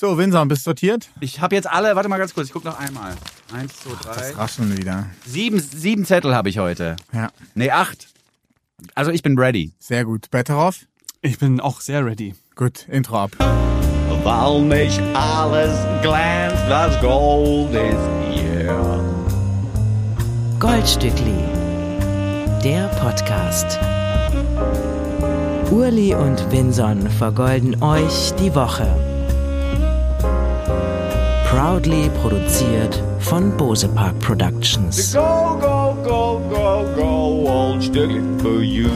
So, Vincent, bist du sortiert? Ich habe jetzt alle, warte mal ganz kurz, ich gucke noch einmal. Eins, zwei, drei. Das rascheln wieder. Sieben, sieben Zettel habe ich heute. Ja, Nee, acht. Also ich bin ready. sehr gut. Betteroff? Ich bin auch sehr ready. Gut, Intro ab. Weil nicht alles glänzt, das Gold ist hier. Goldstückli, der Podcast. Urli und Vinson vergolden euch die Woche. Proudly produziert von Bose Park Productions. Go, go, go, go, go, old Stückli for you.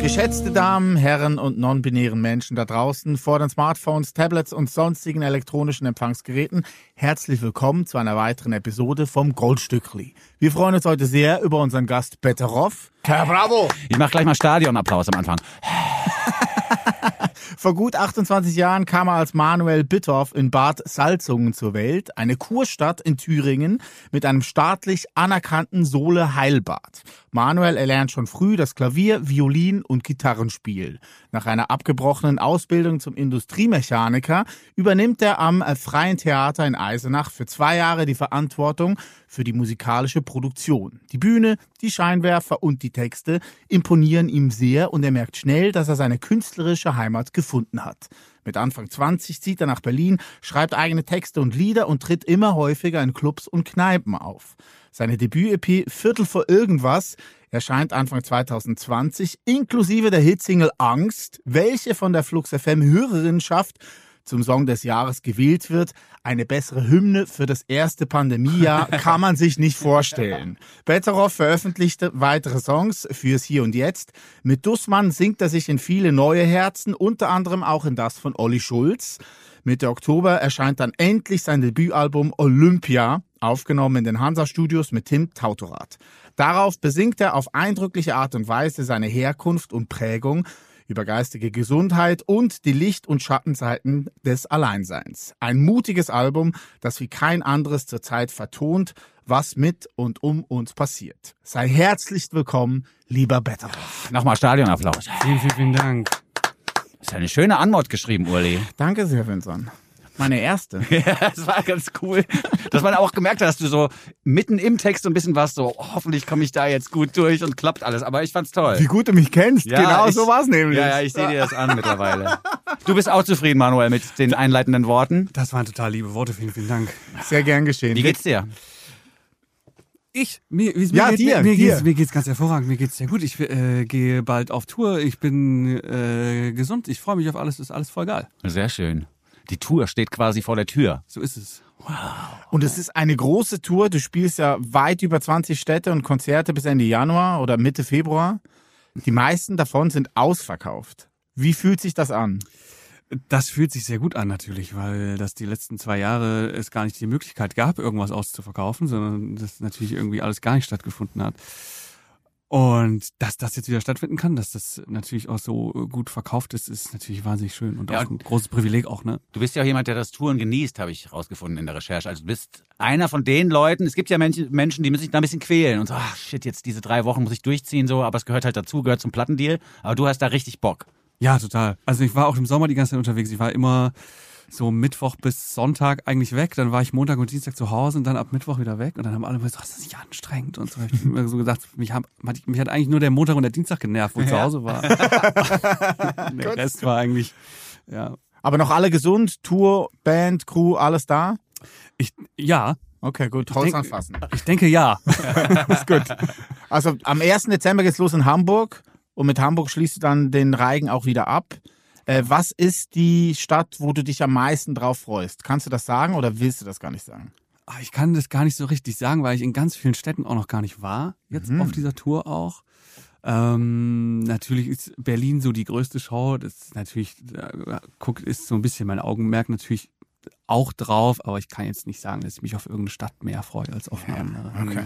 Geschätzte Damen, Herren und non-binären Menschen da draußen vor den Smartphones, Tablets und sonstigen elektronischen Empfangsgeräten, herzlich willkommen zu einer weiteren Episode vom Goldstückli. Wir freuen uns heute sehr über unseren Gast Betteroff. Herr Bravo! Ich mache gleich mal Stadionapplaus am Anfang. Vor gut 28 Jahren kam er als Manuel Bittorf in Bad Salzungen zur Welt, eine Kurstadt in Thüringen mit einem staatlich anerkannten Sohle-Heilbad. Manuel erlernt schon früh das Klavier, Violin und Gitarrenspiel. Nach einer abgebrochenen Ausbildung zum Industriemechaniker übernimmt er am Freien Theater in Eisenach für zwei Jahre die Verantwortung für die musikalische Produktion. Die Bühne, die Scheinwerfer und die Texte imponieren ihm sehr und er merkt schnell, dass er seine künstlerische Heimat gefunden hat. Mit Anfang 20 zieht er nach Berlin, schreibt eigene Texte und Lieder und tritt immer häufiger in Clubs und Kneipen auf. Seine Debüt-EP Viertel vor irgendwas erscheint Anfang 2020 inklusive der Hitsingle Angst, welche von der Flux FM Hörerinnenschaft zum Song des Jahres gewählt wird. Eine bessere Hymne für das erste Pandemiejahr kann man sich nicht vorstellen. Betteroff veröffentlichte weitere Songs fürs Hier und Jetzt. Mit Dussmann singt er sich in viele neue Herzen, unter anderem auch in das von Olli Schulz. Mitte Oktober erscheint dann endlich sein Debütalbum Olympia, aufgenommen in den Hansa-Studios mit Tim Tautorat. Darauf besingt er auf eindrückliche Art und Weise seine Herkunft und Prägung, über geistige Gesundheit und die Licht- und Schattenseiten des Alleinseins. Ein mutiges Album, das wie kein anderes zurzeit vertont, was mit und um uns passiert. Sei herzlich willkommen, lieber Betteroff. Nochmal Stadionapplaus. Vielen, vielen, vielen Dank. Das ist eine schöne Anmod geschrieben, Urli. Danke sehr, Vincent. Meine erste. Ja, das war ganz cool. Dass man auch gemerkt hat, dass du so mitten im Text so ein bisschen warst, so oh, hoffentlich komme ich da jetzt gut durch und klappt alles. Aber ich fand's toll. Wie gut du mich kennst. Ja, genau ich- so war's nämlich. Ja, ja, ich sehe dir das an mittlerweile. Du bist auch zufrieden, Manuel, mit den einleitenden Worten. Das waren total liebe Worte. Vielen, vielen Dank. Sehr gern geschehen. Wie geht's dir? Ich? Mir, wie- Ja, mir, dir, mir, mir, dir. Geht's, mir geht's ganz hervorragend. Mir geht's sehr gut. Ich äh, gehe bald auf Tour. Ich bin äh, gesund. Ich freue mich auf alles. Ist alles voll geil. Sehr schön. Die Tour steht quasi vor der Tür. So ist es. Und es ist eine große Tour. Du spielst ja weit über 20 Städte und Konzerte bis Ende Januar oder Mitte Februar. Die meisten davon sind ausverkauft. Wie fühlt sich das an? Das fühlt sich sehr gut an natürlich, weil das die letzten zwei Jahre es gar nicht die Möglichkeit gab, irgendwas auszuverkaufen, sondern das natürlich irgendwie alles gar nicht stattgefunden hat. Und dass das jetzt wieder stattfinden kann, dass das natürlich auch so gut verkauft ist, ist natürlich wahnsinnig schön und Ja, auch ein großes Privileg auch, ne? Du bist ja auch jemand, der das Touren genießt, habe ich rausgefunden in der Recherche. Also du bist einer von den Leuten, es gibt ja Menschen, Menschen die müssen sich da ein bisschen quälen und so, ach shit, jetzt diese drei Wochen muss ich durchziehen, so, aber es gehört halt dazu, gehört zum Plattendeal. Aber du hast da richtig Bock. Ja, total. Also ich war auch im Sommer die ganze Zeit unterwegs. Ich war immer so Mittwoch bis Sonntag eigentlich weg. Dann war ich Montag und Dienstag zu Hause und dann ab Mittwoch wieder weg. Und dann haben alle immer gesagt, das ist nicht anstrengend. Und so habe ich mir so gesagt, mich, haben, mich hat eigentlich nur der Montag und der Dienstag genervt, wo ich zu Hause war. der Rest war eigentlich, ja. Aber noch alle gesund? Tour, Band, Crew, alles da? Ich, ja, Okay, gut. Holz anfassen. ich denke ja. ist gut. Also am 1. Dezember geht's los in Hamburg und mit Hamburg schließt du dann den Reigen auch wieder ab. Äh, was ist die Stadt, wo du dich am meisten drauf freust? Kannst du das sagen oder willst du das gar nicht sagen? Aber ich kann das gar nicht so richtig sagen, weil ich in ganz vielen Städten auch noch gar nicht war, jetzt auf dieser Tour auch. Ähm, natürlich ist Berlin so die größte Show. Das ist natürlich, äh, guckt, ist so ein bisschen mein Augenmerk natürlich auch drauf, aber ich kann jetzt nicht sagen, dass ich mich auf irgendeine Stadt mehr freue als auf eine andere. Okay.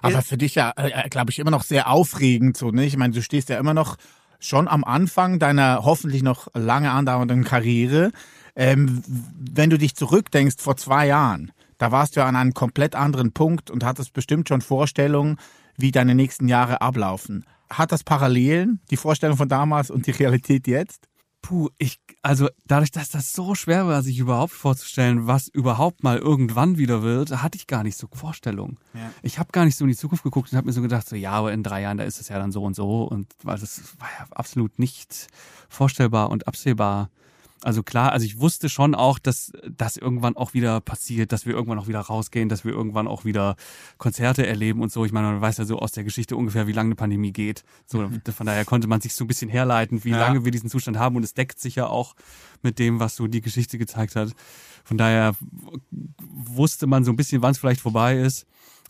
Aber für dich ja, äh, glaube ich, immer noch sehr aufregend so, ne? Ich meine, du stehst ja immer noch schon am Anfang deiner hoffentlich noch lange andauernden Karriere. Ähm, wenn du dich zurückdenkst vor zwei Jahren, da warst du an einem komplett anderen Punkt und hattest bestimmt schon Vorstellungen, wie deine nächsten Jahre ablaufen. Hat das Parallelen, die Vorstellung von damals und die Realität jetzt? Puh, ich, also dadurch, dass das so schwer war, sich überhaupt vorzustellen, was überhaupt mal irgendwann wieder wird, hatte ich gar nicht so Vorstellungen. Ja. Ich habe gar nicht so in die Zukunft geguckt und habe mir so gedacht, so ja, aber in drei Jahren, da ist es ja dann so und so. Und weil das war ja absolut nicht vorstellbar und absehbar. Also klar, also ich wusste schon auch, dass das irgendwann auch wieder passiert, dass wir irgendwann auch wieder rausgehen, dass wir irgendwann auch wieder Konzerte erleben und so. Ich meine, man weiß ja so aus der Geschichte ungefähr, wie lange eine Pandemie geht. So, von daher konnte man sich so ein bisschen herleiten, wie Ja. lange wir diesen Zustand haben und es deckt sich ja auch mit dem, was so die Geschichte gezeigt hat. Von daher wusste man so ein bisschen, wann es vielleicht vorbei ist.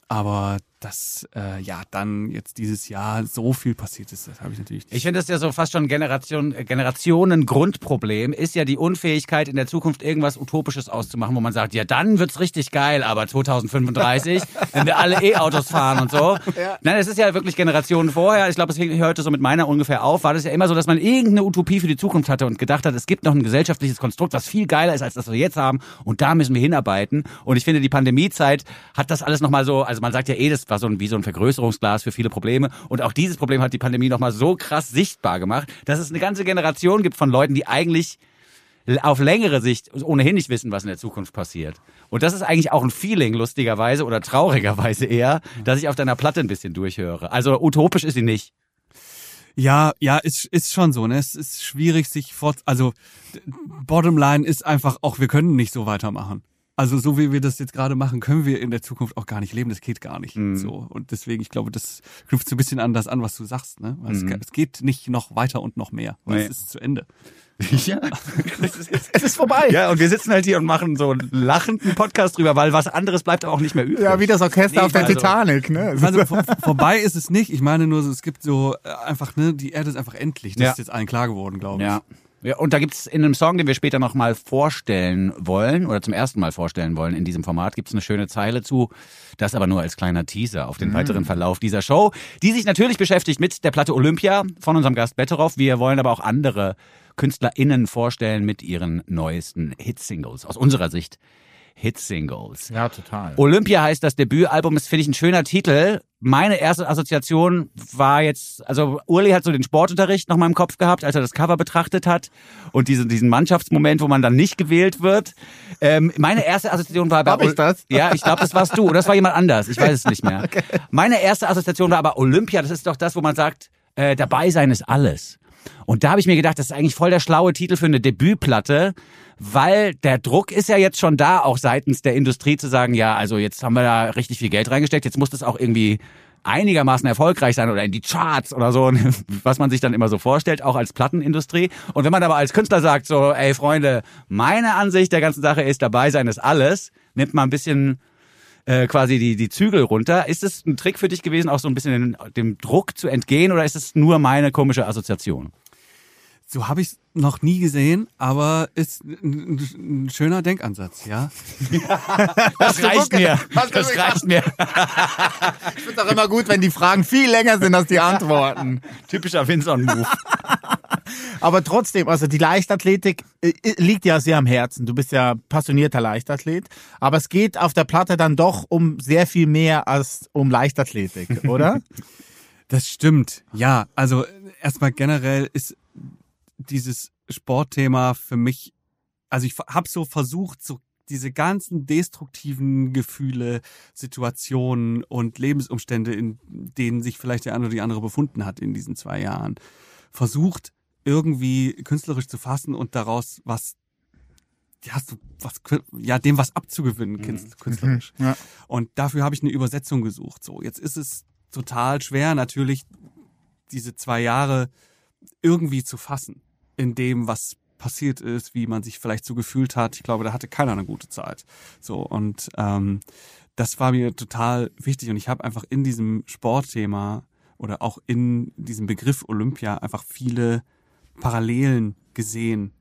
Aber dass äh, ja dann jetzt dieses Jahr so viel passiert ist, das habe ich natürlich nicht. Ich finde das ja so fast schon Generation, äh, Generationen-Grundproblem, ist ja die Unfähigkeit, in der Zukunft irgendwas Utopisches auszumachen, wo man sagt, ja, dann wird's richtig geil, aber 2035, wenn wir alle E-Autos fahren und so. Nein, es ist ja wirklich Generationen vorher. Ich glaube, es hörte so mit meiner ungefähr auf. War das ja immer so, dass man irgendeine Utopie für die Zukunft hatte und gedacht hat, es gibt noch ein gesellschaftliches Konstrukt, was viel geiler ist, als das wir jetzt haben. Und da müssen wir hinarbeiten. Und ich finde, die Pandemiezeit hat das alles nochmal so, also man sagt ja eh, das war so ein, wie so ein Vergrößerungsglas für viele Probleme. Und auch dieses Problem hat die Pandemie nochmal so krass sichtbar gemacht, dass es eine ganze Generation gibt von Leuten, die eigentlich auf längere Sicht ohnehin nicht wissen, was in der Zukunft passiert. Und das ist eigentlich auch ein Feeling, lustigerweise oder traurigerweise eher, dass ich auf deiner Platte ein bisschen durchhöre. Also utopisch ist sie nicht. Ja, ja, ist, ist schon so, ne? Es ist schwierig, sich fort, also, d- Bottomline ist einfach auch, wir können nicht so weitermachen. Also, so wie wir das jetzt gerade machen, können wir in der Zukunft auch gar nicht leben. Das geht gar nicht. So. Und deswegen, ich glaube, das knüpft so ein bisschen an das an, was du sagst, ne? Weil es, es geht nicht noch weiter und noch mehr. Weil Nee. es ist zu Ende. Ja, das ist Es ist vorbei. Ja, und wir sitzen halt hier und machen so einen lachenden Podcast drüber, weil was anderes bleibt auch nicht mehr übrig. Ja, wie das Orchester Nee, auf der also- Titanic, ne? Also vor, vorbei ist es nicht. Ich meine nur, so, es gibt so äh, einfach, ne, die Erde ist einfach endlich. Das Ja. ist jetzt allen klar geworden, glaube ich. Ja. Ja, und da gibt's in einem Song, den wir später nochmal vorstellen wollen oder zum ersten Mal vorstellen wollen in diesem Format, gibt's eine schöne Zeile zu. Das aber nur als kleiner Teaser auf den weiteren Verlauf dieser Show, die sich natürlich beschäftigt mit der Platte Olympia von unserem Gast Betteroff. Wir wollen aber auch andere KünstlerInnen vorstellen mit ihren neuesten Hitsingles. Aus unserer Sicht Hitsingles. Ja, total. Olympia heißt das Debütalbum, ist, finde ich, ein schöner Titel. Meine erste Assoziation war jetzt, also Urli hat so den Sportunterricht noch mal im Kopf gehabt, als er das Cover betrachtet hat und diesen, diesen Mannschaftsmoment, wo man dann nicht gewählt wird. Ähm, meine erste Assoziation war bei Hab ich das? Ja, ich glaube, das warst du oder das war jemand anders, ich weiß es nicht mehr. Meine erste Assoziation war aber Olympia, das ist doch das, wo man sagt, äh, dabei sein ist alles. Und da habe ich mir gedacht, das ist eigentlich voll der schlaue Titel für eine Debütplatte, weil der Druck ist ja jetzt schon da, auch seitens der Industrie zu sagen, ja, also jetzt haben wir da richtig viel Geld reingesteckt, jetzt muss das auch irgendwie einigermaßen erfolgreich sein oder in die Charts oder so, was man sich dann immer so vorstellt, auch als Plattenindustrie. Und wenn man aber als Künstler sagt, so, ey Freunde, meine Ansicht der ganzen Sache ist, dabei sein ist alles, nimmt man ein bisschen äh, quasi die, die Zügel runter. Ist es ein Trick für dich gewesen, auch so ein bisschen dem, dem Druck zu entgehen oder ist es nur meine komische Assoziation? So habe ich es noch nie gesehen, aber ist ein, ein schöner Denkansatz, ja. Das reicht mir. Das reicht mir. Ich finde auch immer gut, wenn die Fragen viel länger sind als die Antworten. Typischer Vinson-Move. Aber trotzdem, also die Leichtathletik äh, liegt ja sehr am Herzen. Du bist ja passionierter Leichtathlet. Aber es geht auf der Platte dann doch um sehr viel mehr als um Leichtathletik, oder? Das stimmt, ja. Also äh, erstmal generell ist dieses Sportthema für mich, also ich habe so versucht, so diese ganzen destruktiven Gefühle, Situationen und Lebensumstände, in denen sich vielleicht der eine oder die andere befunden hat in diesen zwei Jahren, versucht irgendwie künstlerisch zu fassen und daraus was ja, so was, ja, dem was abzugewinnen, künst- künstlerisch. Ja. Und dafür habe ich eine Übersetzung gesucht. So, jetzt ist es total schwer, natürlich diese zwei Jahre irgendwie zu fassen in dem, was passiert ist, wie man sich vielleicht so gefühlt hat. Ich glaube, da hatte keiner eine gute Zeit. So und ähm, das war mir total wichtig und ich habe einfach in diesem Sportthema oder auch in diesem Begriff Olympia einfach viele Parallelen gesehen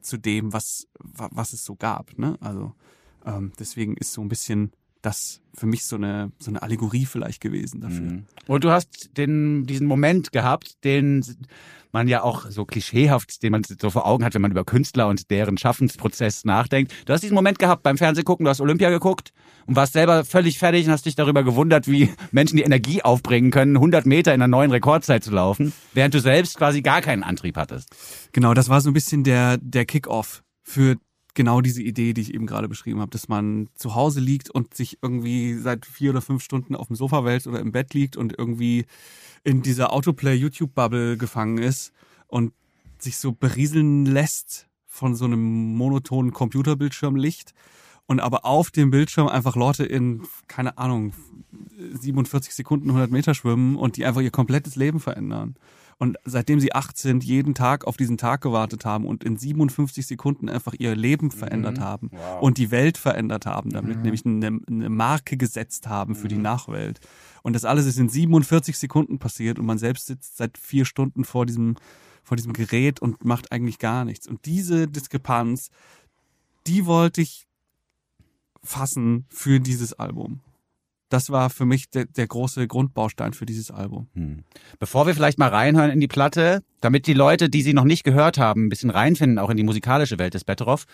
zu dem, was wa- was es so gab. Ne? Also ähm, deswegen ist so ein bisschen das für mich so eine, so eine Allegorie vielleicht gewesen dafür. Mhm. Und du hast den, diesen Moment gehabt, den man ja auch so klischeehaft, den man so vor Augen hat, wenn man über Künstler und deren Schaffensprozess nachdenkt. Du hast diesen Moment gehabt beim Fernsehgucken, du hast Olympia geguckt und warst selber völlig fertig und hast dich darüber gewundert, wie Menschen die Energie aufbringen können, 100 Meter in einer neuen Rekordzeit zu laufen, während du selbst quasi gar keinen Antrieb hattest. Genau, das war so ein bisschen der, der Kick-Off für genau diese Idee, die ich eben gerade beschrieben habe, dass man zu Hause liegt und sich irgendwie seit vier oder fünf Stunden auf dem Sofa wälzt oder im Bett liegt und irgendwie in dieser Autoplay-YouTube-Bubble gefangen ist und sich so berieseln lässt von so einem monotonen Computerbildschirmlicht und aber auf dem Bildschirm einfach Leute in, keine Ahnung, 47 Sekunden 100 Meter schwimmen und die einfach ihr komplettes Leben verändern. Und seitdem sie acht sind, jeden Tag auf diesen Tag gewartet haben und in 57 Sekunden einfach ihr Leben verändert haben und die Welt verändert haben damit, nämlich eine, eine Marke gesetzt haben für die Nachwelt. Und das alles ist in 47 Sekunden passiert und man selbst sitzt seit vier Stunden vor diesem, vor diesem Gerät und macht eigentlich gar nichts. Und diese Diskrepanz, die wollte ich fassen für dieses Album. Das war für mich der, der große Grundbaustein für dieses Album. Hm. Bevor wir vielleicht mal reinhören in die Platte, damit die Leute, die sie noch nicht gehört haben, ein bisschen reinfinden, auch in die musikalische Welt des Petrov,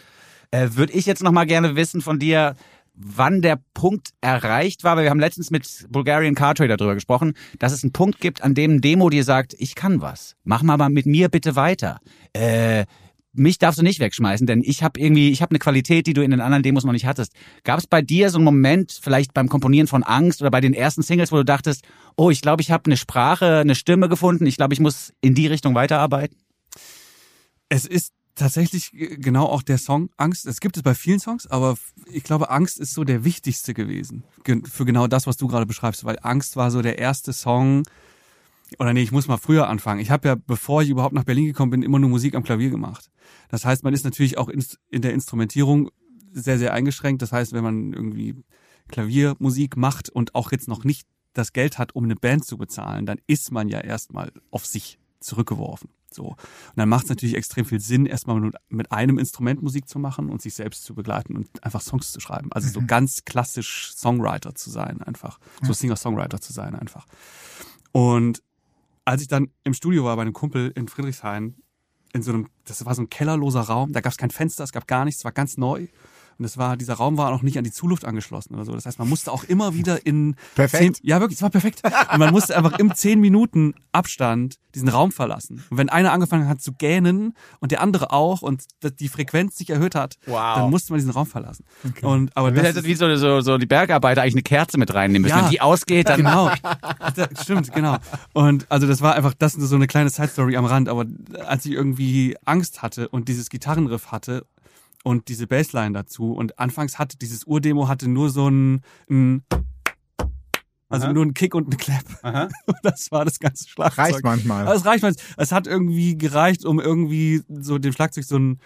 äh, würde ich jetzt noch mal gerne wissen von dir, wann der Punkt erreicht war, weil wir haben letztens mit Bulgarian Car Trader darüber gesprochen, dass es einen Punkt gibt, an dem ein Demo dir sagt, ich kann was. Mach mal mit mir bitte weiter. Äh, mich darfst du nicht wegschmeißen, denn ich habe irgendwie, ich habe eine Qualität, die du in den anderen Demos noch nicht hattest. Gab es bei dir so einen Moment, vielleicht beim Komponieren von Angst oder bei den ersten Singles, wo du dachtest, oh, ich glaube, ich habe eine Sprache, eine Stimme gefunden, ich glaube, ich muss in die Richtung weiterarbeiten? Es ist tatsächlich genau auch der Song Angst. Es gibt es bei vielen Songs, aber ich glaube, Angst ist so der wichtigste gewesen für genau das, was du gerade beschreibst, weil Angst war so der erste Song. Oder nee, ich muss mal früher anfangen. Ich habe ja, bevor ich überhaupt nach Berlin gekommen bin, immer nur Musik am Klavier gemacht. Das heißt, man ist natürlich auch in der Instrumentierung sehr, sehr eingeschränkt. Das heißt, wenn man irgendwie Klaviermusik macht und auch jetzt noch nicht das Geld hat, um eine Band zu bezahlen, dann ist man ja erstmal auf sich zurückgeworfen. So. Und dann macht es natürlich extrem viel Sinn, erstmal mit, mit einem Instrument Musik zu machen und sich selbst zu begleiten und einfach Songs zu schreiben. Also so ganz klassisch Songwriter zu sein, einfach. So Singer-Songwriter zu sein, einfach. Und als ich dann im Studio war bei einem Kumpel in Friedrichshain, in so einem, das war so ein kellerloser Raum, da gab es kein Fenster, es gab gar nichts, es war ganz neu. Und es war, dieser Raum war auch nicht an die Zuluft angeschlossen oder so. Das heißt, man musste auch immer wieder in Perfekt. Zehn, ja, wirklich, es war perfekt. Und man musste einfach im zehn Minuten Abstand diesen Raum verlassen. Und wenn einer angefangen hat zu gähnen und der andere auch und die Frequenz sich erhöht hat, Wow. dann musste man diesen Raum verlassen. Und aber das hättest wie so, so, so die Bergarbeiter eigentlich eine Kerze mit reinnehmen müssen. Ja. Wenn die ausgeht, dann Genau. Da, stimmt, genau. Und also das war einfach, das ist so eine kleine Side-Story am Rand, aber als ich irgendwie Angst hatte und dieses Gitarrenriff hatte und diese Bassline dazu und anfangs hatte dieses Urdemo hatte nur so ein, ein also Aha. nur ein Kick und ein Clap. Aha. Und das war das ganze Schlagzeug. Reicht manchmal. Das reicht manchmal. Es hat irgendwie gereicht, um irgendwie so dem Schlagzeug so ein,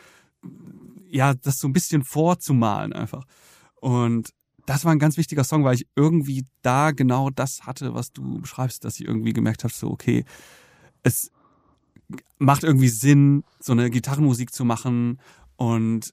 ja, das so ein bisschen vorzumalen einfach. Und das war ein ganz wichtiger Song, weil ich irgendwie da genau das hatte, was du beschreibst, dass ich irgendwie gemerkt habe, so, okay, es macht irgendwie Sinn, so eine Gitarrenmusik zu machen und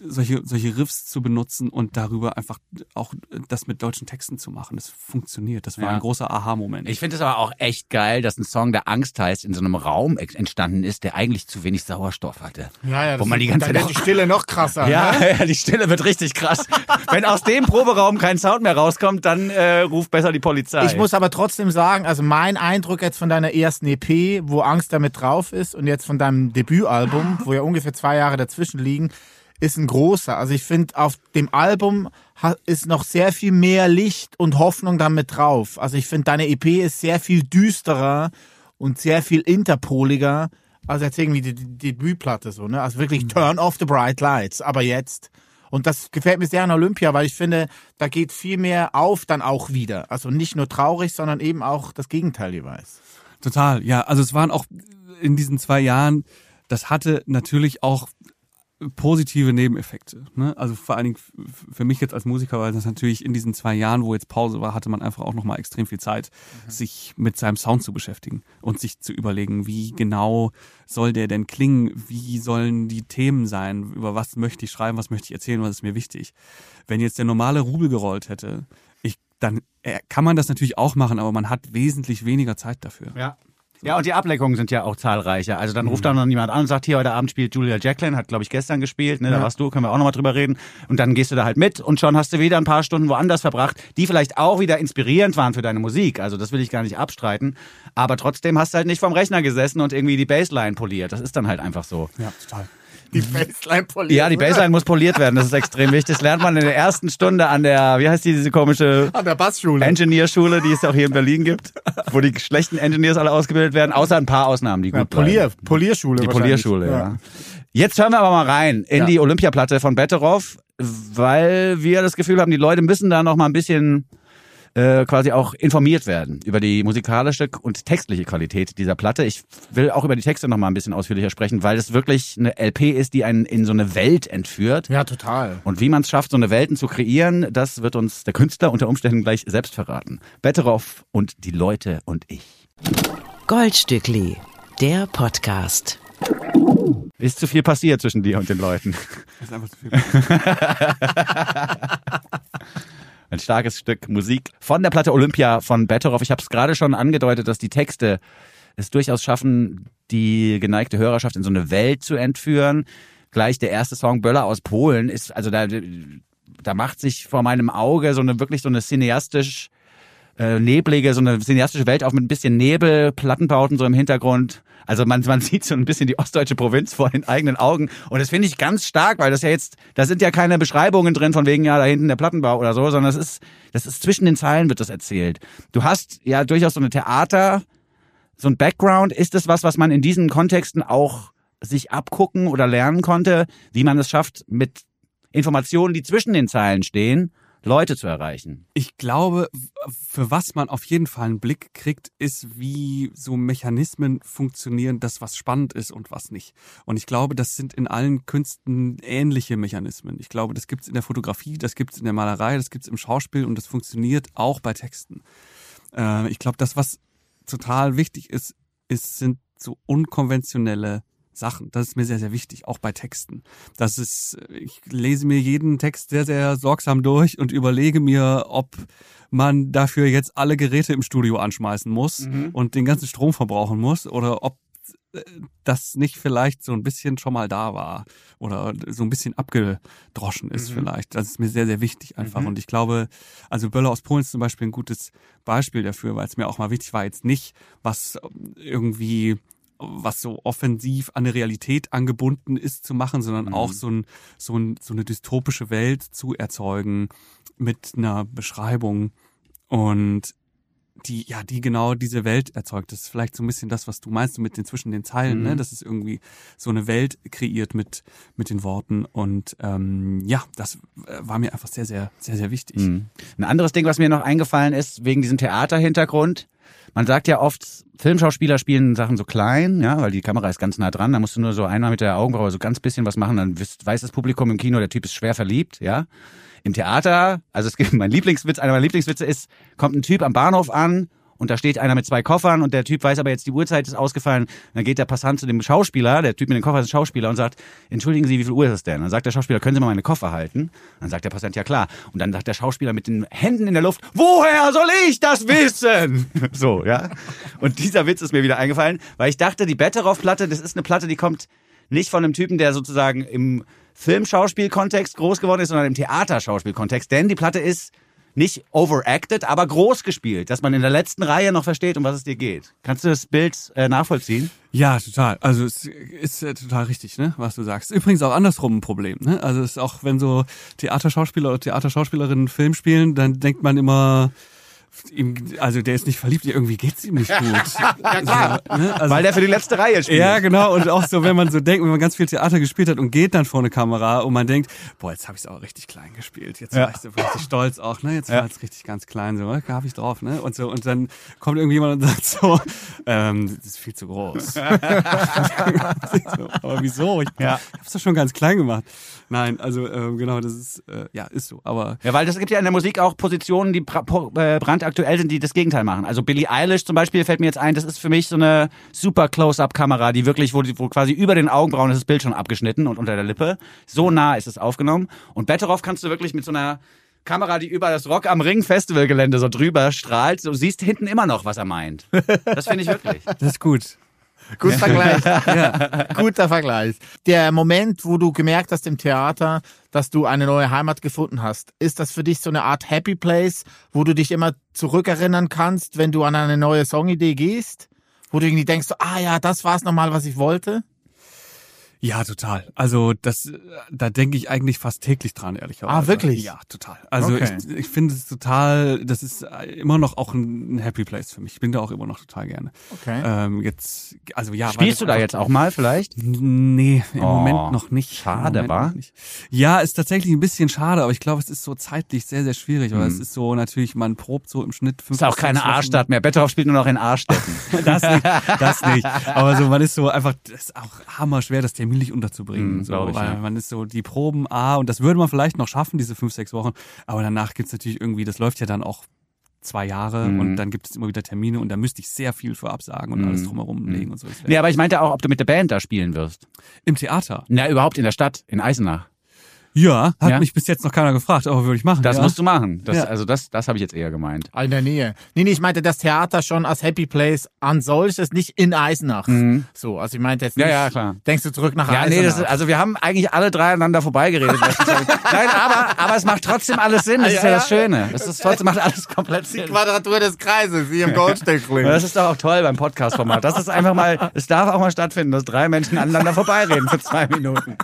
solche, solche Riffs zu benutzen und darüber einfach auch das mit deutschen Texten zu machen. Das funktioniert. Das war Ja. ein großer Aha-Moment. Ich finde es aber auch echt geil, dass ein Song, der Angst heißt, in so einem Raum entstanden ist, der eigentlich zu wenig Sauerstoff hatte. Ja, ja, Wo man die ganze dann Zeit wird die Stille noch krasser. Ja, Ne? ja, die Stille wird richtig krass. Wenn aus dem Proberaum kein Sound mehr rauskommt, dann äh, ruft besser die Polizei. Ich muss aber trotzdem sagen, also mein Eindruck jetzt von deiner ersten EP, wo Angst damit drauf ist, und jetzt von deinem Debütalbum, wo ja ungefähr zwei Jahre dazwischen liegen, ist ein großer. Also ich finde, auf dem Album ist noch sehr viel mehr Licht und Hoffnung damit drauf. Also ich finde, deine EP ist sehr viel düsterer und sehr viel interpoliger als jetzt irgendwie die, die, die Debütplatte so, ne? Also wirklich turn off the bright lights. Aber jetzt. Und das gefällt mir sehr an Olympia, weil ich finde, da geht viel mehr auf dann auch wieder. Also nicht nur traurig, sondern eben auch das Gegenteil jeweils. Total, ja. Also es waren auch in diesen zwei Jahren, das hatte natürlich auch positive Nebeneffekte. Ne? Also vor allen Dingen für mich jetzt als Musiker, weil das natürlich in diesen zwei Jahren, wo jetzt Pause war, hatte man einfach auch nochmal extrem viel Zeit, sich mit seinem Sound zu beschäftigen und sich zu überlegen, wie genau soll der denn klingen, wie sollen die Themen sein, über was möchte ich schreiben, was möchte ich erzählen, was ist mir wichtig. Wenn jetzt der normale Rubel gerollt hätte, ich, dann äh, kann man das natürlich auch machen, aber man hat wesentlich weniger Zeit dafür. Ja. Ja, und die Ablenkungen sind ja auch zahlreicher. Also dann ruft dann noch jemand an und sagt, hier, heute Abend spielt Julia Jacqueline, hat, glaube ich, gestern gespielt, ne, da warst du, können wir auch nochmal drüber reden. Und dann gehst du da halt mit und schon hast du wieder ein paar Stunden woanders verbracht, die vielleicht auch wieder inspirierend waren für deine Musik. Also das will ich gar nicht abstreiten. Aber trotzdem hast du halt nicht vom Rechner gesessen und irgendwie die Bassline poliert. Das ist dann halt einfach so. Ja, total. Die Bassline poliert. Ja, die Bassline muss poliert werden, das ist extrem wichtig. Das lernt man in der ersten Stunde an der, wie heißt die, diese komische An der Bassschule. Engineerschule, die es auch hier in Berlin gibt, wo die schlechten Engineers alle ausgebildet werden, außer ein paar Ausnahmen, die gut ja, bleiben. Polier, Polierschule. Die. Polierschule, ja. Jetzt hören wir aber mal rein in Ja. die Olympiaplatte von Betteroff, weil wir das Gefühl haben, die Leute müssen da noch mal ein bisschen äh, quasi auch informiert werden über die musikalische und textliche Qualität dieser Platte. Ich will auch über die Texte noch mal ein bisschen ausführlicher sprechen, weil es wirklich eine LP ist, die einen in so eine Welt entführt. Ja, total. Und wie man es schafft, so eine Welten zu kreieren, das wird uns der Künstler unter Umständen gleich selbst verraten. Betteroff und die Leute und ich. Goldstückli, der Podcast. Ist zu viel passiert zwischen dir und den Leuten. Das ist einfach zu viel. Ein starkes Stück Musik von der Platte Olympia von Betteroff. Ich habe es gerade schon angedeutet, dass die Texte es durchaus schaffen, die geneigte Hörerschaft in so eine Welt zu entführen. Gleich der erste Song Böller aus Polen ist, also da, da macht sich vor meinem Auge so eine wirklich so eine cineastisch äh, neblige, so eine cineastische Welt auf mit ein bisschen Nebel, Plattenbauten so im Hintergrund. Also man, man sieht so ein bisschen die ostdeutsche Provinz vor den eigenen Augen. Und das finde ich ganz stark, weil das ja jetzt, da sind ja keine Beschreibungen drin von wegen, ja, da hinten der Plattenbau oder so, sondern das ist, das ist zwischen den Zeilen wird das erzählt. Du hast ja durchaus so eine Theater, so ein Background. Ist das was, was man in diesen Kontexten auch sich abgucken oder lernen konnte, wie man es schafft, mit Informationen, die zwischen den Zeilen stehen, Leute zu erreichen? Ich glaube, für was man auf jeden Fall einen Blick kriegt, ist, wie so Mechanismen funktionieren, das was spannend ist und was nicht. Und ich glaube, das sind in allen Künsten ähnliche Mechanismen. Ich glaube, das gibt's in der Fotografie, das gibt's in der Malerei, das gibt's im Schauspiel und das funktioniert auch bei Texten. Äh, ich glaube, das, was total wichtig ist, ist sind so unkonventionelle Sachen. Das ist mir sehr, sehr wichtig, auch bei Texten. Das ist, ich lese mir jeden Text sehr, sehr sorgsam durch und überlege mir, ob man dafür jetzt alle Geräte im Studio anschmeißen muss und den ganzen Strom verbrauchen muss oder ob äh, das nicht vielleicht so ein bisschen schon mal da war oder so ein bisschen abgedroschen ist vielleicht. Das ist mir sehr, sehr wichtig einfach. Und ich glaube, also Böller aus Polen ist zum Beispiel ein gutes Beispiel dafür, weil es mir auch mal wichtig war, jetzt nicht was irgendwie was so offensiv an eine Realität angebunden ist zu machen, sondern auch so, ein, so, ein, so eine dystopische Welt zu erzeugen mit einer Beschreibung und die, ja, die genau diese Welt erzeugt. Das ist vielleicht so ein bisschen das, was du meinst mit den zwischen den Zeilen, ne? Das ist irgendwie so eine Welt kreiert mit, mit den Worten. Und ähm, ja, das äh, war mir einfach sehr, sehr, sehr, sehr wichtig. Mhm. Ein anderes Ding, was mir noch eingefallen ist, wegen diesem Theaterhintergrund. Man sagt ja oft, Filmschauspieler spielen Sachen so klein, ja, weil die Kamera ist ganz nah dran. Da musst du nur so einmal mit der Augenbraue so ganz bisschen was machen, dann weiß das Publikum im Kino, der Typ ist schwer verliebt, ja. Im Theater, also es gibt mein Lieblingswitz, einer meiner Lieblingswitze ist, kommt ein Typ am Bahnhof an und da steht einer mit zwei Koffern und der Typ weiß aber jetzt, die Uhrzeit ist ausgefallen. Dann geht der Passant zu dem Schauspieler, der Typ mit den Koffern ist ein Schauspieler und sagt, entschuldigen Sie, wie viel Uhr ist es denn? Dann sagt der Schauspieler, können Sie mal meine Koffer halten? Dann sagt der Passant, ja klar. Und dann sagt der Schauspieler mit den Händen in der Luft, woher soll ich das wissen? so, ja. Und dieser Witz ist mir wieder eingefallen, weil ich dachte, die Betteroff-Platte, das ist eine Platte, die kommt nicht von einem Typen, der sozusagen im Filmschauspiel-Kontext groß geworden ist, sondern im Theaterschauspiel-Kontext. Denn die Platte ist nicht overacted, aber groß gespielt, dass man in der letzten Reihe noch versteht, um was es dir geht. Kannst du das Bild äh, nachvollziehen? Ja, total. Also es ist äh, total richtig, ne, was du sagst. Übrigens auch andersrum ein Problem, ne? Also es ist auch, wenn so Theaterschauspieler oder Theaterschauspielerinnen Film spielen, dann denkt man immer, ihm, also der ist nicht verliebt, irgendwie geht's ihm nicht gut. ja, klar. ne? also, Weil der für die letzte Reihe spielt. ja, genau. Und auch so, wenn man so denkt, wenn man ganz viel Theater gespielt hat und geht dann vor eine Kamera und man denkt, boah, jetzt habe ich es auch richtig klein gespielt. Jetzt war ich so richtig stolz auch, ne? Jetzt war es richtig ganz klein, so, da habe ich drauf, ne? Und so, und dann kommt irgendjemand und sagt so, ähm, das ist viel zu groß. so, aber wieso? Ich, Ja. ich hab's doch schon ganz klein gemacht. Nein, also ähm, genau, das ist, äh, ja, ist so. Aber Ja, weil das gibt ja in der Musik auch Positionen, die bra- brandaktuell sind, die das Gegenteil machen. Also Billie Eilish zum Beispiel fällt mir jetzt ein, das ist für mich so eine super Close-Up-Kamera, die wirklich, wo, wo quasi über den Augenbrauen ist das Bild schon abgeschnitten und unter der Lippe. So nah ist es aufgenommen. Und Betteroff kannst du wirklich mit so einer Kamera, die über das Rock am Ring Festivalgelände so drüber strahlt, du siehst hinten immer noch, was er meint. Das finde ich wirklich. das ist gut. Guter Vergleich. Guter Vergleich. Der Moment, wo du gemerkt hast im Theater, dass du eine neue Heimat gefunden hast, ist das für dich so eine Art Happy Place, wo du dich immer zurückerinnern kannst, wenn du an eine neue Songidee gehst? Wo du irgendwie denkst, ah ja, das war's nochmal, was ich wollte? Ja, total. Also das, äh, da denke ich eigentlich fast täglich dran, ehrlicherweise. Ah, wirklich? Ja, total. Also Okay. ich, ich finde es total, das ist äh, immer noch auch ein, Happy Place für mich. Ich bin da auch immer noch total gerne. Okay. Ähm, jetzt, also ja. Spielst du da jetzt auch mal vielleicht? Nee, im Oh, Moment noch nicht. schade, Im Moment wa? noch nicht. Ja, ist tatsächlich ein bisschen schade, aber ich glaube, es ist so zeitlich sehr, sehr schwierig, weil es ist so natürlich, man probt so im Schnitt fünf Ist auch keine. Arschstadt mehr. Betteroff spielt nur noch in Arschstätten. Das nicht, das nicht. Aber so, man ist so einfach, das ist auch hammer schwer, das terminlich unterzubringen. Mm, so, ich, weil ja. man ist so, die Proben, ah, und das würde man vielleicht noch schaffen, diese fünf, sechs Wochen. Aber danach gibt's natürlich irgendwie, das läuft ja dann auch zwei Jahre Mhm. und dann gibt es immer wieder Termine und da müsste ich sehr viel für absagen und alles drumherum legen und so. Nee, aber ich meinte auch, ob du mit der Band da spielen wirst. Im Theater. Na, überhaupt in der Stadt, in Eisenach. Ja, hat Ja? mich bis jetzt noch keiner gefragt, aber würde ich machen. Das ja. musst du machen. Das, Ja. Also das, das habe ich jetzt eher gemeint. Ah, In der Nähe. Nee, nee, ich meinte das Theater schon als Happy Place an solches, nicht in Eisenach. So, also ich meinte jetzt Ja, nicht, ja, klar. denkst du zurück nach Ja, Eisenach? nee, das ist, also wir haben eigentlich alle drei aneinander vorbeigeredet. Nein, aber, aber es macht trotzdem alles Sinn. Das ist ja, Ja, das ja. Schöne. Es ist trotzdem macht alles komplett die Sinn. Quadratur des Kreises, wie im Goldstückling. Das ist doch auch toll beim Podcast-Format. Das ist einfach mal, es darf auch mal stattfinden, dass drei Menschen aneinander vorbeireden für zwei Minuten.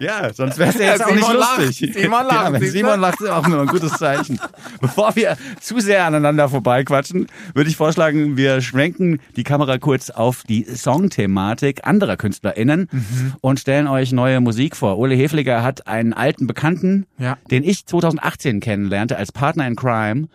Ja, sonst wäre es ja jetzt auch nicht lacht. lustig. Simon lacht, Ja? Simon lacht, ist auch immer ein gutes Zeichen. Bevor wir zu sehr aneinander vorbeiquatschen, würde ich vorschlagen, wir schwenken die Kamera kurz auf die Songthematik anderer KünstlerInnen Mhm. und stellen euch neue Musik vor. Ole Hefliger hat einen alten Bekannten, Ja. den ich 2018 kennenlernte als Partner in Crime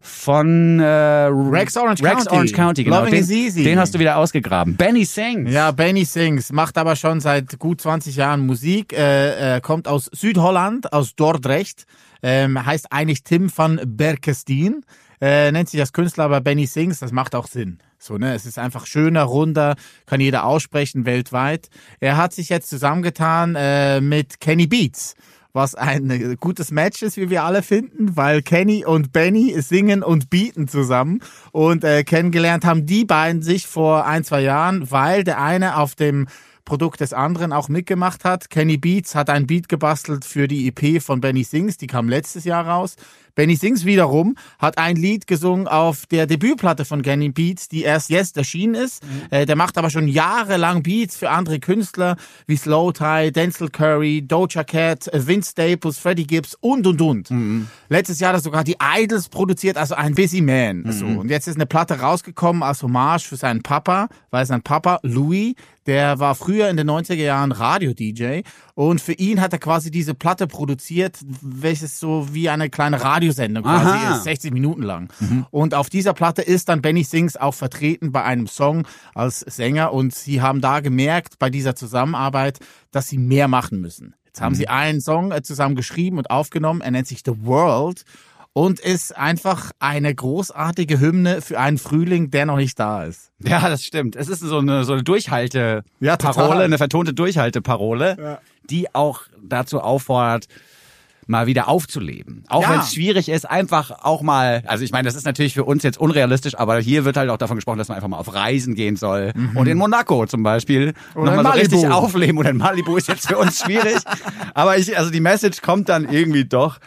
von äh, Rex Orange Rex County. Orange County, genau. Loving Den, is easy. den hast du wieder ausgegraben. Benny Sings. Ja, Benny Sings macht aber schon seit gut 20 Jahren Musik, äh, äh, kommt aus Südholland, aus Dordrecht, ähm, heißt eigentlich Tim van Berkestien, äh, nennt sich als Künstler aber Benny Sings, das macht auch Sinn. So, ne, es ist einfach schöner, runder, kann jeder aussprechen weltweit. Er hat sich jetzt zusammengetan äh, mit Kenny Beats was ein äh, gutes Match ist, wie wir alle finden, weil Kenny und Benny singen und bieten zusammen. Und äh, kennengelernt haben die beiden sich vor ein, zwei Jahren, weil der eine auf dem Produkt des anderen auch mitgemacht hat. Kenny Beats hat ein Beat gebastelt für die EP von Benny Sings, die kam letztes Jahr raus. Benny Sings wiederum hat ein Lied gesungen auf der Debütplatte von Kenny Beats, die erst jetzt erschienen ist. Äh, der macht aber schon jahrelang Beats für andere Künstler wie Slow Tie, Denzel Curry, Doja Cat, Vince Staples, Freddie Gibbs und und und. Letztes Jahr hat er sogar die Idols produziert, also ein Busy Man. So. Und jetzt ist eine Platte rausgekommen als Hommage für seinen Papa, weil sein Papa Louis, der war früher in den 90er Jahren Radio-DJ und für ihn hat er quasi diese Platte produziert, welches so wie eine kleine Radiosendung quasi Aha. ist, 60 Minuten lang. Und auf dieser Platte ist dann Benny Sings auch vertreten bei einem Song als Sänger und sie haben da gemerkt bei dieser Zusammenarbeit, dass sie mehr machen müssen. Jetzt haben sie einen Song äh, zusammen geschrieben und aufgenommen, er nennt sich The World und ist einfach eine großartige Hymne für einen Frühling, der noch nicht da ist. Ja, das stimmt. Es ist so eine, so eine Durchhalte-Parole, Ja, eine vertonte Durchhalteparole, die auch dazu auffordert, mal wieder aufzuleben. Auch Ja. wenn es schwierig ist, einfach auch mal, also ich meine, das ist natürlich für uns jetzt unrealistisch, aber hier wird halt auch davon gesprochen, dass man einfach mal auf Reisen gehen soll. Und in Monaco zum Beispiel Mhm. Oder in nochmal so richtig aufleben. Oder in Malibu ist jetzt für uns schwierig. aber ich, also die Message kommt dann irgendwie doch.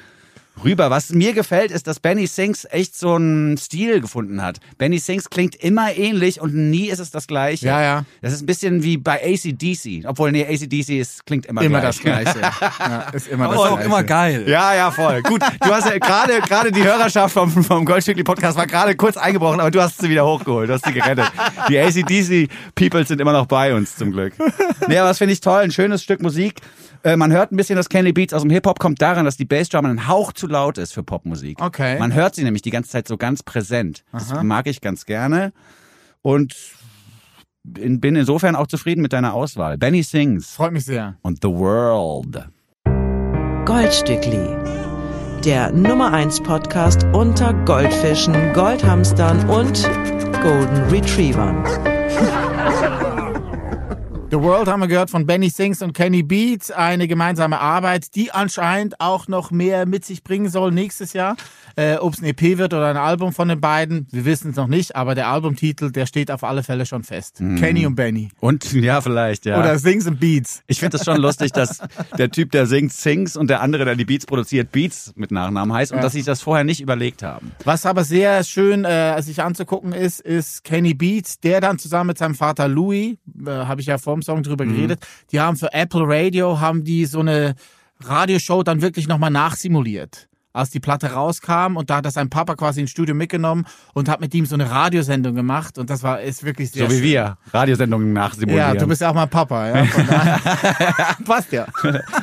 Rüber. Was mir gefällt, ist, dass Benny Sings echt so einen Stil gefunden hat. Benny Sings klingt immer ähnlich und nie ist es das Gleiche. Ja, ja. Das ist ein bisschen wie bei ACDC. Obwohl, nee, ACDC ist, klingt immer, Immer gleich. das Gleiche. ja, ist immer das Aber auch Gleiche. immer geil. Ja, ja, voll. Gut, du hast ja gerade gerade die Hörerschaft vom, vom Goldstückli Podcast war gerade kurz eingebrochen, aber du hast sie wieder hochgeholt, du hast sie gerettet. Die ACDC People sind immer noch bei uns zum Glück. Nee, aber das finde ich toll, ein schönes Stück Musik. Äh, man hört ein bisschen das Candy Beats aus dem Hip-Hop, kommt daran, dass die Bassdrum einen Hauch zu laut ist für Popmusik. Okay. Man hört sie nämlich die ganze Zeit so ganz präsent. Das mag ich ganz gerne. Und in- bin insofern auch zufrieden mit deiner Auswahl. Benny Sings Freut mich sehr. und The World. Goldstückli. Der Nummer 1 Podcast unter Goldfischen, Goldhamstern und Golden Retrievern. The World haben wir gehört von Benny Sings und Kenny Beats. Eine gemeinsame Arbeit, die anscheinend auch noch mehr mit sich bringen soll nächstes Jahr. Äh, Ob es ein EP wird oder ein Album von den beiden, wir wissen es noch nicht, aber der Albumtitel, der steht auf alle Fälle schon fest. Kenny und Benny. Und ja, vielleicht, ja. Oder Sings and Beats. Ich finde es schon lustig, dass der Typ, der singt, sings und der andere, der die Beats produziert, Beats mit Nachnamen heißt und Ja. dass sie sich das vorher nicht überlegt haben. Was aber sehr schön äh, sich anzugucken ist, ist Kenny Beats, der dann zusammen mit seinem Vater Louis, äh, habe ich ja vor dem Song drüber geredet, die haben für Apple Radio, haben die so eine Radioshow dann wirklich nochmal nachsimuliert. Als die Platte rauskam und da hat das sein Papa quasi ins Studio mitgenommen und hat mit ihm so eine Radiosendung gemacht und das war ist wirklich sehr So wie schön. wir Radiosendungen nachsimulieren. Ja, du bist ja auch mein Papa, ja. Passt ja.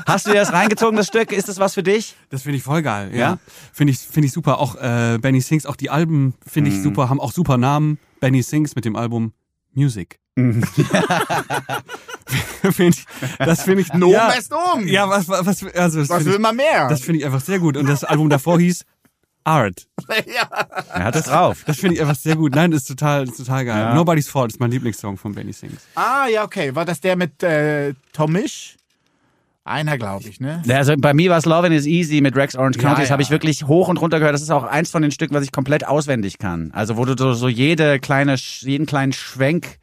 Hast du dir das reingezogen, das Stück? Ist das was für dich? Das finde ich voll geil, ja. Ja? Finde ich, finde ich super. Auch äh, Benny Sings, auch die Alben finde ich super, haben auch super Namen. Benny Sings mit dem Album Music. Find ich, das finde ich No ja, messed um. Ja, was, was, also das Was finde will ich, man mehr? das finde ich einfach sehr gut. Und das Album davor hieß Art. ja. Er hat es drauf. Das finde ich einfach sehr gut. Nein, das ist total, das ist total geil. Ja. Nobody's Fault ist mein Lieblingssong von Benny Sings. Ah, ja, okay. War das der mit äh, Tomisch? Einer, glaube ich, ne? Ja, Also bei mir war es Lovin' is Easy mit Rex Orange Ja, County. Das ja. habe ich wirklich hoch und runter gehört. Das ist auch eins von den Stücken, was ich komplett auswendig kann. Also wo du so, so jede kleine, jeden kleinen Schwenk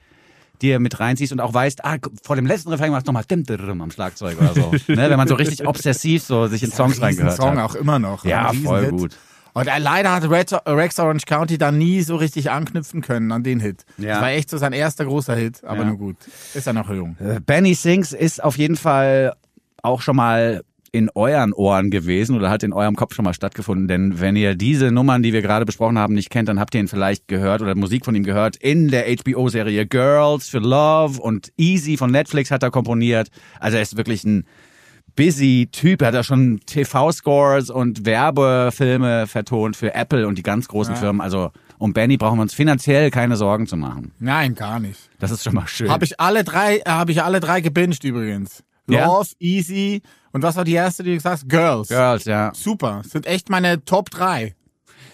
dir mit reinziehst und auch weißt, ah, vor dem letzten Refrain machst du nochmal dim, dim, dim am Schlagzeug oder so. ne, wenn man so richtig obsessiv so sich in Songs reingehört Song hat. auch immer noch. Ja, voll Riesenhit. gut. Und äh, leider hat Red, Rex Orange County da nie so richtig anknüpfen können an den Hit. Ja. Das war echt so sein erster großer Hit, aber Ja. nur gut. Ist er noch jung. Äh, Benny Sings ist auf jeden Fall auch schon mal in euren Ohren gewesen oder hat in eurem Kopf schon mal stattgefunden. Denn wenn ihr diese Nummern, die wir gerade besprochen haben, nicht kennt, dann habt ihr ihn vielleicht gehört oder Musik von ihm gehört in der HBO-Serie Girls für Love und Easy von Netflix hat er komponiert. Also er ist wirklich ein busy Typ. Er hat ja schon TV-Scores und Werbefilme vertont für Apple und die ganz großen Firmen. Also um Benny brauchen wir uns finanziell keine Sorgen zu machen. Nein, gar nicht. Das ist schon mal schön. Habe ich alle drei, äh, habe ich alle drei gebinged übrigens. Ja? Love, Easy und was war die erste, die du gesagt hast? Girls. Girls, ja. Super. Sind echt meine Top drei.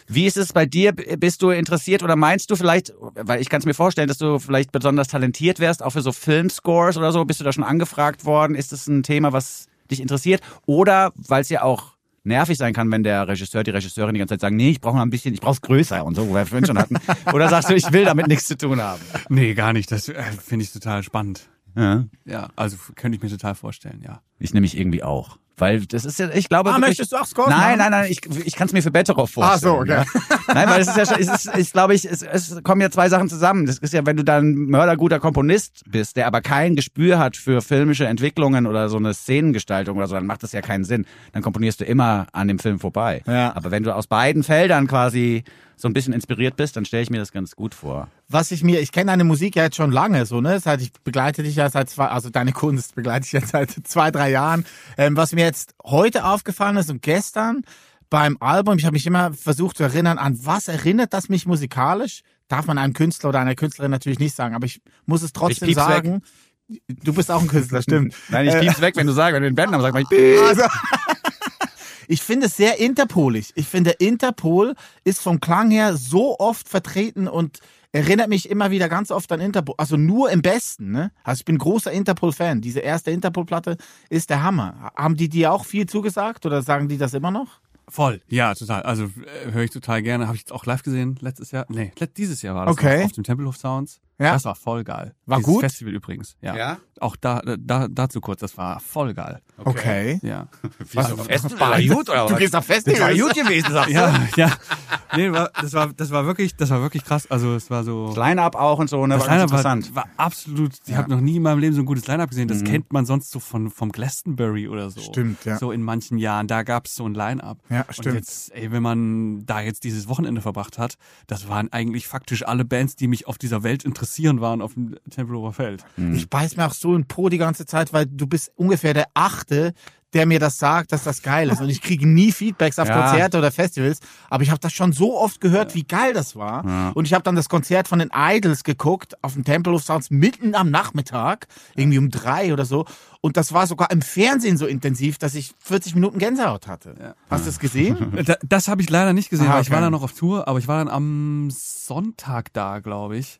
Wie ist es bei dir? Bist du interessiert oder meinst du vielleicht, weil ich kann es mir vorstellen, dass du vielleicht besonders talentiert wärst, auch für so Filmscores oder so? Bist du da schon angefragt worden? Ist es ein Thema, was dich interessiert? Oder weil es ja auch nervig sein kann, wenn der Regisseur, die Regisseurin die ganze Zeit sagen, nee, ich brauche noch ein bisschen, ich brauche es größer und so, wo wir vorhin schon hatten. Oder sagst du, ich will damit nichts zu tun haben? Nee, gar nicht. Das äh, finde ich total spannend. Ja. Ja, also könnte ich mir total vorstellen, ja. Ich nämlich irgendwie auch. Weil das ist ja, ich glaube. Ah, möchtest du auch Scores Nein, nein, nein, ich, ich kann es mir für Betteroff vorstellen. Ah, so, okay. Ja. Nein, weil es ist ja schon, es ist, ich glaube ich, es, es kommen ja zwei Sachen zusammen. Das ist ja, wenn du dann ein mörderguter Komponist bist, der aber kein Gespür hat für filmische Entwicklungen oder so eine Szenengestaltung oder so, dann macht das ja keinen Sinn. Dann komponierst du immer an dem Film vorbei. Ja. Aber wenn du aus beiden Feldern quasi so ein bisschen inspiriert bist, dann stelle ich mir das ganz gut vor. was ich mir, ich kenne deine Musik ja jetzt schon lange, so, ne? Seit ich begleite dich ja seit zwei, also deine Kunst begleite ich jetzt seit zwei, drei Jahren. Ähm, was mir jetzt heute aufgefallen ist und gestern beim Album, ich habe mich immer versucht zu erinnern, an was erinnert das mich musikalisch? Darf man einem Künstler oder einer Künstlerin natürlich nicht sagen, aber ich muss es trotzdem piep's weg. sagen. Du bist auch ein Künstler, stimmt. Nein, ich Äh, piep's weg, wenn du sagst, wenn du den Bandnamen sagst, mach ich Also, ich finde es sehr interpolig. Ich finde, Interpol ist vom Klang her so oft vertreten und erinnert mich immer wieder ganz oft an Interpol. Also nur im Besten, ne? Also ich bin großer Interpol-Fan. Diese erste Interpol-Platte ist der Hammer. Haben die dir auch viel zugesagt oder sagen die das immer noch? Voll. Ja, total. Also äh, höre ich total gerne. Habe ich jetzt auch live gesehen letztes Jahr. Nee, dieses Jahr war das Okay. auf dem Tempelhof Sounds. Ja. Das war voll geil. War Dieses gut? Festival übrigens. Ja. Ja? Auch da, da, dazu kurz, das war voll geil. Okay. Ja. Was, Festival war gut, oder Du was? gehst auf Das war gut gewesen, sagst du? Ja, ja. Nee, war, das war, das war wirklich, das war wirklich krass. Also, es war so. Das Line-Up auch und so, ne? Das War ganz Line-Up war, interessant. war absolut, ich habe noch nie in meinem Leben so ein gutes Line-Up gesehen. Das Mhm. kennt man sonst so von, vom Glastonbury oder so. Stimmt, ja. So in manchen Jahren, da gab es so ein Line-Up. Ja, Und stimmt. jetzt, ey, wenn man da jetzt dieses Wochenende verbracht hat, das waren eigentlich faktisch alle Bands, die mich auf dieser Welt interessieren, waren auf dem Tempelhofer Feld. Ich beiß mir auch so in Po die ganze Zeit, weil du bist ungefähr der Achte, der mir das sagt, dass das geil ist. Und ich kriege nie Feedbacks auf Ja. Konzerte oder Festivals, aber ich habe das schon so oft gehört, wie geil das war. Und ich habe dann das Konzert von den Idols geguckt auf dem Tempelhof Sounds mitten am Nachmittag, irgendwie um drei oder so. Und das war sogar im Fernsehen so intensiv, dass ich 40 Minuten Gänsehaut hatte. Hast du es gesehen? Da, das habe ich leider nicht gesehen, Ah, weil ich war okay. da noch auf Tour, aber ich war dann am Sonntag da, glaube ich.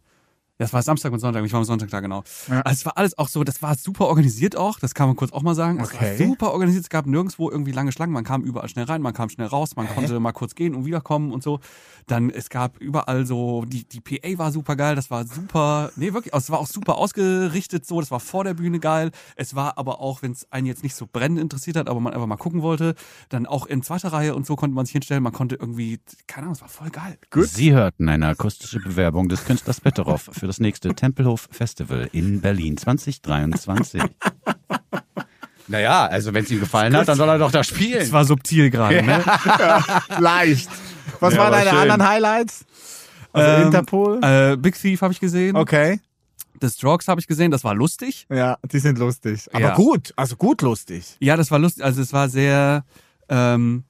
Ja, es war Samstag und Sonntag, ich war am Sonntag da, genau. Ja. Also es war alles auch so, das war super organisiert auch, das kann man kurz auch mal sagen. Es Okay. war super organisiert, es gab nirgendwo irgendwie lange Schlangen, man kam überall schnell rein, man kam schnell raus, man konnte mal kurz gehen und wiederkommen und so. Dann, es gab überall so, die, die PA war super geil, das war super, nee, wirklich, es war auch super ausgerichtet so, das war vor der Bühne geil. Es war aber auch, wenn es einen jetzt nicht so brennend interessiert hat, aber man einfach mal gucken wollte, dann auch in zweiter Reihe und so konnte man sich hinstellen, man konnte irgendwie, keine Ahnung, es war voll geil. Sie hörten eine akustische Bewerbung des Künstlers Betteroff für das nächste Tempelhof Festival in Berlin 2023. Naja, also wenn es ihm gefallen hat, dann soll er doch da spielen. Es war subtil gerade, ne? Leicht. Was Ja, waren war deine schön. anderen Highlights? Also Ähm, Interpol? Äh, Big Thief habe ich gesehen. Okay. The Strokes habe ich gesehen, das war lustig. Ja, die sind lustig. Aber Ja. gut, also gut lustig. Ja, das war lustig, also es war sehr, ähm,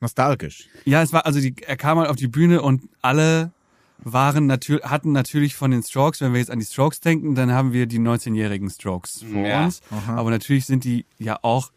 Nostalgisch. ja, es war, also die, er kam halt auf die Bühne und alle waren natürlich, hatten natürlich von den Strokes, wenn wir jetzt an die Strokes denken, dann haben wir die 19-jährigen Strokes vor Ja. uns. Aber natürlich sind die ja auch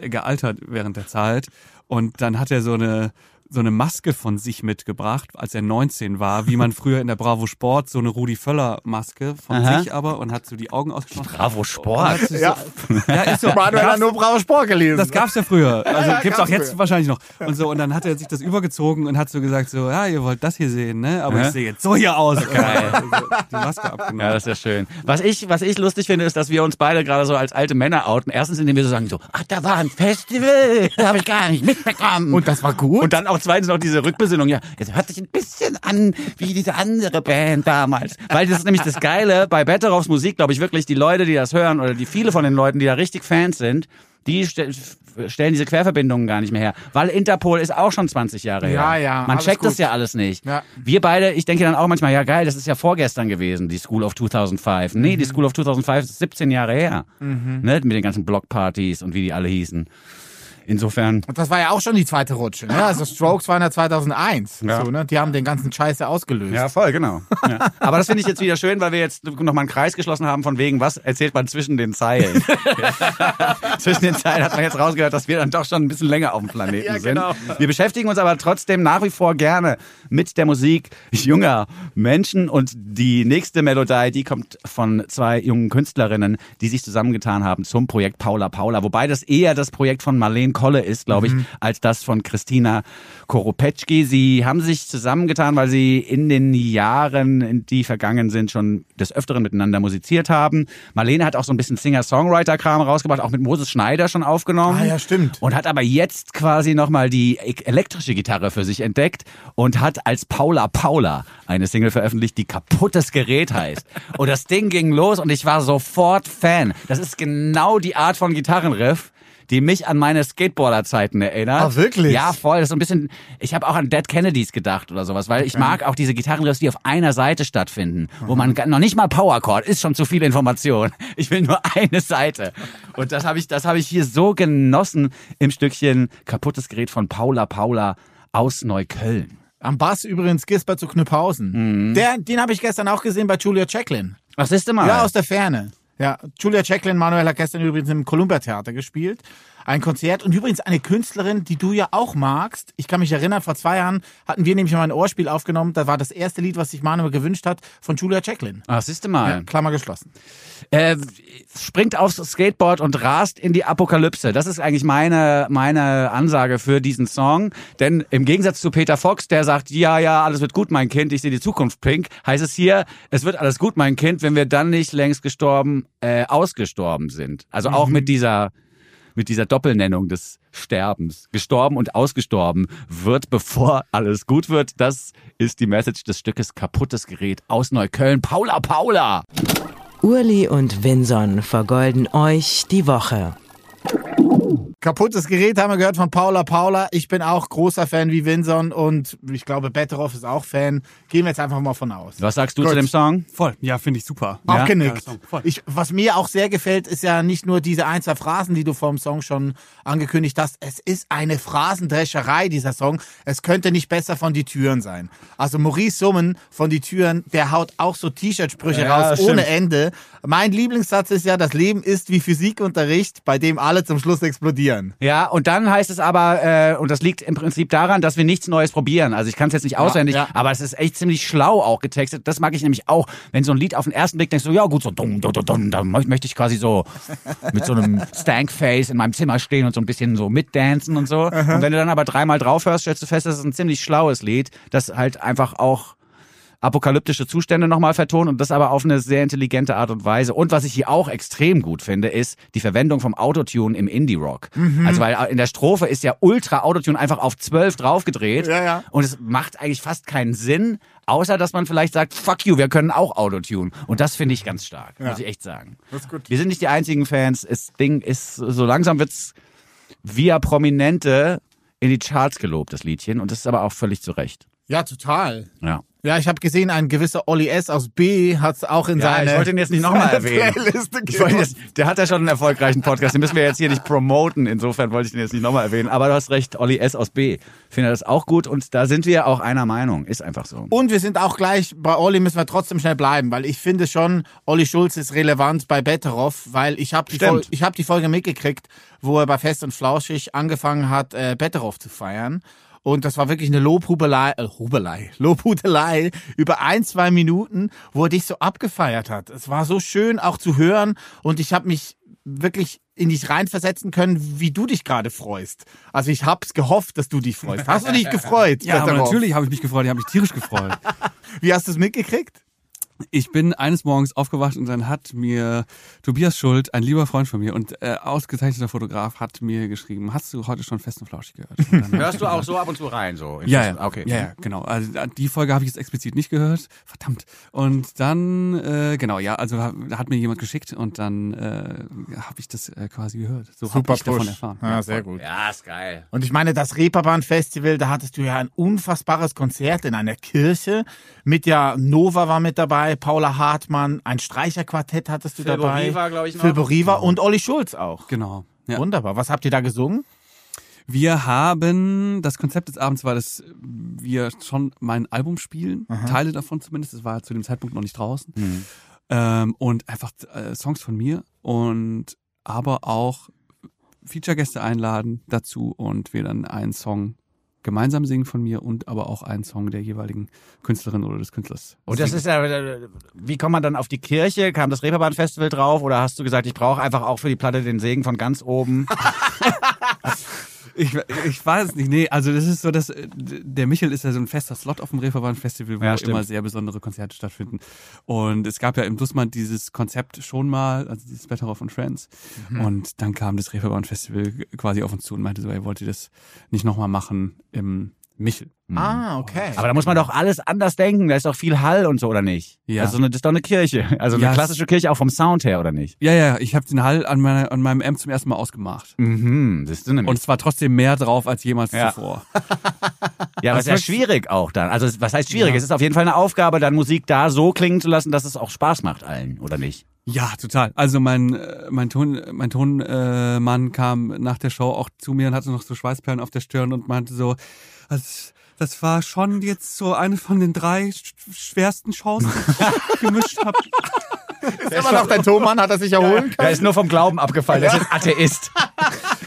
äh, gealtert während der Zeit. Und dann hat er so eine, so eine Maske von sich mitgebracht, als er 19 war, wie man früher in der Bravo Sport, so eine Rudi Völler Maske von Aha. sich aber und hat so die Augen ausgesprochen. Bravo Sport. Ja. So, ja, ist so. Manuel hat nur Bravo Sport gelesen. das gab's ja früher. Also ja, gibt's auch jetzt früher. wahrscheinlich noch. Und so, und dann hat er sich das übergezogen und hat so gesagt, so, ja, ihr wollt das hier sehen, ne? Aber Hä? ich sehe jetzt so hier aus. Geil. Also, die Maske abgenommen. Ja, das ist ja schön. Was ich, was ich lustig finde, ist, dass wir uns beide gerade so als alte Männer outen. Erstens, indem wir so sagen, so, ach, da war ein Festival, da habe ich gar nicht mitbekommen. Und das war gut? Und dann auch zweitens noch diese Rückbesinnung. Ja, es hört sich ein bisschen an wie diese andere Band damals. Weil das ist nämlich das Geile bei Betteroffs Musik, glaube ich wirklich, die Leute, die das hören oder die viele von den Leuten, die da richtig Fans sind, die ste stellen diese Querverbindungen gar nicht mehr her. Weil Interpol ist auch schon 20 Jahre her. Ja, ja, Man checkt das gut. ja alles nicht. Ja. Wir beide, ich denke dann auch manchmal, ja geil, das ist ja vorgestern gewesen, die School of 2005. Nee, Mhm. die School of 2005 ist 17 Jahre her. Ne, mit den ganzen Blockpartys und wie die alle hießen. Insofern, Und das war ja auch schon die zweite Rutsche. Ne? Also Strokes waren ja 2001. Ja. So, ne? Die haben den ganzen Scheiße ausgelöst. Ja, voll, genau. Ja. Aber das finde ich jetzt wieder schön, weil wir jetzt nochmal einen Kreis geschlossen haben von wegen, was erzählt man zwischen den Zeilen. zwischen den Zeilen hat man jetzt rausgehört, dass wir dann doch schon ein bisschen länger auf dem Planeten Ja, sind. genau. Wir beschäftigen uns aber trotzdem nach wie vor gerne mit der Musik junger Menschen und die nächste Melodie, die kommt von zwei jungen Künstlerinnen, die sich zusammengetan haben zum Projekt Paula Paula, wobei das eher das Projekt von Marlene Kolle ist, glaube ich, als das von Christina Koropetschki. Sie haben sich zusammengetan, weil sie in den Jahren, die vergangen sind, schon des Öfteren miteinander musiziert haben. Marlene hat auch so ein bisschen Singer-Songwriter-Kram rausgebracht, auch mit Moses Schneider schon aufgenommen. Ah, ja, stimmt. Und hat aber jetzt quasi nochmal die elektrische Gitarre für sich entdeckt und hat als Paula Paula eine Single veröffentlicht, die kaputtes Gerät heißt. Und das Ding ging los und ich war sofort Fan. Das ist genau die Art von Gitarrenriff, die mich an meine Skateboarder-Zeiten erinnert. Ah, wirklich? Ja, voll. Das ist so ein bisschen, ich habe auch an Dead Kennedys gedacht oder sowas, weil ich mag auch diese Gitarrenriffs, die auf einer Seite stattfinden, wo man noch nicht mal Powerchord ist schon zu viel Information. Ich will nur eine Seite. Und das habe ich, das habe ich hier so genossen im Stückchen kaputtes Gerät von Paula Paula aus Neukölln. Am Bass übrigens Gisbert zu Knüpphausen. Mhm. Der, den habe ich gestern auch gesehen bei Julia Jacqueline. Was ist denn mal? Ja, aus der Ferne. Ja, Julia Jacqueline Manuel hat gestern übrigens im Columbia Theater gespielt. Ein Konzert und übrigens eine Künstlerin, die du ja auch magst. Ich kann mich erinnern, vor zwei Jahren hatten wir nämlich mal ein Ohrspiel aufgenommen. Da war das erste Lied, was sich Manuel gewünscht hat, von Julia Jacqueline. Ach, siehste mal. Ja, Klammer geschlossen. äh, springt aufs Skateboard und rast in die Apokalypse. Das ist eigentlich meine, meine Ansage für diesen Song. Denn im Gegensatz zu Peter Fox, der sagt, ja, ja, alles wird gut, mein Kind, ich sehe die Zukunft pink, heißt es hier, es wird alles gut, mein Kind, wenn wir dann nicht längst gestorben, äh, ausgestorben sind. Also auch mit dieser, mit dieser Doppelnennung des Sterbens. Gestorben und ausgestorben wird, bevor alles gut wird. Das ist die Message des Stückes Kaputtes Gerät aus Neukölln. Paula, Paula! Urli und Vinson vergolden euch die Woche. Kaputtes Gerät haben wir gehört von Paula Paula. Ich bin auch großer Fan wie Vinson und ich glaube, Betteroff ist auch Fan. Gehen wir jetzt einfach mal von aus. Was sagst du Gut. zu dem Song? Voll. Ja, finde ich super. Auch Ja? genickt. Ich, was mir auch sehr gefällt, ist ja nicht nur diese ein, zwei Phrasen, die du vor dem Song schon angekündigt hast. Es ist eine Phrasendrescherei, dieser Song. Es könnte nicht besser von die Türen sein. Also Maurice Summen von die Türen, der haut auch so T-Shirt-Sprüche Ja, raus stimmt. ohne Ende. Mein Lieblingssatz ist ja, das Leben ist wie Physikunterricht, bei dem alle zum Schluss explodieren. Ja, und dann heißt es aber, äh, und das liegt im Prinzip daran, dass wir nichts Neues probieren. Also ich kann es jetzt nicht auswendig, ja. aber es ist echt ziemlich schlau auch getextet. Das mag ich nämlich auch, wenn so ein Lied auf den ersten Blick denkst du, ja gut, so dumm, dumm, dumm, da mö- möchte ich quasi so mit so einem Stank-Face in meinem Zimmer stehen und so ein bisschen so mitdancen und so. Und wenn du dann aber dreimal drauf hörst, stellst du fest, das ist ein ziemlich schlaues Lied, das halt einfach auch apokalyptische Zustände nochmal vertonen und das aber auf eine sehr intelligente Art und Weise. Und was ich hier auch extrem gut finde, ist die Verwendung vom Autotune im Indie-Rock. Also weil in der Strophe ist ja ultra Autotune einfach auf 12 draufgedreht Ja, ja. und es macht eigentlich fast keinen Sinn, außer dass man vielleicht sagt, fuck you, wir können auch Autotune. Und das finde ich ganz stark, muss ich echt sagen. Das ist gut. Wir sind nicht die einzigen Fans. Das Ding ist, so langsam wird's via Prominente in die Charts gelobt, das Liedchen. Und das ist aber auch völlig zu Recht. Ja, total. Ja. Ja, ich habe gesehen, ein gewisser Olli S. aus B. hat es auch in Ja, seine ich wollte ihn jetzt nicht nochmal erwähnen. Jetzt, der hat ja schon einen erfolgreichen Podcast, den müssen wir jetzt hier nicht promoten. Insofern wollte ich den jetzt nicht nochmal erwähnen. Aber du hast recht, Olli S. aus B. Finde das auch gut und da sind wir auch einer Meinung. Ist einfach so. Und wir sind auch gleich, bei Olli müssen wir trotzdem schnell bleiben, weil ich finde schon, Olli Schulz ist relevant bei Betteroff, weil ich habe die. Fol ich hab die Folge mitgekriegt, wo er bei Fest und Flauschig angefangen hat, äh, Betteroff zu feiern. Und das war wirklich eine Lobhubelei, äh, Hubelei, Lobhudelei über ein, zwei Minuten, wo er dich so abgefeiert hat. Es war so schön auch zu hören und ich habe mich wirklich in dich reinversetzen können, wie du dich gerade freust. Also ich hab's gehofft, dass du dich freust. Hast du dich gefreut? Ja, natürlich habe ich mich gefreut. Ich habe mich tierisch gefreut. Wie hast du es mitgekriegt? Ich bin eines Morgens aufgewacht und dann hat mir Tobias Schuld, ein lieber Freund von mir und äh, ausgezeichneter Fotograf, hat mir geschrieben, hast du heute schon Fest und Flauschig gehört? Und Hörst du auch so ab und zu rein? So Ja, ja, Okay. Ja, ja, genau. Also die Folge habe ich jetzt explizit nicht gehört. Verdammt. Und dann, äh, genau, ja, also da hat mir jemand geschickt und dann äh, habe ich das äh, quasi gehört. So habe ich davon erfahren. Ja, sehr gut. Ja, ist geil. Und ich meine, das Reeperbahn-Festival, da hattest du ja ein unfassbares Konzert in einer Kirche mit ja Nova war mit dabei, Paula Hartmann, ein Streicherquartett hattest du Phil dabei. Boriva, glaub ich, noch. Phil Boriva und Olli Schulz auch. Genau. Ja. Wunderbar. Was habt ihr da gesungen? Wir haben, das Konzept des Abends war, dass wir schon mein Album spielen, Teile davon zumindest, das war zu dem Zeitpunkt noch nicht draußen. Ähm, und einfach äh, Songs von mir und aber auch Feature-Gäste einladen dazu und wir dann einen Song gemeinsam singen von mir und aber auch einen Song der jeweiligen Künstlerin oder des Künstlers. Und das ist ja, äh, wie kommt man dann auf die Kirche? Kam das Reeperbahn-Festival drauf? Oder hast du gesagt, ich brauche einfach auch für die Platte den Segen von ganz oben? Ich, ich weiß es nicht. Nee, also das ist so, dass äh, der Michel ist ja so ein fester Slot auf dem Reeperbahn Festival, wo Ja, immer sehr besondere Konzerte stattfinden. Und es gab ja im Dussmann dieses Konzept schon mal, also dieses Better and Friends. Mhm. Und dann kam das Reeperbahn Festival quasi auf uns zu und meinte so, er wollte das nicht nochmal machen im Michel. Ah, okay. Aber da muss man doch alles anders denken. Da ist doch viel Hall und so, oder nicht? Ja. Also, das ist doch eine Kirche. Also eine Ja, klassische Kirche auch vom Sound her, oder nicht? Ja, ja, ich habe den Hall an, meiner, an meinem Amp zum ersten Mal ausgemacht. Mhm, das ist nämlich. Und es war trotzdem mehr drauf als jemals Ja. zuvor. ja, aber es ist ja schwierig auch dann. Also, was heißt schwierig? Es ist auf jeden Fall eine Aufgabe, dann Musik da so klingen zu lassen, dass es auch Spaß macht allen, oder nicht? Ja, total. Also mein äh, mein Ton mein Tonmann äh, kam nach der Show auch zu mir und hatte noch so Schweißperlen auf der Stirn und meinte so, das, das war schon jetzt so eine von den drei sch schwersten Shows, die ich gemischt habe. ist immer noch dein Thomann, hat er sich erholen Er ist nur vom Glauben abgefallen. Er ist ein Atheist.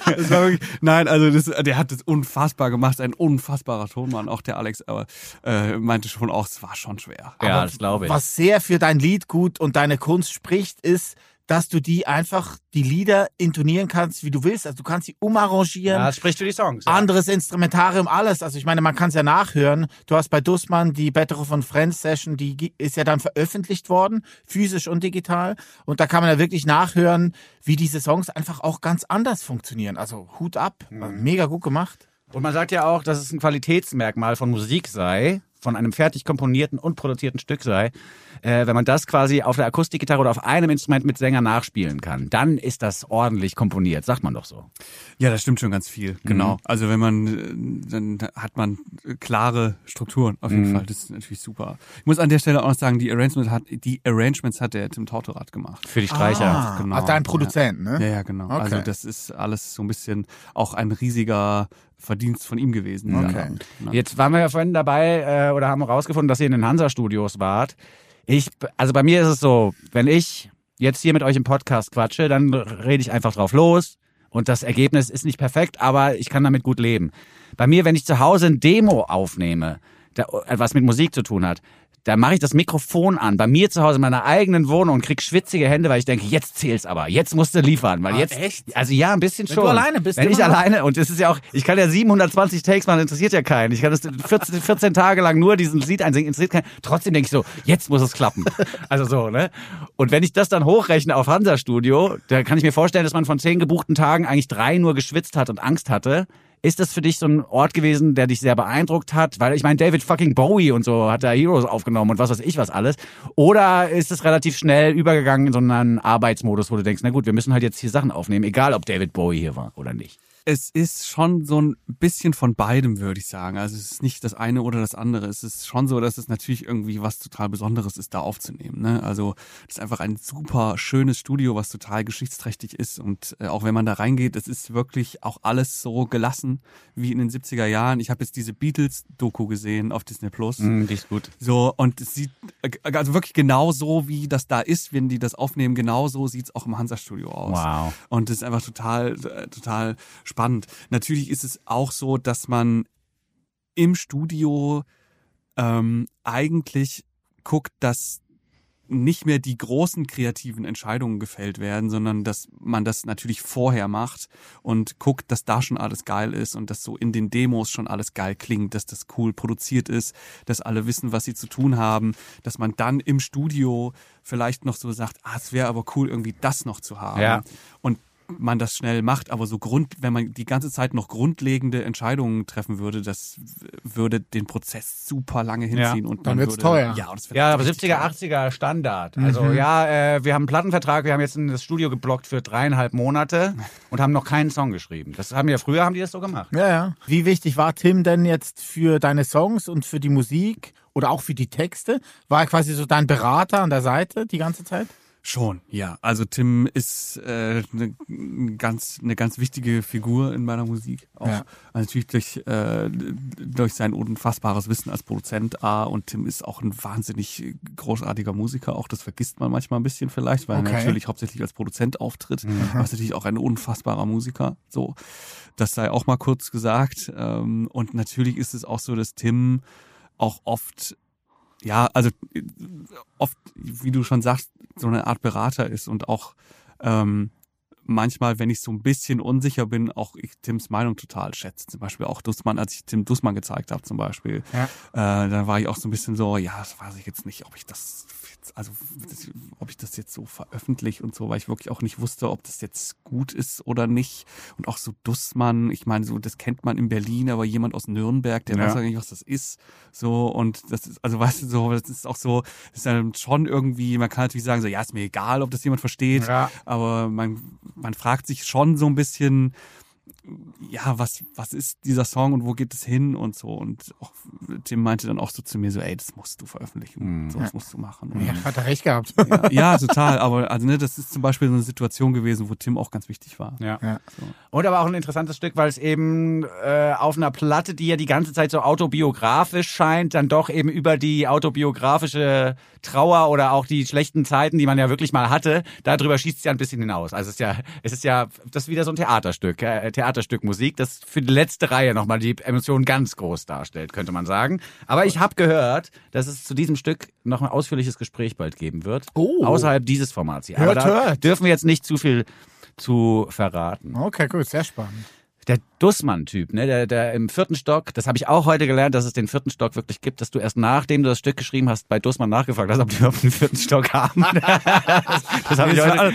Das war wirklich, nein, also das, der hat das unfassbar gemacht, ein unfassbarer Tonmann, auch der Alex, aber äh, meinte schon auch, es war schon schwer. Ja, das glaube ich. Was sehr für dein Lied gut und deine Kunst spricht, ist, dass du die einfach, die Lieder intonieren kannst, wie du willst. Also du kannst sie umarrangieren. ja, spricht für die Songs. Ja. anderes Instrumentarium, alles. Also ich meine, man kann es ja nachhören. Du hast bei Dussmann die Better von Friends Session, die ist ja dann veröffentlicht worden, physisch und digital. Und da kann man ja wirklich nachhören, wie diese Songs einfach auch ganz anders funktionieren. Also Hut ab, also mega gut gemacht. Und man sagt ja auch, dass es ein Qualitätsmerkmal von Musik sei, von einem fertig komponierten und produzierten Stück sei, äh, wenn man das quasi auf der Akustikgitarre oder auf einem Instrument mit Sänger nachspielen kann. Dann ist das ordentlich komponiert, sagt man doch so. Ja, das stimmt schon ganz viel, genau. Also wenn man, äh, dann hat man äh, klare Strukturen, auf jeden Fall. Das ist natürlich super. Ich muss an der Stelle auch noch sagen, die Arrangements hat, die Arrangements hat der Tim Tautorat gemacht. Für die Streicher. Ah, genau. ah, dein Produzent, Ja, ne? ja, genau. Okay. Also das ist alles so ein bisschen auch ein riesiger Verdienst von ihm gewesen. Okay. Ja. Jetzt waren wir ja vorhin dabei äh, oder haben rausgefunden, dass ihr in den Hansa-Studios wart. Ich, also bei mir ist es so, wenn ich jetzt hier mit euch im Podcast quatsche, dann rede ich einfach drauf los und das Ergebnis ist nicht perfekt, aber ich kann damit gut leben. Bei mir, wenn ich zu Hause ein Demo aufnehme, da, was mit Musik zu tun hat, da mache ich das Mikrofon an, bei mir zu Hause in meiner eigenen Wohnung und krieg schwitzige Hände, weil ich denke, jetzt zähl's aber, jetzt musst du liefern, weil Ah, jetzt, echt? also ja, ein bisschen Wenn schon. du alleine bist, Wenn ich alleine, und es ist ja auch, ich kann ja 720 Takes machen, interessiert ja keinen. Ich kann das 14, 14 Tage lang nur diesen Lied einsingen, interessiert keinen. Trotzdem denke ich so, jetzt muss es klappen. Also so, ne? Und wenn ich das dann hochrechne auf Hansa Studio, da kann ich mir vorstellen, dass man von zehn gebuchten Tagen eigentlich drei nur geschwitzt hat und Angst hatte. Ist das für dich so ein Ort gewesen, der dich sehr beeindruckt hat? Weil ich meine, David fucking Bowie und so hat da Heroes aufgenommen und was weiß ich was alles. Oder ist es relativ schnell übergegangen in so einen Arbeitsmodus, wo du denkst, na gut, wir müssen halt jetzt hier Sachen aufnehmen, egal ob David Bowie hier war oder nicht. Es ist schon so ein bisschen von beidem, würde ich sagen. Also es ist nicht das eine oder das andere. Es ist schon so, dass es natürlich irgendwie was total Besonderes ist, da aufzunehmen. Ne? Also es ist einfach ein super schönes Studio, was total geschichtsträchtig ist. Und äh, auch wenn man da reingeht, es ist wirklich auch alles so gelassen wie in den 70er Jahren. Ich habe jetzt diese Beatles-Doku gesehen auf Disney Plus. die ist gut. So, und es sieht äh, also wirklich genau so, wie das da ist, wenn die das aufnehmen, genau so sieht's auch im Hansa-Studio aus. Wow. Und das ist einfach total, äh, total spannend. Natürlich ist es auch so, dass man im Studio ähm, eigentlich guckt, dass nicht mehr die großen kreativen Entscheidungen gefällt werden, sondern dass man das natürlich vorher macht und guckt, dass da schon alles geil ist und dass so in den Demos schon alles geil klingt, dass das cool produziert ist, dass alle wissen, was sie zu tun haben, dass man dann im Studio vielleicht noch so sagt, ah, es wäre aber cool, irgendwie das noch zu haben. Ja. Und man das schnell macht, aber so Grund, wenn man die ganze Zeit noch grundlegende Entscheidungen treffen würde, das würde den Prozess super lange hinziehen und Dann man wird's würde, teuer. Ja, wird Ja, aber richtig 70er, teuer. 80er Standard. Also ja, äh, wir haben einen Plattenvertrag, wir haben jetzt in das Studio geblockt für dreieinhalb Monate und haben noch keinen Song geschrieben. Das haben ja früher haben die das so gemacht. Ja, ja. Wie wichtig war Tim denn jetzt für deine Songs und für die Musik oder auch für die Texte? War er quasi so dein Berater an der Seite die ganze Zeit? Schon, ja. Also Tim ist äh, eine ganz eine ganz wichtige Figur in meiner Musik. Auch Ja. also natürlich durch äh, durch sein unfassbares Wissen als Produzent A und Tim ist auch ein wahnsinnig großartiger Musiker. Auch das vergisst man manchmal ein bisschen vielleicht, weil Okay. er natürlich hauptsächlich als Produzent auftritt. Aber ist natürlich auch ein unfassbarer Musiker. So, das sei auch mal kurz gesagt. Ähm, und natürlich ist es auch so, dass Tim auch oft ja, also oft, wie du schon sagst, so eine Art Berater ist und auch ähm, manchmal, wenn ich so ein bisschen unsicher bin, auch ich Tims Meinung total schätze. Zum Beispiel auch Dussmann, als ich Tim Dussmann gezeigt habe zum Beispiel, Ja. äh, dann war ich auch so ein bisschen so, ja, das weiß ich jetzt nicht, ob ich das jetzt, also das, ob ich das jetzt so veröffentliche und so, weil ich wirklich auch nicht wusste, ob das jetzt gut ist oder nicht. Und auch so Dussmann, ich meine, so das kennt man in Berlin, aber jemand aus Nürnberg, der Ja. weiß nicht, was das ist. So und das ist, also weißt du, so, das ist auch so, das ist dann schon irgendwie, man kann natürlich sagen, so, ja, ist mir egal, ob das jemand versteht, Ja. aber man, man fragt sich schon so ein bisschen, ja, was, was ist dieser Song und wo geht es hin und so. Und auch, Tim meinte dann auch so zu mir so, ey, das musst du veröffentlichen, so, das musst du machen. Und, Ja, hat er recht gehabt. ja, ja, total. Aber also ne, das ist zum Beispiel so eine Situation gewesen, wo Tim auch ganz wichtig war. Ja. Ja. Und aber auch ein interessantes Stück, weil es eben äh, auf einer Platte, die ja die ganze Zeit so autobiografisch scheint, dann doch eben über die autobiografische Trauer oder auch die schlechten Zeiten, die man ja wirklich mal hatte, darüber schießt es ja ein bisschen hinaus. Also es ist ja, es ist ja, das ist wieder so ein Theaterstück, äh, Theaterstück Musik, das für die letzte Reihe nochmal die Emotionen ganz groß darstellt, könnte man sagen. Aber ich habe gehört, dass es zu diesem Stück noch ein ausführliches Gespräch bald geben wird. Oh. Außerhalb dieses Formats hier. Aber Hört, da hört. dürfen wir jetzt nicht zu viel zu verraten. Okay, gut, sehr spannend. Der Dussmann-Typ, ne, der, der im vierten Stock, das habe ich auch heute gelernt, dass es den vierten Stock wirklich gibt, dass du erst nachdem du das Stück geschrieben hast, bei Dussmann nachgefragt hast, ob die überhaupt einen vierten Stock haben. das das habe ich heute.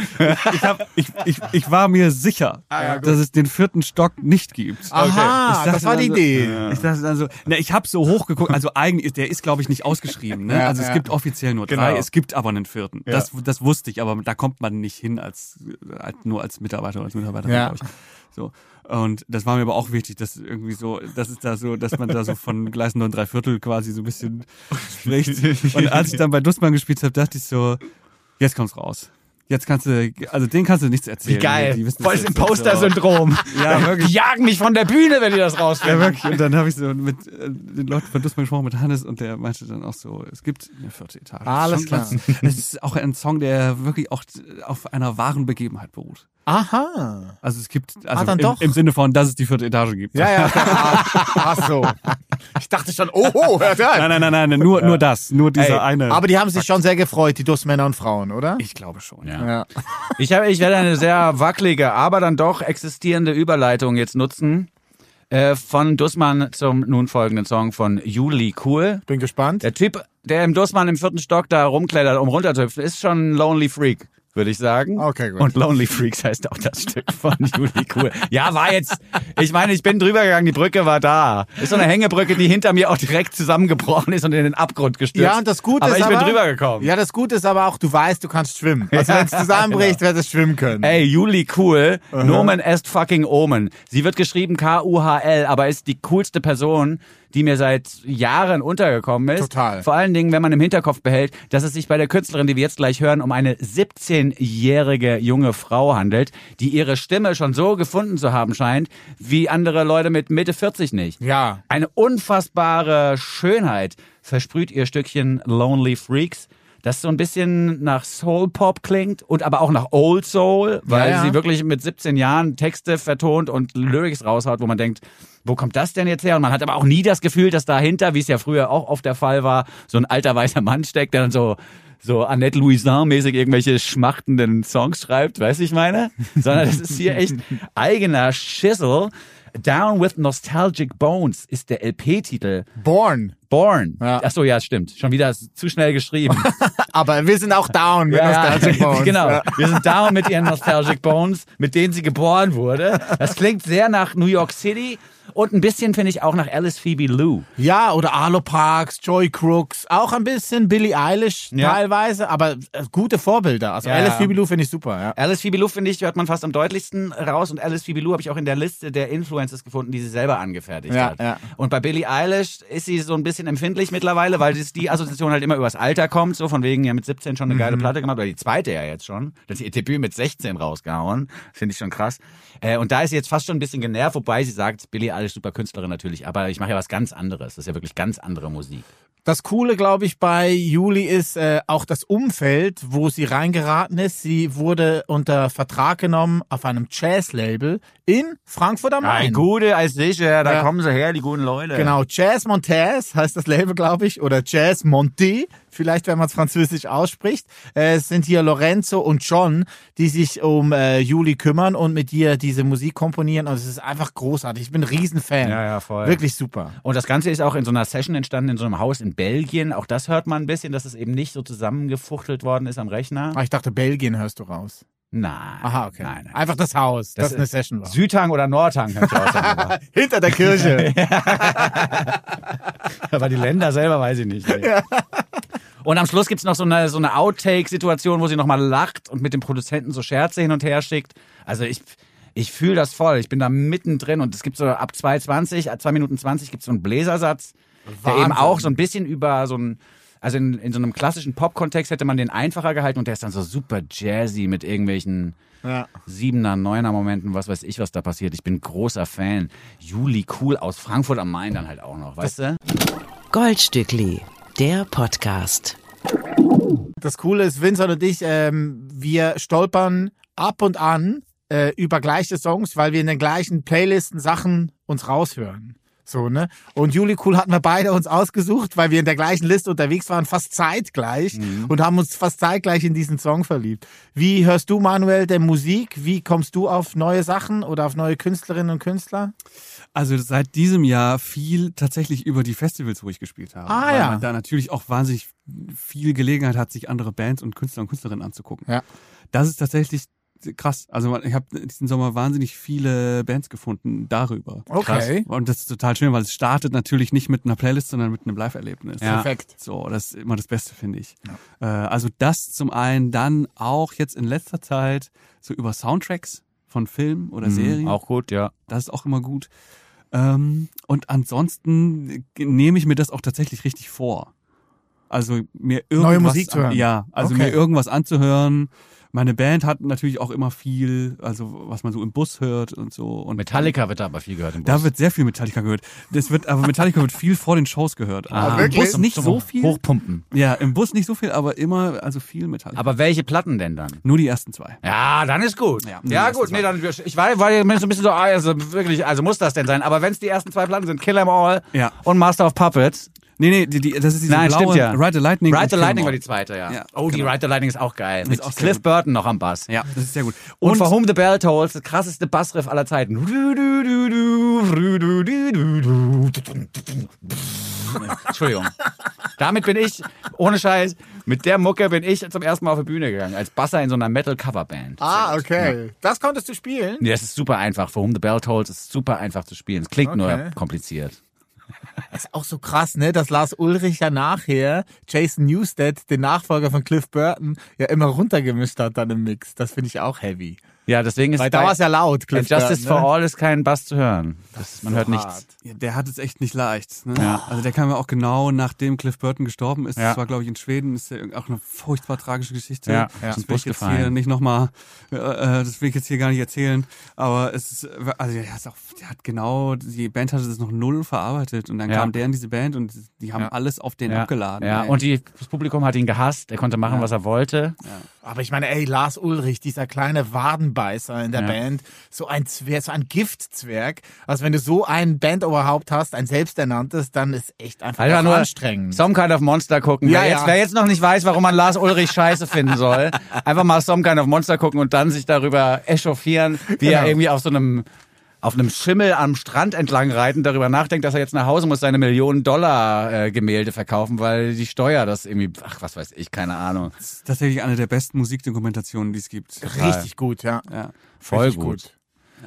ich, hab, ich, ich, ich war mir sicher, dass es den vierten Stock nicht gibt. Aha, dachte das war die so- Idee. Ich dachte dann so, na, ich habe so hochgeguckt, also eigentlich, der ist glaube ich nicht ausgeschrieben. Ne? Ja, also es ja. gibt offiziell nur Genau. drei, es gibt aber einen vierten. Das, das wusste ich, aber da kommt man nicht hin als, als nur als Mitarbeiter oder als Mitarbeiterin, Ja. glaube ich. So. Und das war mir aber auch wichtig, dass irgendwie so, das ist da so, dass man da so von Gleis 9 3 Viertel quasi so ein bisschen spricht. Und als ich dann bei Dussmann gespielt habe, dachte ich so, jetzt kommt's raus. Jetzt kannst du, also den kannst du nichts erzählen. Wie geil. Die wissen Voll jetzt nicht so. Imposter-Syndrom. Ja, wirklich. Die jagen mich von der Bühne, wenn die das Ja, rausfinden. wirklich. Und dann habe ich so mit äh, den Leuten von Dussmann gesprochen, mit Hannes, und der meinte dann auch so, es gibt eine vierte Etage. Alles klar. Es ist auch ein Song, der wirklich auch auf einer wahren Begebenheit beruht. Aha. Also es gibt, also Ah, dann im, doch. im Sinne von, dass es die vierte Etage gibt. Ja, ja. Ach, ach so. Ich dachte schon, oh, oh hört, hört. Nein, nein, nein, nein, nur, nur das, nur dieser Ey, eine. Aber die haben sich schon sehr gefreut, die Dussmänner und Frauen, oder? ich glaube schon. Ja. Ja. Ich, habe, ich werde eine sehr wackelige, aber dann doch existierende Überleitung jetzt nutzen. Äh, von Dussmann zum nun folgenden Song von Juli Cool. Bin gespannt. Der Typ, der im Dussmann im vierten Stock da rumklettert, um runterzuhüpfen, ist schon ein Lonely Freak, würde ich sagen. Okay, gut. Und Lonely Freaks heißt auch das Stück von Juli Cool. Ja, war jetzt, ich meine, ich bin drüber gegangen, die Brücke war da. Ist so eine Hängebrücke, die hinter mir auch direkt zusammengebrochen ist und in den Abgrund gestürzt. Ja, und das Gute aber ist ich bin aber, drüber gekommen. Ja, das Gute ist aber auch, du weißt, du kannst schwimmen. Also wenn es zusammenbricht, wird es schwimmen können. Ey, Juli cool. Nomen est fucking Omen. Sie wird geschrieben K-U-H-L, aber ist die coolste Person, die mir seit Jahren untergekommen ist. Total. Vor allen Dingen, wenn man im Hinterkopf behält, dass es sich bei der Künstlerin, die wir jetzt gleich hören, um eine 17-jährige junge Frau handelt, die ihre Stimme schon so gefunden zu haben scheint, wie andere Leute mit Mitte 40 nicht. Ja. Eine unfassbare Schönheit versprüht ihr Stückchen Lonely Freaks, das so ein bisschen nach Soul Pop klingt und aber auch nach Old Soul, weil Ja, ja. sie wirklich mit 17 Jahren Texte vertont und Lyrics raushaut, wo man denkt, wo kommt das denn jetzt her? Und man hat aber auch nie das Gefühl, dass dahinter, wie es ja früher auch oft der Fall war, so ein alter weißer Mann steckt, der dann so so Annette Louisin-mäßig irgendwelche schmachtenden Songs schreibt, weißt du, ich meine? Sondern das ist hier echt eigener Schissel. Down with Nostalgic Bones ist der LP-Titel. Born. Born. Ja. Ach so, ja, stimmt. Schon wieder zu schnell geschrieben. Aber wir sind auch down mit Nostalgic Bones. genau. Ja. Wir sind down mit ihren Nostalgic Bones, mit denen sie geboren wurde. Das klingt sehr nach New York City und ein bisschen finde ich auch nach Alice Phoebe Lou. Ja, oder Arlo Parks, Joy Crooks, auch ein bisschen Billie Eilish Ja. teilweise, aber äh, gute Vorbilder. Also Ja, Alice. Phoebe Lou finde ich super, ja. Alice Phoebe Lou, finde ich, hört man fast am deutlichsten raus. Und Alice Phoebe Lou habe ich auch in der Liste der Influencers gefunden, die sie selber angefertigt Ja, hat. ja. Und bei Billie Eilish ist sie so ein bisschen empfindlich mittlerweile, weil die Assoziation halt immer übers Alter kommt. So von wegen ja mit 17 schon eine Mhm. geile Platte gemacht, oder die zweite ja jetzt schon. Das ist ihr Debüt mit 16 rausgehauen. Finde ich schon krass. Äh, und da ist sie jetzt fast schon ein bisschen genervt, wobei sie sagt, Billie Eilish super Künstlerin natürlich, aber ich mache ja was ganz anderes. Das ist ja wirklich ganz andere Musik. Das Coole, glaube ich, bei Juli ist äh, auch das Umfeld, wo sie reingeraten ist. Sie wurde unter Vertrag genommen auf einem Jazz-Label in Frankfurt am Main. gute als sicher, da Ja. kommen sie her, die guten Leute. Genau, Jazz Montez heißt das Label, glaube ich, oder Jazz Monté, vielleicht wenn man es französisch ausspricht. Äh, Es sind hier Lorenzo und John, die sich um äh, Juli kümmern und mit ihr diese Musik komponieren. Und es ist einfach großartig. Ich bin ein Riesenfan. Ja, ja, voll. Wirklich super. Und das Ganze ist auch in so einer Session entstanden, in so einem Haus in Belgien. Auch das hört man ein bisschen, dass es eben nicht so zusammengefuchtelt worden ist am Rechner. Ah, ich dachte, Belgien hörst du raus. Nein. Aha, okay. Nein, nein. Einfach das Haus, das, Das eine Session war. Südhang oder Nordhang. Hinter der Kirche. Aber die Länder selber weiß ich nicht. ey. Und am Schluss gibt's noch so eine, so eine Outtake-Situation, wo sie nochmal lacht und mit dem Produzenten so Scherze hin und her schickt. Also ich, Ich fühle das voll. Ich bin da mittendrin und es gibt so ab 2,20, ab 2 Minuten 20 gibt es so einen Bläsersatz, der eben Wahnsinn. auch so ein bisschen über so ein, also in, in so einem klassischen Pop-Kontext hätte man den einfacher gehalten und der ist dann so super jazzy mit irgendwelchen Ja. Siebener, Neuner Momenten, was weiß ich, was da passiert. Ich bin großer Fan. Juli Cool aus Frankfurt am Main dann halt auch noch, weißt du? Goldstückli, der Podcast. Das Coole ist, Vincent und ich, ähm, wir stolpern ab und an äh, über gleiche Songs, weil wir in den gleichen Playlisten Sachen uns raushören. So, ne? Und Juli Cool hatten wir beide uns ausgesucht, weil wir in der gleichen Liste unterwegs waren, fast zeitgleich und haben uns fast zeitgleich in diesen Song verliebt. Wie hörst du, Manuel, denn Musik? Wie kommst du auf neue Sachen oder auf neue Künstlerinnen und Künstler? Also seit diesem Jahr viel tatsächlich über die Festivals, wo ich gespielt habe. Ah, weil ja. man da natürlich auch wahnsinnig viel Gelegenheit hat, sich andere Bands und Künstler und Künstlerinnen anzugucken. Ja. Das ist tatsächlich krass. Also ich habe diesen Sommer wahnsinnig viele Bands gefunden darüber. Okay. Und das ist total schön, weil es startet natürlich nicht mit einer Playlist, sondern mit einem Live-Erlebnis. Ja. Perfekt. So, das ist immer das Beste, finde ich. Äh, also das zum einen, dann auch jetzt in letzter Zeit so über Soundtracks von Filmen oder Serien. Auch gut, ja. Das ist auch immer gut. Ähm, und ansonsten nehme ich mir das auch tatsächlich richtig vor. Also mir irgendwas, Neue Musik zu hören. Ja, also Okay. mir irgendwas anzuhören. Meine Band hat natürlich auch immer viel, also was man so im Bus hört und so. Und Metallica wird da aber viel gehört im Bus. Da wird sehr viel Metallica gehört. Das wird, aber Metallica wird viel vor den Shows gehört. Ah, Im? Bus nicht so viel. Hochpumpen. Ja, im Bus nicht so viel, aber immer, also viel Metallica. Aber welche Platten denn dann? Nur die ersten zwei. Ja, dann ist gut. Ja, Ja, gut. Nee, dann, ich war, war ja so ein bisschen so, ah, also wirklich, also muss das denn sein? Aber wenn es die ersten zwei Platten sind, Kill 'Em All Ja. und Master of Puppets. Nee, nee, die, die, das ist diese Nein, blaue stimmt ja. Ride the Lightning. Ride und the Lightning war die zweite, ja. Ja, oh, die genau. Ride the Lightning ist auch geil. Mit auch Cliff gut. Burton noch am Bass. Ja, das ist sehr gut. Und, For Whom the Bell Tolls, das krasseste Bassriff aller Zeiten. Entschuldigung. Damit bin ich, ohne Scheiß, mit der Mucke bin ich zum ersten Mal auf die Bühne gegangen, als Basser in so einer Metal-Cover-Band. Ah, okay. Das konntest du spielen? Nee, es ist super einfach. For Whom the Bell Tolls ist super einfach zu spielen. Es klingt nur Okay. kompliziert. Das ist auch so krass, ne, dass Lars Ulrich ja nachher Jason Newsted, den Nachfolger von Cliff Burton, ja immer runtergemischt hat dann im Mix. Das finde ich auch heavy. Ja, deswegen ist Weil da bei- war es ja laut, Cliff Justice Burton. for All ist kein Bass zu hören. Das, man hört so nichts. hart. Ja, der hat es echt nicht leicht. Ne? Ja. Also der kam ja auch genau nachdem Cliff Burton gestorben ist. Ja. Das war, glaube ich, in Schweden. Ist ja auch eine furchtbar tragische Geschichte. Ja, das ist ins will Bus ich jetzt gefallen. hier nicht nochmal, äh, äh, das will ich jetzt hier gar nicht erzählen. Aber es ist, also der, ist auch, der hat genau, die Band hatte das noch null verarbeitet und dann Ja. kam der in diese Band und die haben Ja. alles auf den Ja, abgeladen. ja. ey. und die, das Publikum hat ihn gehasst. Er konnte machen, was er wollte. Aber ich meine, ey, Lars Ulrich, dieser kleine Wadenbeißer in der Ja. Band, so ein Zwerg, so ein Giftzwerg. Also wenn du so ein Bandoberhaupt hast, ein selbsternanntes, dann ist echt einfach auch nur anstrengend. Some Kind of Monster gucken. Ja, wer, jetzt, ja. wer jetzt noch nicht weiß, warum man Lars Ulrich scheiße finden soll, einfach mal Some Kind of Monster gucken und dann sich darüber echauffieren, wie er Genau. irgendwie auf so einem auf einem Schimmel am Strand entlang reiten, darüber nachdenkt, dass er jetzt nach Hause muss, seine Millionen Dollar äh, Gemälde verkaufen, weil die Steuer das irgendwie, ach was weiß ich, keine Ahnung. Das ist tatsächlich eine der besten Musikdokumentationen, die es gibt. Richtig gut, ja. Ja. Voll Richtig gut.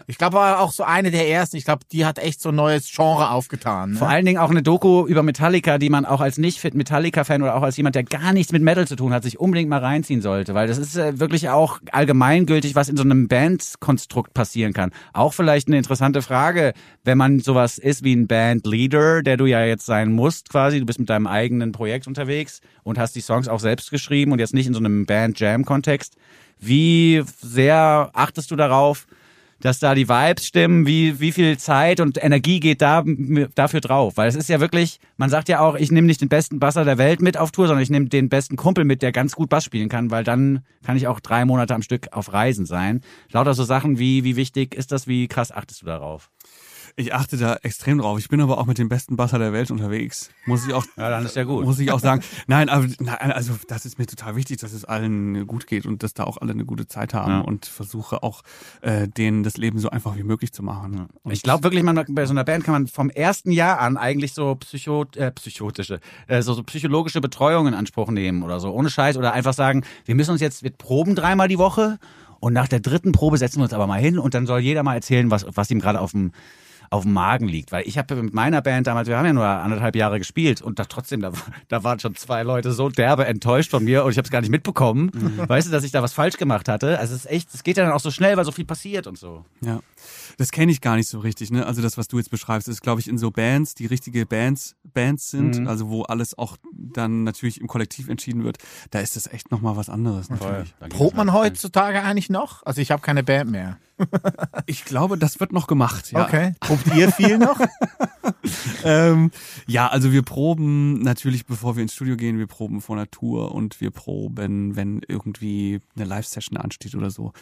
Ich glaube, war auch so eine der ersten. Ich glaube, die hat echt so ein neues Genre aufgetan. Ne? Vor allen Dingen auch eine Doku über Metallica, die man auch als Nicht-Metallica-Fan oder auch als jemand, der gar nichts mit Metal zu tun hat, sich unbedingt mal reinziehen sollte. Weil das ist äh, wirklich auch allgemeingültig, was in so einem Bandkonstrukt passieren kann. Auch vielleicht eine interessante Frage, wenn man sowas ist wie ein Bandleader, der du ja jetzt sein musst quasi. Du bist mit deinem eigenen Projekt unterwegs und hast die Songs auch selbst geschrieben und jetzt nicht in so einem Band-Jam-Kontext. Wie sehr achtest du darauf, dass da die Vibes stimmen, wie, wie viel Zeit und Energie geht da dafür drauf. Weil es ist ja wirklich, man sagt ja auch, ich nehme nicht den besten Basser der Welt mit auf Tour, sondern ich nehme den besten Kumpel mit, der ganz gut Bass spielen kann, weil dann kann ich auch drei Monate am Stück auf Reisen sein. Lauter so Sachen wie, wie wichtig ist das, wie krass achtest du darauf? Ich achte da extrem drauf. Ich bin aber auch mit dem besten Basser der Welt unterwegs. Muss ich auch, Ja, dann ist ja gut. muss ich auch sagen. Nein, aber nein, also das ist mir total wichtig, dass es allen gut geht und dass da auch alle eine gute Zeit haben Ja. und versuche auch äh, denen das Leben so einfach wie möglich zu machen. Und Ich glaube wirklich, man bei so einer Band kann man vom ersten Jahr an eigentlich so psycho, äh, psychotische, äh, so, so psychologische Betreuung in Anspruch nehmen oder so, ohne Scheiß oder einfach sagen, wir müssen uns jetzt, wir proben dreimal die Woche und nach der dritten Probe setzen wir uns aber mal hin und dann soll jeder mal erzählen, was, was ihm gerade auf dem auf dem Magen liegt. Weil ich habe mit meiner Band damals, wir haben ja nur anderthalb Jahre gespielt und da trotzdem, da, da waren schon zwei Leute so derbe enttäuscht von mir und ich habe es gar nicht mitbekommen. Weißt du, dass ich da was falsch gemacht hatte? Also es ist echt, es geht ja dann auch so schnell, weil so viel passiert und so. Ja. Das kenne ich gar nicht so richtig, ne? Also das, was du jetzt beschreibst, ist, glaube ich, in so Bands, die richtige Bands, Bands sind, Mhm. also wo alles auch dann natürlich im Kollektiv entschieden wird, da ist das echt nochmal was anderes natürlich. Probt man heutzutage eigentlich noch? Also ich habe keine Band mehr. Ich glaube, das wird noch gemacht, ja. Okay. Probt ihr viel noch? Ähm, ja, also wir proben natürlich, bevor wir ins Studio gehen, wir proben vor Tour und wir proben, wenn irgendwie eine Live-Session ansteht oder so,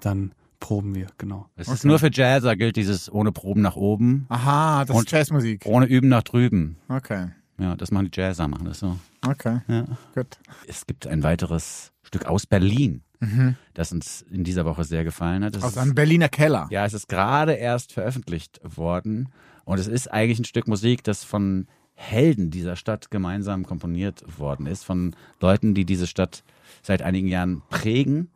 dann proben wir, genau. Es ist nur für Jazzer gilt dieses ohne Proben nach oben, Aha, das Und- ist Jazzmusik. ohne Üben nach drüben. Okay. Ja, das machen die Jazzer, machen das so. Okay. Ja. Gut. Es gibt ein weiteres Stück aus Berlin, das uns in dieser Woche sehr gefallen hat. Das Aus einem Berliner Keller. ja, es ist gerade erst veröffentlicht worden und es ist eigentlich ein Stück Musik, das von Helden dieser Stadt gemeinsam komponiert worden ist, von Leuten, die diese Stadt seit einigen Jahren prägen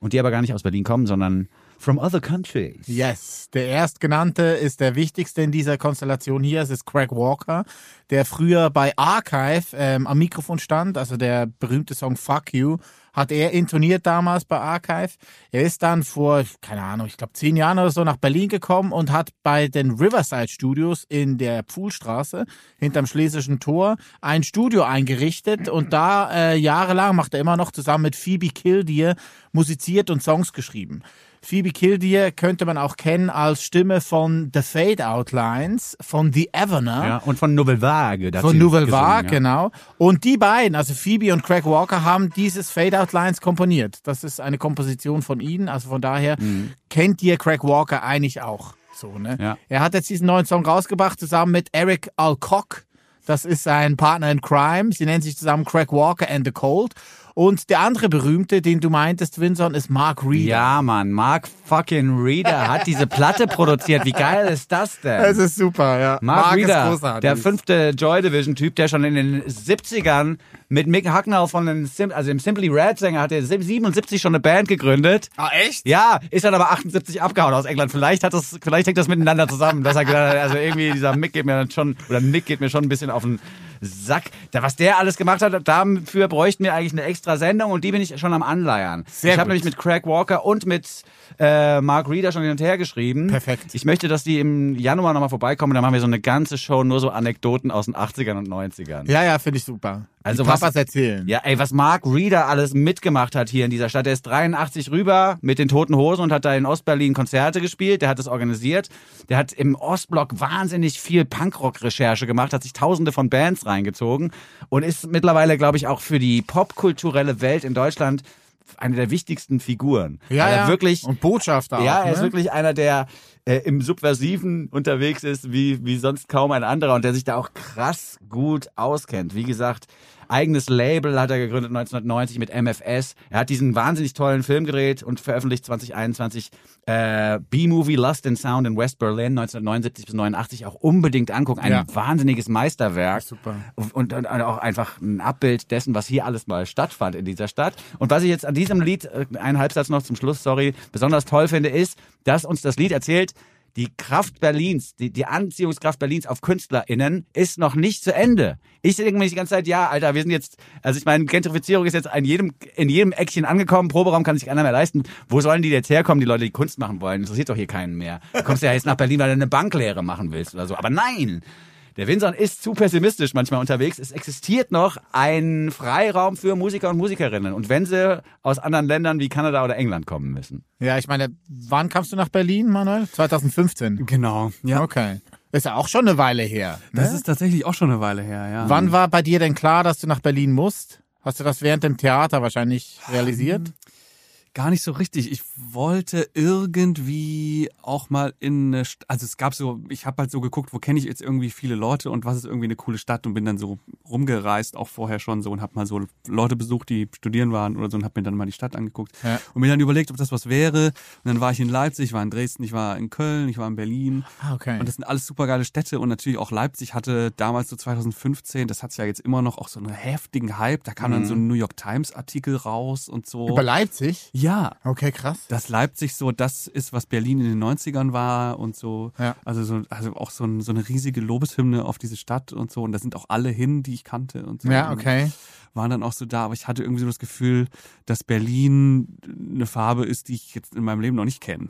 und die aber gar nicht aus Berlin kommen, sondern from other countries. Yes, der erstgenannte ist der wichtigste in dieser Konstellation hier. Es ist Craig Walker, der früher bei Archive ähm, am Mikrofon stand, also der berühmte Song Fuck You, hat er intoniert damals bei Archive. Er ist dann vor, keine Ahnung, ich glaube zehn Jahren oder so nach Berlin gekommen und hat bei den Riverside Studios in der Pfuhlstraße hinterm Schlesischen Tor ein Studio eingerichtet und da äh, jahrelang macht er immer noch zusammen mit Phoebe Killdeer musiziert und Songs geschrieben. Phoebe Killdeer könnte man auch kennen als Stimme von The Fade Outlines, von The Evener. Ja, und von Nouvelle Vague. Von Nouvelle Vague, ja. genau. Und die beiden, also Phoebe und Craig Walker, haben dieses Fade Out Lines komponiert. Das ist eine Komposition von ihnen. Also von daher kennt ihr Craig Walker eigentlich auch. So, ne? Ja. Er hat jetzt diesen neuen Song rausgebracht, zusammen mit Eric Alcock. Das ist sein Partner in Crime. Sie nennen sich zusammen Craig Walker and the Cold. Und der andere berühmte, den du meintest, Vinson, ist Mark Reeder. Ja, Mann, Mark fucking Reeder hat diese Platte produziert. Wie geil ist das denn? Es ist super, ja. Mark, ist Reeder, großartig. der fünfte Joy Division Typ, der schon in den 70ern mit Mick Hucknall von den Sim also dem Simply Red Sänger hat er 77 schon eine Band gegründet. Ah, echt? Ja, ist dann aber 78 abgehauen aus England. Vielleicht hat das, vielleicht hängt das miteinander zusammen, dass er gedacht hat, also irgendwie dieser Mick geht mir dann schon, oder Nick geht mir schon ein bisschen auf den Sack. Da, was der alles gemacht hat, dafür bräuchten wir eigentlich eine extra Sendung und die bin ich schon am Anleiern. Sehr ich habe nämlich mit Craig Walker und mit äh, Mark Reeder schon hin und her geschrieben. Perfekt. Ich möchte, dass die im Januar nochmal vorbeikommen. Dann machen wir so eine ganze Show, nur so Anekdoten aus den 80ern und 90ern. Ja, ja, finde ich super. Also was- Papas erzählen. Ja, ey, was Mark Reeder alles mitgemacht hat hier in dieser Stadt. Der ist 83 rüber mit den Toten Hosen und hat da in Ostberlin Konzerte gespielt. Der hat das organisiert. Der hat im Ostblock wahnsinnig viel Punkrock-Recherche gemacht, hat sich tausende von Bands reingezogen und ist mittlerweile, glaube ich, auch für die popkulturelle Welt in Deutschland eine der wichtigsten Figuren. Ja, ja. wirklich Und Botschafter auch. ja, er ist ne? wirklich einer, der äh, im Subversiven unterwegs ist, wie, wie sonst kaum ein anderer und der sich da auch krass gut auskennt. Wie gesagt, eigenes Label hat er gegründet 1990 mit MFS. Er hat diesen wahnsinnig tollen Film gedreht und veröffentlicht 2021 äh, B-Movie Lust and Sound in West Berlin 1979 bis 89 auch unbedingt angucken. Ein Ja. wahnsinniges Meisterwerk. Super. Und, und, und auch einfach ein Abbild dessen, was hier alles mal stattfand in dieser Stadt. Und was ich jetzt an diesem Lied, äh, einen Halbsatz noch zum Schluss, sorry, besonders toll finde, ist, dass uns das Lied erzählt, die Kraft Berlins, die, die Anziehungskraft Berlins auf KünstlerInnen ist noch nicht zu Ende. Ich denke mir die ganze Zeit, ja, Alter, wir sind jetzt, also ich meine, Gentrifizierung ist jetzt in jedem, in jedem Eckchen angekommen, Proberaum kann sich keiner mehr leisten. Wo sollen die jetzt herkommen, die Leute, die Kunst machen wollen? Interessiert doch hier keinen mehr. Du kommst ja jetzt nach Berlin, weil du eine Banklehre machen willst oder so. Aber nein! Der Winson ist zu pessimistisch manchmal unterwegs. Es existiert noch ein Freiraum für Musiker und Musikerinnen. Und wenn sie aus anderen Ländern wie Kanada oder England kommen müssen. Ja, ich meine, wann kamst du nach Berlin, Manuel? 2015. Genau, ja. Okay. Ist ja auch schon eine Weile her. Ne? Das ist tatsächlich auch schon eine Weile her, ja. Wann war bei dir denn klar, dass du nach Berlin musst? Hast du das während dem Theater wahrscheinlich realisiert? Gar nicht so richtig. Ich wollte irgendwie auch mal in eine St also es gab so, ich habe halt so geguckt, wo kenne ich jetzt irgendwie viele Leute und was ist irgendwie eine coole Stadt und bin dann so rumgereist, auch vorher schon so und habe mal so Leute besucht, die studieren waren oder so und habe mir dann mal die Stadt angeguckt Ja. und mir dann überlegt, ob das was wäre. Und dann war ich in Leipzig, ich war in Dresden, ich war in Köln, ich war in Berlin. Ah, okay. Und das sind alles super geile Städte und natürlich auch Leipzig hatte damals so 2015, das hat's ja jetzt immer noch auch so einen heftigen Hype. Da kam dann so ein New York Times Artikel raus und so. Über Leipzig? ja, Okay, krass. dass Leipzig so das ist, was Berlin in den 90ern war und so. Ja. Also, so, also auch so, ein, so eine riesige Lobeshymne auf diese Stadt und so. Und da sind auch alle hin, die ich kannte und so. Ja, Und okay. Waren dann auch so da. Aber ich hatte irgendwie so das Gefühl, dass Berlin eine Farbe ist, die ich jetzt in meinem Leben noch nicht kenne.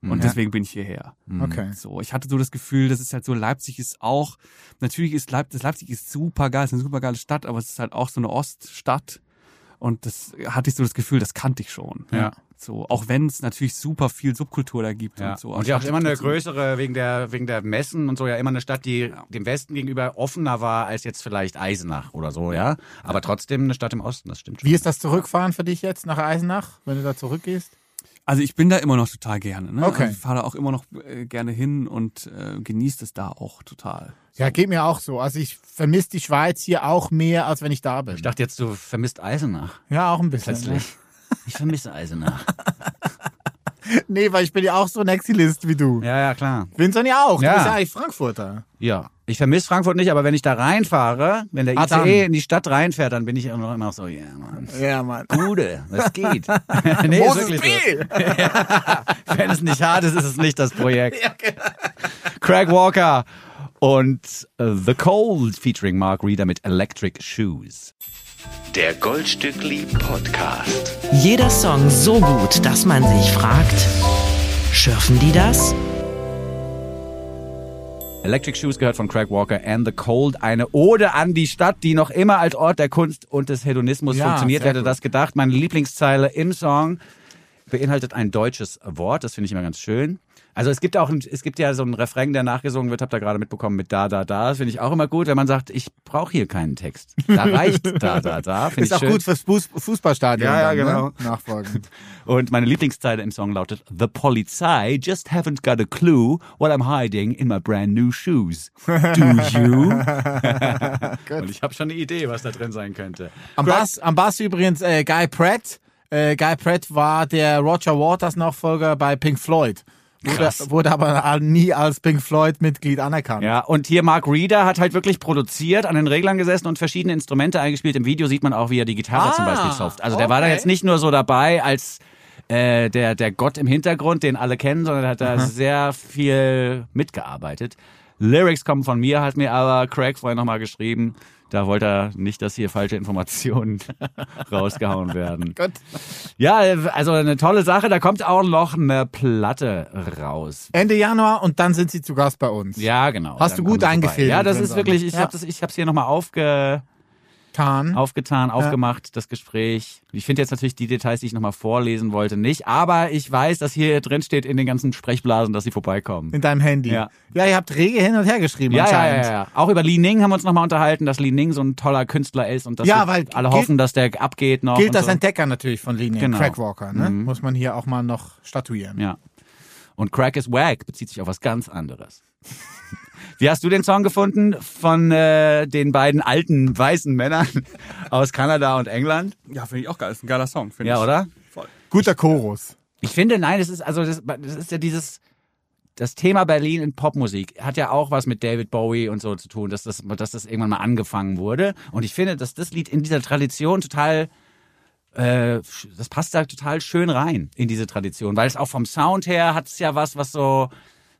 Und Ja. deswegen bin ich hierher. Okay. So, ich hatte so das Gefühl, das ist halt so, Leipzig ist auch, natürlich ist Leip das Leipzig ist super geil, ist eine super geile Stadt, aber es ist halt auch so eine Oststadt. Und das hatte ich so das Gefühl, das kannte ich schon. Ja. So, auch wenn es natürlich super viel Subkultur da gibt Ja. und so. Und ja auch immer eine größere, wegen der, wegen der Messen und so, ja immer eine Stadt, die dem Westen gegenüber offener war als jetzt vielleicht Eisenach oder so, ja. Aber trotzdem eine Stadt im Osten, das stimmt schon. Wie ist das Zurückfahren für dich jetzt nach Eisenach, wenn du da zurückgehst? Also ich bin da immer noch total gerne. Ne? Okay. Also ich fahre da auch immer noch äh, gerne hin und äh, genieße es da auch total. Ja, geht mir auch so. Also ich vermisse die Schweiz hier auch mehr, als wenn ich da bin. Ich dachte jetzt, du vermisst Eisenach. ja, auch ein bisschen. Plötzlich. Ich vermisse Eisenach. Ne? Nee, weil ich bin ja auch so ein Exilist wie du. Ja, ja, klar. Vincent ja auch. Ja. Du bist ja eigentlich Frankfurter. Ja. Ich vermisse Frankfurt nicht, aber wenn ich da reinfahre, wenn der Ah, ICE dann. in die Stadt reinfährt, dann bin ich immer noch, immer so, ja, Mann. Ja, Mann. Gute, was geht? nee, ist Moses wirklich so. Wenn es nicht hart ist, ist es nicht das Projekt. Craig Walker und äh, The Cold featuring Mark Reeder mit Electric Shoes. Der Goldstückli Podcast. Jeder Song so gut, dass man sich fragt, schürfen die das? Electric Shoes gehört von Craig Walker and The Cold. Eine Ode an die Stadt, die noch immer als Ort der Kunst und des Hedonismus Ja, funktioniert. Wer hätte das gedacht? Meine Lieblingszeile im Song beinhaltet ein deutsches Wort. Das finde ich immer ganz schön. Also es gibt auch, ein, es gibt ja so einen Refrain, der nachgesungen wird, habt ihr gerade mitbekommen mit da, da, da. Das finde ich auch immer gut, wenn man sagt, ich brauche hier keinen Text. Da reicht da, da, da. Finde Ist ich auch schön. gut fürs Fuß Fußballstadion. Ja, ja, dann, genau. Ne? Nachfolgen. Und meine Lieblingszeile im Song lautet The Polizei just haven't got a clue what I'm hiding in my brand new shoes. Do you? Und ich habe schon eine Idee, was da drin sein könnte. Am Bass, am Bass übrigens äh, Guy Pratt. Äh, Guy Pratt war der Roger Waters Nachfolger bei Pink Floyd. Wurde, wurde aber nie als Pink Floyd Mitglied anerkannt. Ja, und hier Mark Reeder hat halt wirklich produziert, an den Reglern gesessen und verschiedene Instrumente eingespielt. Im Video sieht man auch, wie er die Gitarre Ah, zum Beispiel soft. Also der war da okay. jetzt nicht nur so dabei als äh, der, der Gott im Hintergrund, den alle kennen, sondern er hat da sehr viel mitgearbeitet. Lyrics kommen von mir, hat mir aber Craig vorher nochmal geschrieben. Da wollte er nicht, dass hier falsche Informationen rausgehauen werden. Gut. Ja, also eine tolle Sache. Da kommt auch noch eine Platte raus. Ende Januar und dann sind sie zu Gast bei uns. Ja, genau. Hast du gut eingefilmt, Ja, das ist wirklich, ich Ja. habe ich hab's hier nochmal aufge, Tan. aufgetan, aufgemacht, das Gespräch. Ich finde jetzt natürlich die Details, die ich nochmal vorlesen wollte, nicht, aber ich weiß, dass hier drin steht in den ganzen Sprechblasen, dass sie vorbeikommen. In deinem Handy. Ja. ja, ihr habt rege hin und her geschrieben Ja, ja, ja, anscheinend. ja. Auch über Li Ning haben wir uns nochmal unterhalten, dass Li Ning so ein toller Künstler ist und dass Ja, wir weil alle gilt- hoffen, dass der abgeht noch. Gilt als so. Entdecker natürlich von Linie. Genau. Craig Walker, ne? Muss man hier auch mal noch statuieren. Ja. Und Crack is Wack bezieht sich auf was ganz anderes. Wie hast du den Song gefunden von äh, den beiden alten weißen Männern aus Kanada und England? Ja, finde ich auch geil. Ist ein geiler Song, finde Ja, ich. oder? Voll. Guter Chorus. Ich finde, nein, das ist also das, das ist ja dieses das Thema Berlin in Popmusik hat ja auch was mit David Bowie und so zu tun, dass das, dass das irgendwann mal angefangen wurde. Und ich finde, dass das Lied in dieser Tradition total, äh, das passt da total schön rein in diese Tradition, weil es auch vom Sound her hat es ja was, was so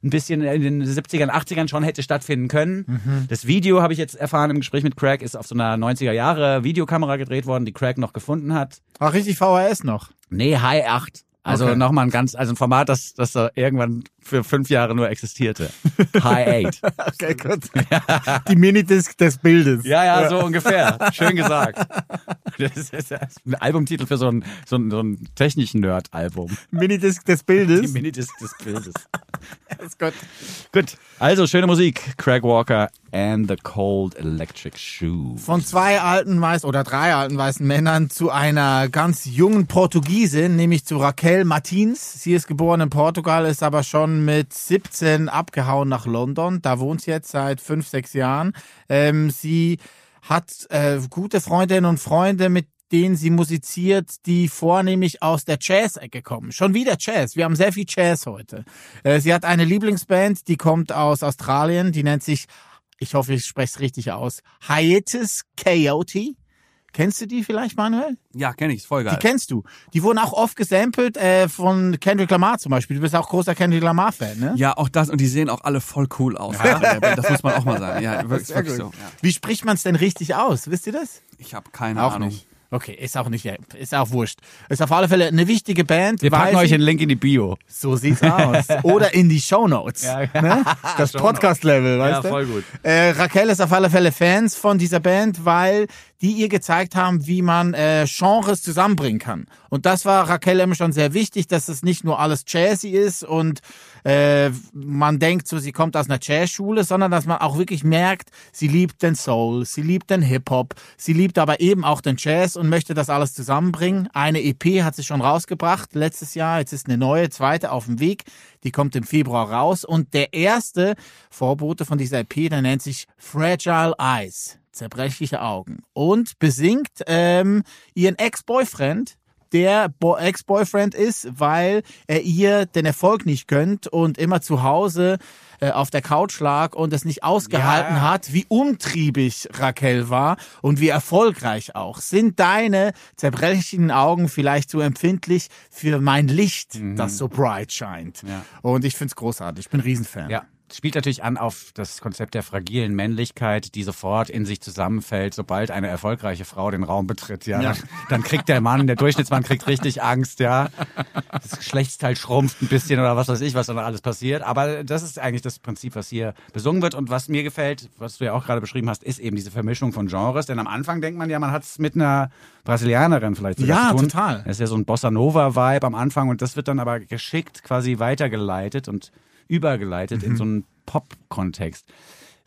ein bisschen in den 70ern, 80ern schon hätte stattfinden können. Das Video, habe ich jetzt erfahren im Gespräch mit Craig, ist auf so einer 90er Jahre Videokamera gedreht worden, die Craig noch gefunden hat. Auch richtig VHS noch. Nee, High 8. Also Okay. nochmal ein ganz, also ein Format, das, das da irgendwann für fünf Jahre nur existierte. High 8. Okay, gut. Die Minidisc des Bildes. Ja, ja, so ungefähr. Schön gesagt. Das ist, ein Albumtitel für so ein, so ein, so ein technischen Nerd-Album. Minidisc des Die Bildes. Minidisc des Bildes. ist gut. Gut. Also, schöne Musik. Craig Walker and the Cold Electric Shoe. Von zwei alten weiß oder drei alten weißen Männern zu einer ganz jungen Portugiesin, nämlich zu Raquel Martins. Sie ist geboren in Portugal, ist aber schon mit 17 abgehauen nach London. Da wohnt sie jetzt seit fünf, sechs Jahren. Ähm, sie hat äh, gute Freundinnen und Freunde, mit denen sie musiziert, die vornehmlich aus der Jazz-Ecke kommen. Schon wieder Jazz. Wir haben sehr viel Jazz heute. Äh, sie hat eine Lieblingsband, die kommt aus Australien, die nennt sich, ich hoffe, ich spreche es richtig aus, Hiatus Coyote. Kennst du die vielleicht, Manuel? Ja, kenne ich, voll Die geil. kennst du. Die wurden auch oft gesampelt äh, von Kendrick Lamar zum Beispiel. Du bist auch großer Kendrick Lamar-Fan, ne? Ja, auch das und die sehen auch alle voll cool aus. Das muss man auch mal sagen. Ja, wirklich, wirklich so. Ja. Wie spricht man es denn richtig aus? Wisst ihr das? Ich habe keine Auch Ahnung. nicht. Okay, ist auch nicht, ist auch wurscht. Ist auf alle Fälle eine wichtige Band. Wir packen euch den Link in die Bio. So sieht's aus. Oder in die Shownotes. Ja, ne? Das Podcast-Level, weißt Ja, du? voll gut. Äh, Raquel ist auf alle Fälle Fans von dieser Band, weil die ihr gezeigt haben, wie man äh, Genres zusammenbringen kann. Und das war Raquel immer schon sehr wichtig, dass es nicht nur alles jazzy ist und äh, man denkt so, sie kommt aus einer Jazzschule, sondern dass man auch wirklich merkt, sie liebt den Soul, sie liebt den Hip-Hop, sie liebt aber eben auch den Jazz und möchte das alles zusammenbringen. Eine EP hat sie schon rausgebracht letztes Jahr, jetzt ist eine neue, zweite auf dem Weg, die kommt im Februar raus. Und der erste Vorbote von dieser EP, der nennt sich Fragile Eyes, zerbrechliche Augen. Und besingt ähm, ihren Ex-Boyfriend, der Bo Ex-Boyfriend ist, weil er ihr den Erfolg nicht gönnt und immer zu Hause äh, auf der Couch lag und es nicht ausgehalten Ja. hat, wie umtriebig Raquel war und wie erfolgreich auch. Sind deine zerbrechlichen Augen vielleicht zu empfindlich für mein Licht, das so bright scheint? Ja. Und ich find's großartig. Ich bin ein Riesenfan. Ja. Spielt natürlich an auf das Konzept der fragilen Männlichkeit, die sofort in sich zusammenfällt, sobald eine erfolgreiche Frau den Raum betritt. Ja, Ja. Dann, kriegt der Mann, der Durchschnittsmann kriegt richtig Angst, ja. Das Geschlechtsteil schrumpft ein bisschen oder was weiß ich, was dann alles passiert. Aber das ist eigentlich das Prinzip, was hier besungen wird. Und was mir gefällt, was du ja auch gerade beschrieben hast, ist eben diese Vermischung von Genres. Denn am Anfang denkt man ja, man hat es mit einer Brasilianerin vielleicht Ja, zu tun. total. Das ist ja so ein Bossa Nova-Vibe am Anfang und das wird dann aber geschickt quasi weitergeleitet und übergeleitet in so einen Pop-Kontext.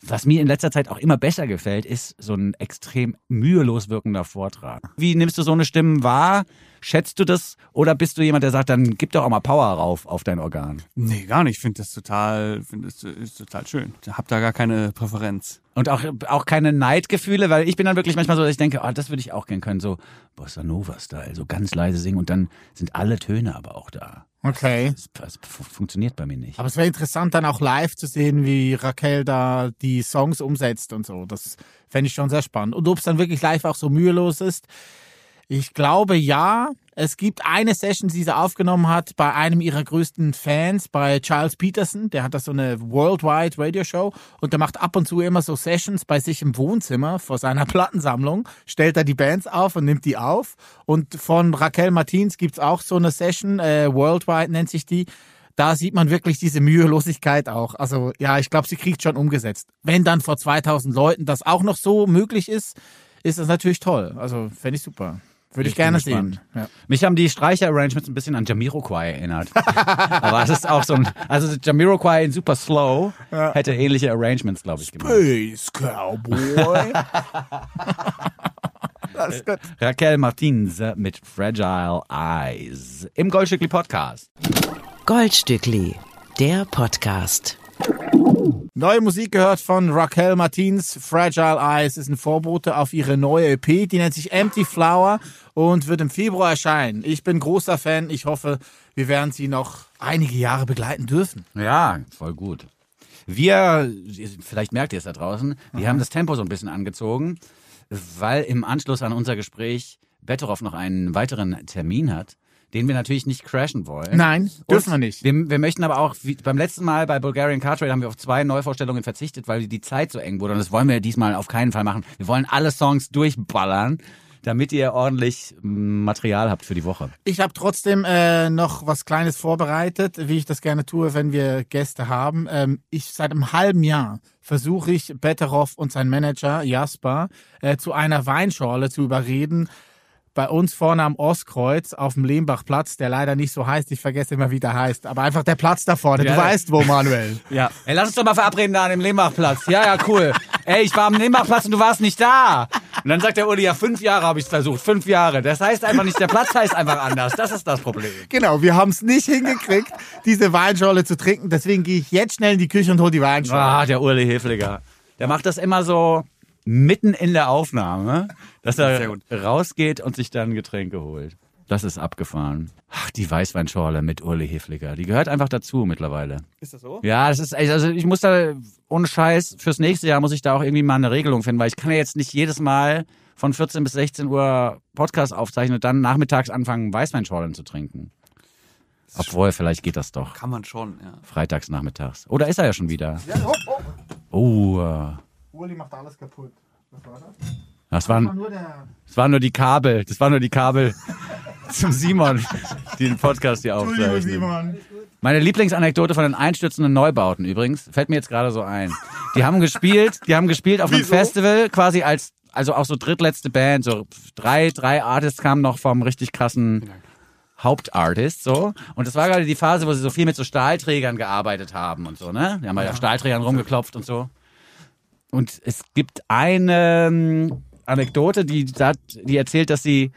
Was mir in letzter Zeit auch immer besser gefällt, ist so ein extrem mühelos wirkender Vortrag. Wie nimmst du so eine Stimme wahr? Schätzt du das? Oder bist du jemand, der sagt, dann gib doch auch mal Power rauf auf dein Organ? Nee, gar nicht. Ich finde das total, finde das ist total schön. Ich habe da gar keine Präferenz. Und auch, auch keine Neidgefühle, weil ich bin dann wirklich manchmal so, dass ich denke, oh, das würde ich auch gern können, so Bossa Nova-Style, so ganz leise singen und dann sind alle Töne aber auch da. Okay. Das, das fu- funktioniert bei mir nicht. Aber es wäre interessant, dann auch live zu sehen, wie Raquel da die Songs umsetzt und so. Das fände ich schon sehr spannend. Und ob es dann wirklich live auch so mühelos ist. Ich glaube ja. Es gibt eine Session, die sie aufgenommen hat bei einem ihrer größten Fans, bei Charles Peterson. Der hat das so eine Worldwide Radio Show und der macht ab und zu immer so Sessions bei sich im Wohnzimmer vor seiner Plattensammlung, stellt da die Bands auf und nimmt die auf. Und von Raquel Martins gibt's auch so eine Session, äh, Worldwide nennt sich die. Da sieht man wirklich diese Mühelosigkeit auch. Also ja, ich glaube, sie kriegt schon umgesetzt. Wenn dann vor 2000 Leuten das auch noch so möglich ist, ist das natürlich toll. Also fände ich super. Würde ich, Ich gerne sehen. Ja. Mich haben die Streicher-Arrangements ein bisschen an Jamiroquai erinnert. Aber es ist auch so ein, also Jamiroquai in super slow hätte ähnliche Arrangements, glaube ich, gemacht. Space Cowboy. das ist gut. Raquel Martins mit Fragile Eyes im Goldstückli Podcast. Goldstückli, der Podcast. Neue Musik gehört von Raquel Martins. Fragile Eyes ist ein Vorbote auf ihre neue EP. Die nennt sich Empty Flower und wird im Februar erscheinen. Ich bin großer Fan. Ich hoffe, wir werden sie noch einige Jahre begleiten dürfen. Ja, voll gut. Wir, vielleicht merkt ihr es da draußen, wir haben das Tempo so ein bisschen angezogen, weil im Anschluss an unser Gespräch Betteroff noch einen weiteren Termin hat, den wir natürlich nicht crashen wollen. Nein, dürfen wir nicht. Wir, wir möchten aber auch, wie beim letzten Mal bei Bulgarian Car Trade haben wir auf zwei Neuvorstellungen verzichtet, weil die Zeit so eng wurde. Und das wollen wir diesmal auf keinen Fall machen. Wir wollen alle Songs durchballern, damit ihr ordentlich Material habt für die Woche. Ich habe trotzdem äh, noch was Kleines vorbereitet, wie ich das gerne tue, wenn wir Gäste haben. Ähm, ich seit einem halben Jahr versuche ich Betteroff und sein Manager Jasper äh, zu einer Weinschorle zu überreden. Bei uns vorne am Ostkreuz auf dem Lehmbachplatz, der leider nicht so heißt, ich vergesse immer, wie der heißt, aber einfach der Platz da vorne. Ja. Du weißt wo, Manuel. Ja. Ey, lass uns doch mal verabreden da an dem Lehmbachplatz. Ja, ja, cool. Ey, ich war am Lehmbachplatz und du warst nicht da. Und dann sagt der Uli, ja, fünf Jahre habe ich versucht. Fünf Jahre. Das heißt einfach nicht, der Platz heißt einfach anders. Das ist das Problem. Genau, wir haben es nicht hingekriegt, diese Weinschorle zu trinken. Deswegen gehe ich jetzt schnell in die Küche und hole die Weinschorle. Ah, der Uli Hefliger. Der macht das immer so mitten in der Aufnahme, dass er rausgeht und sich dann Getränke holt. Das ist abgefahren. Ach, die Weißweinschorle mit Uli Hefliger. Die gehört einfach dazu mittlerweile. Ist das so? Ja, das ist also ich muss da, ohne Scheiß, fürs nächste Jahr muss ich da auch irgendwie mal eine Regelung finden, weil ich kann ja jetzt nicht jedes Mal von 14 bis 16 Uhr Podcast aufzeichnen und dann nachmittags anfangen, Weißweinschorlen zu trinken. Obwohl, vielleicht geht das doch. Kann man schon, ja. Freitags nachmittags. Oder ist er ja schon wieder? Oh, äh, Uli macht alles kaputt. Was war das? das waren, der das waren nur die Kabel. Das waren nur die Kabel zum Simon, die den Podcast hier aufzeichnen. Meine Lieblingsanekdote von den einstürzenden Neubauten übrigens, fällt mir jetzt gerade so ein. Die haben gespielt, die haben gespielt auf einem Festival, quasi als, also auch so drittletzte Band, so drei, drei Artists kamen noch vom richtig krassen Hauptartist, so. Und das war gerade die Phase, wo sie so viel mit so Stahlträgern gearbeitet haben und so, ne? Die haben halt auf Stahlträgern rumgeklopft und so. Und es gibt eine ähm, Anekdote, die, die erzählt, dass sie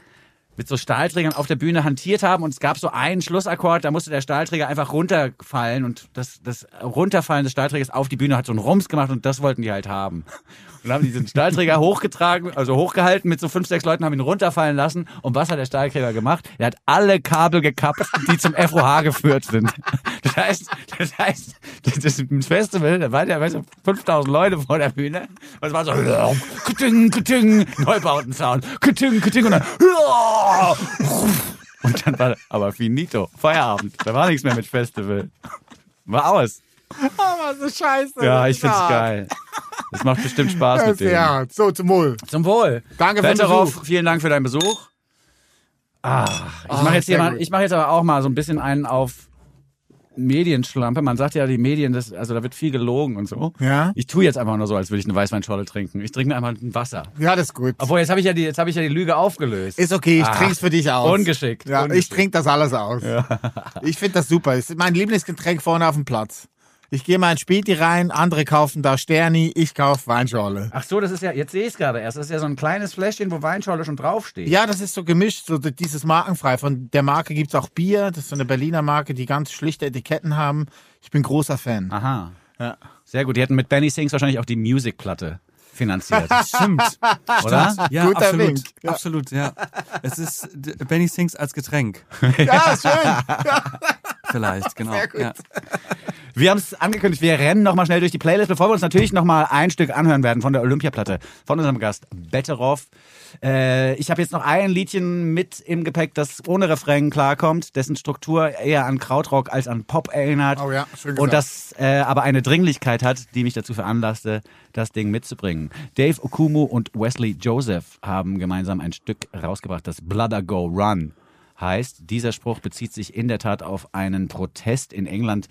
mit so Stahlträgern auf der Bühne hantiert haben und es gab so einen Schlussakkord, da musste der Stahlträger einfach runterfallen und das, das Runterfallen des Stahlträgers auf die Bühne hat so einen Rums gemacht und das wollten die halt haben. Und haben die diesen Stahlträger hochgetragen, also hochgehalten mit so fünf, sechs Leuten, haben ihn runterfallen lassen und was hat der Stahlträger gemacht? Er hat alle Kabel gekappt, die zum FOH geführt sind. Das heißt, das heißt, das Festival, da waren ja weißt du, 5000 Leute vor der Bühne und es war so kuting, kuting, Neubautensound, kuting, kuting und dann und dann war aber finito, Feierabend. Da war nichts mehr mit Festival. War aus. Aber so scheiße. Ja, ich find's geil. Das macht bestimmt Spaß mit dem. Ja, so zum Wohl. Zum Wohl. Danke für den Besuch. vielen Dank für deinen Besuch. Ah, ich Ah, mache jetzt, hier mal- ich mach jetzt aber auch mal so ein bisschen einen auf Medienschlampe. Man sagt ja, die Medien, das, also da wird viel gelogen und so. Ja? Ich tue jetzt einfach nur so, als würde ich eine Weißweinschorle trinken. Ich trinke mir einfach ein Wasser. Ja, das ist gut. Obwohl, jetzt habe ich, ja die, jetzt hab ich ja die Lüge aufgelöst. Ist okay, ich Ah, trink's für dich aus. ungeschickt, Ja, ungeschickt. ich trinke das alles aus. Ich finde das super. Ist mein Lieblingsgetränk vorne auf dem Platz. Ich gehe mal in Späti rein, andere kaufen da Sterni, ich kaufe Weinschorle. Ach so, das ist ja, jetzt sehe ich es gerade erst. Das ist ja so ein kleines Fläschchen, wo Weinschorle schon draufsteht. Ja, das ist so gemischt, so dieses markenfrei. Von der Marke gibt's auch Bier, das ist so eine Berliner Marke, die ganz schlichte Etiketten haben. Ich bin großer Fan. Aha. Ja. Sehr gut. Die hätten mit Benny Sings wahrscheinlich auch die Musicplatte finanziert. Stimmt. Oder? Ja, Guter absolut. Wink. Ja. Absolut, ja. Es ist Benny Sings als Getränk. Ja, schön. Vielleicht, genau. Ja. Wir haben es angekündigt, wir rennen nochmal schnell durch die Playlist, bevor wir uns natürlich nochmal ein Stück anhören werden von der Olympiaplatte, von unserem Gast Betteroff. Äh, ich habe jetzt noch ein Liedchen mit im Gepäck, das ohne Refrain klarkommt, dessen Struktur eher an Krautrock als an Pop erinnert. Oh ja, schön Und gesagt. das äh, aber eine Dringlichkeit hat, die mich dazu veranlasste, das Ding mitzubringen. Dave Okumu und Wesley Joseph haben gemeinsam ein Stück rausgebracht, das Blooder Go Run heißt. Dieser Spruch bezieht sich in der Tat auf einen Protest in England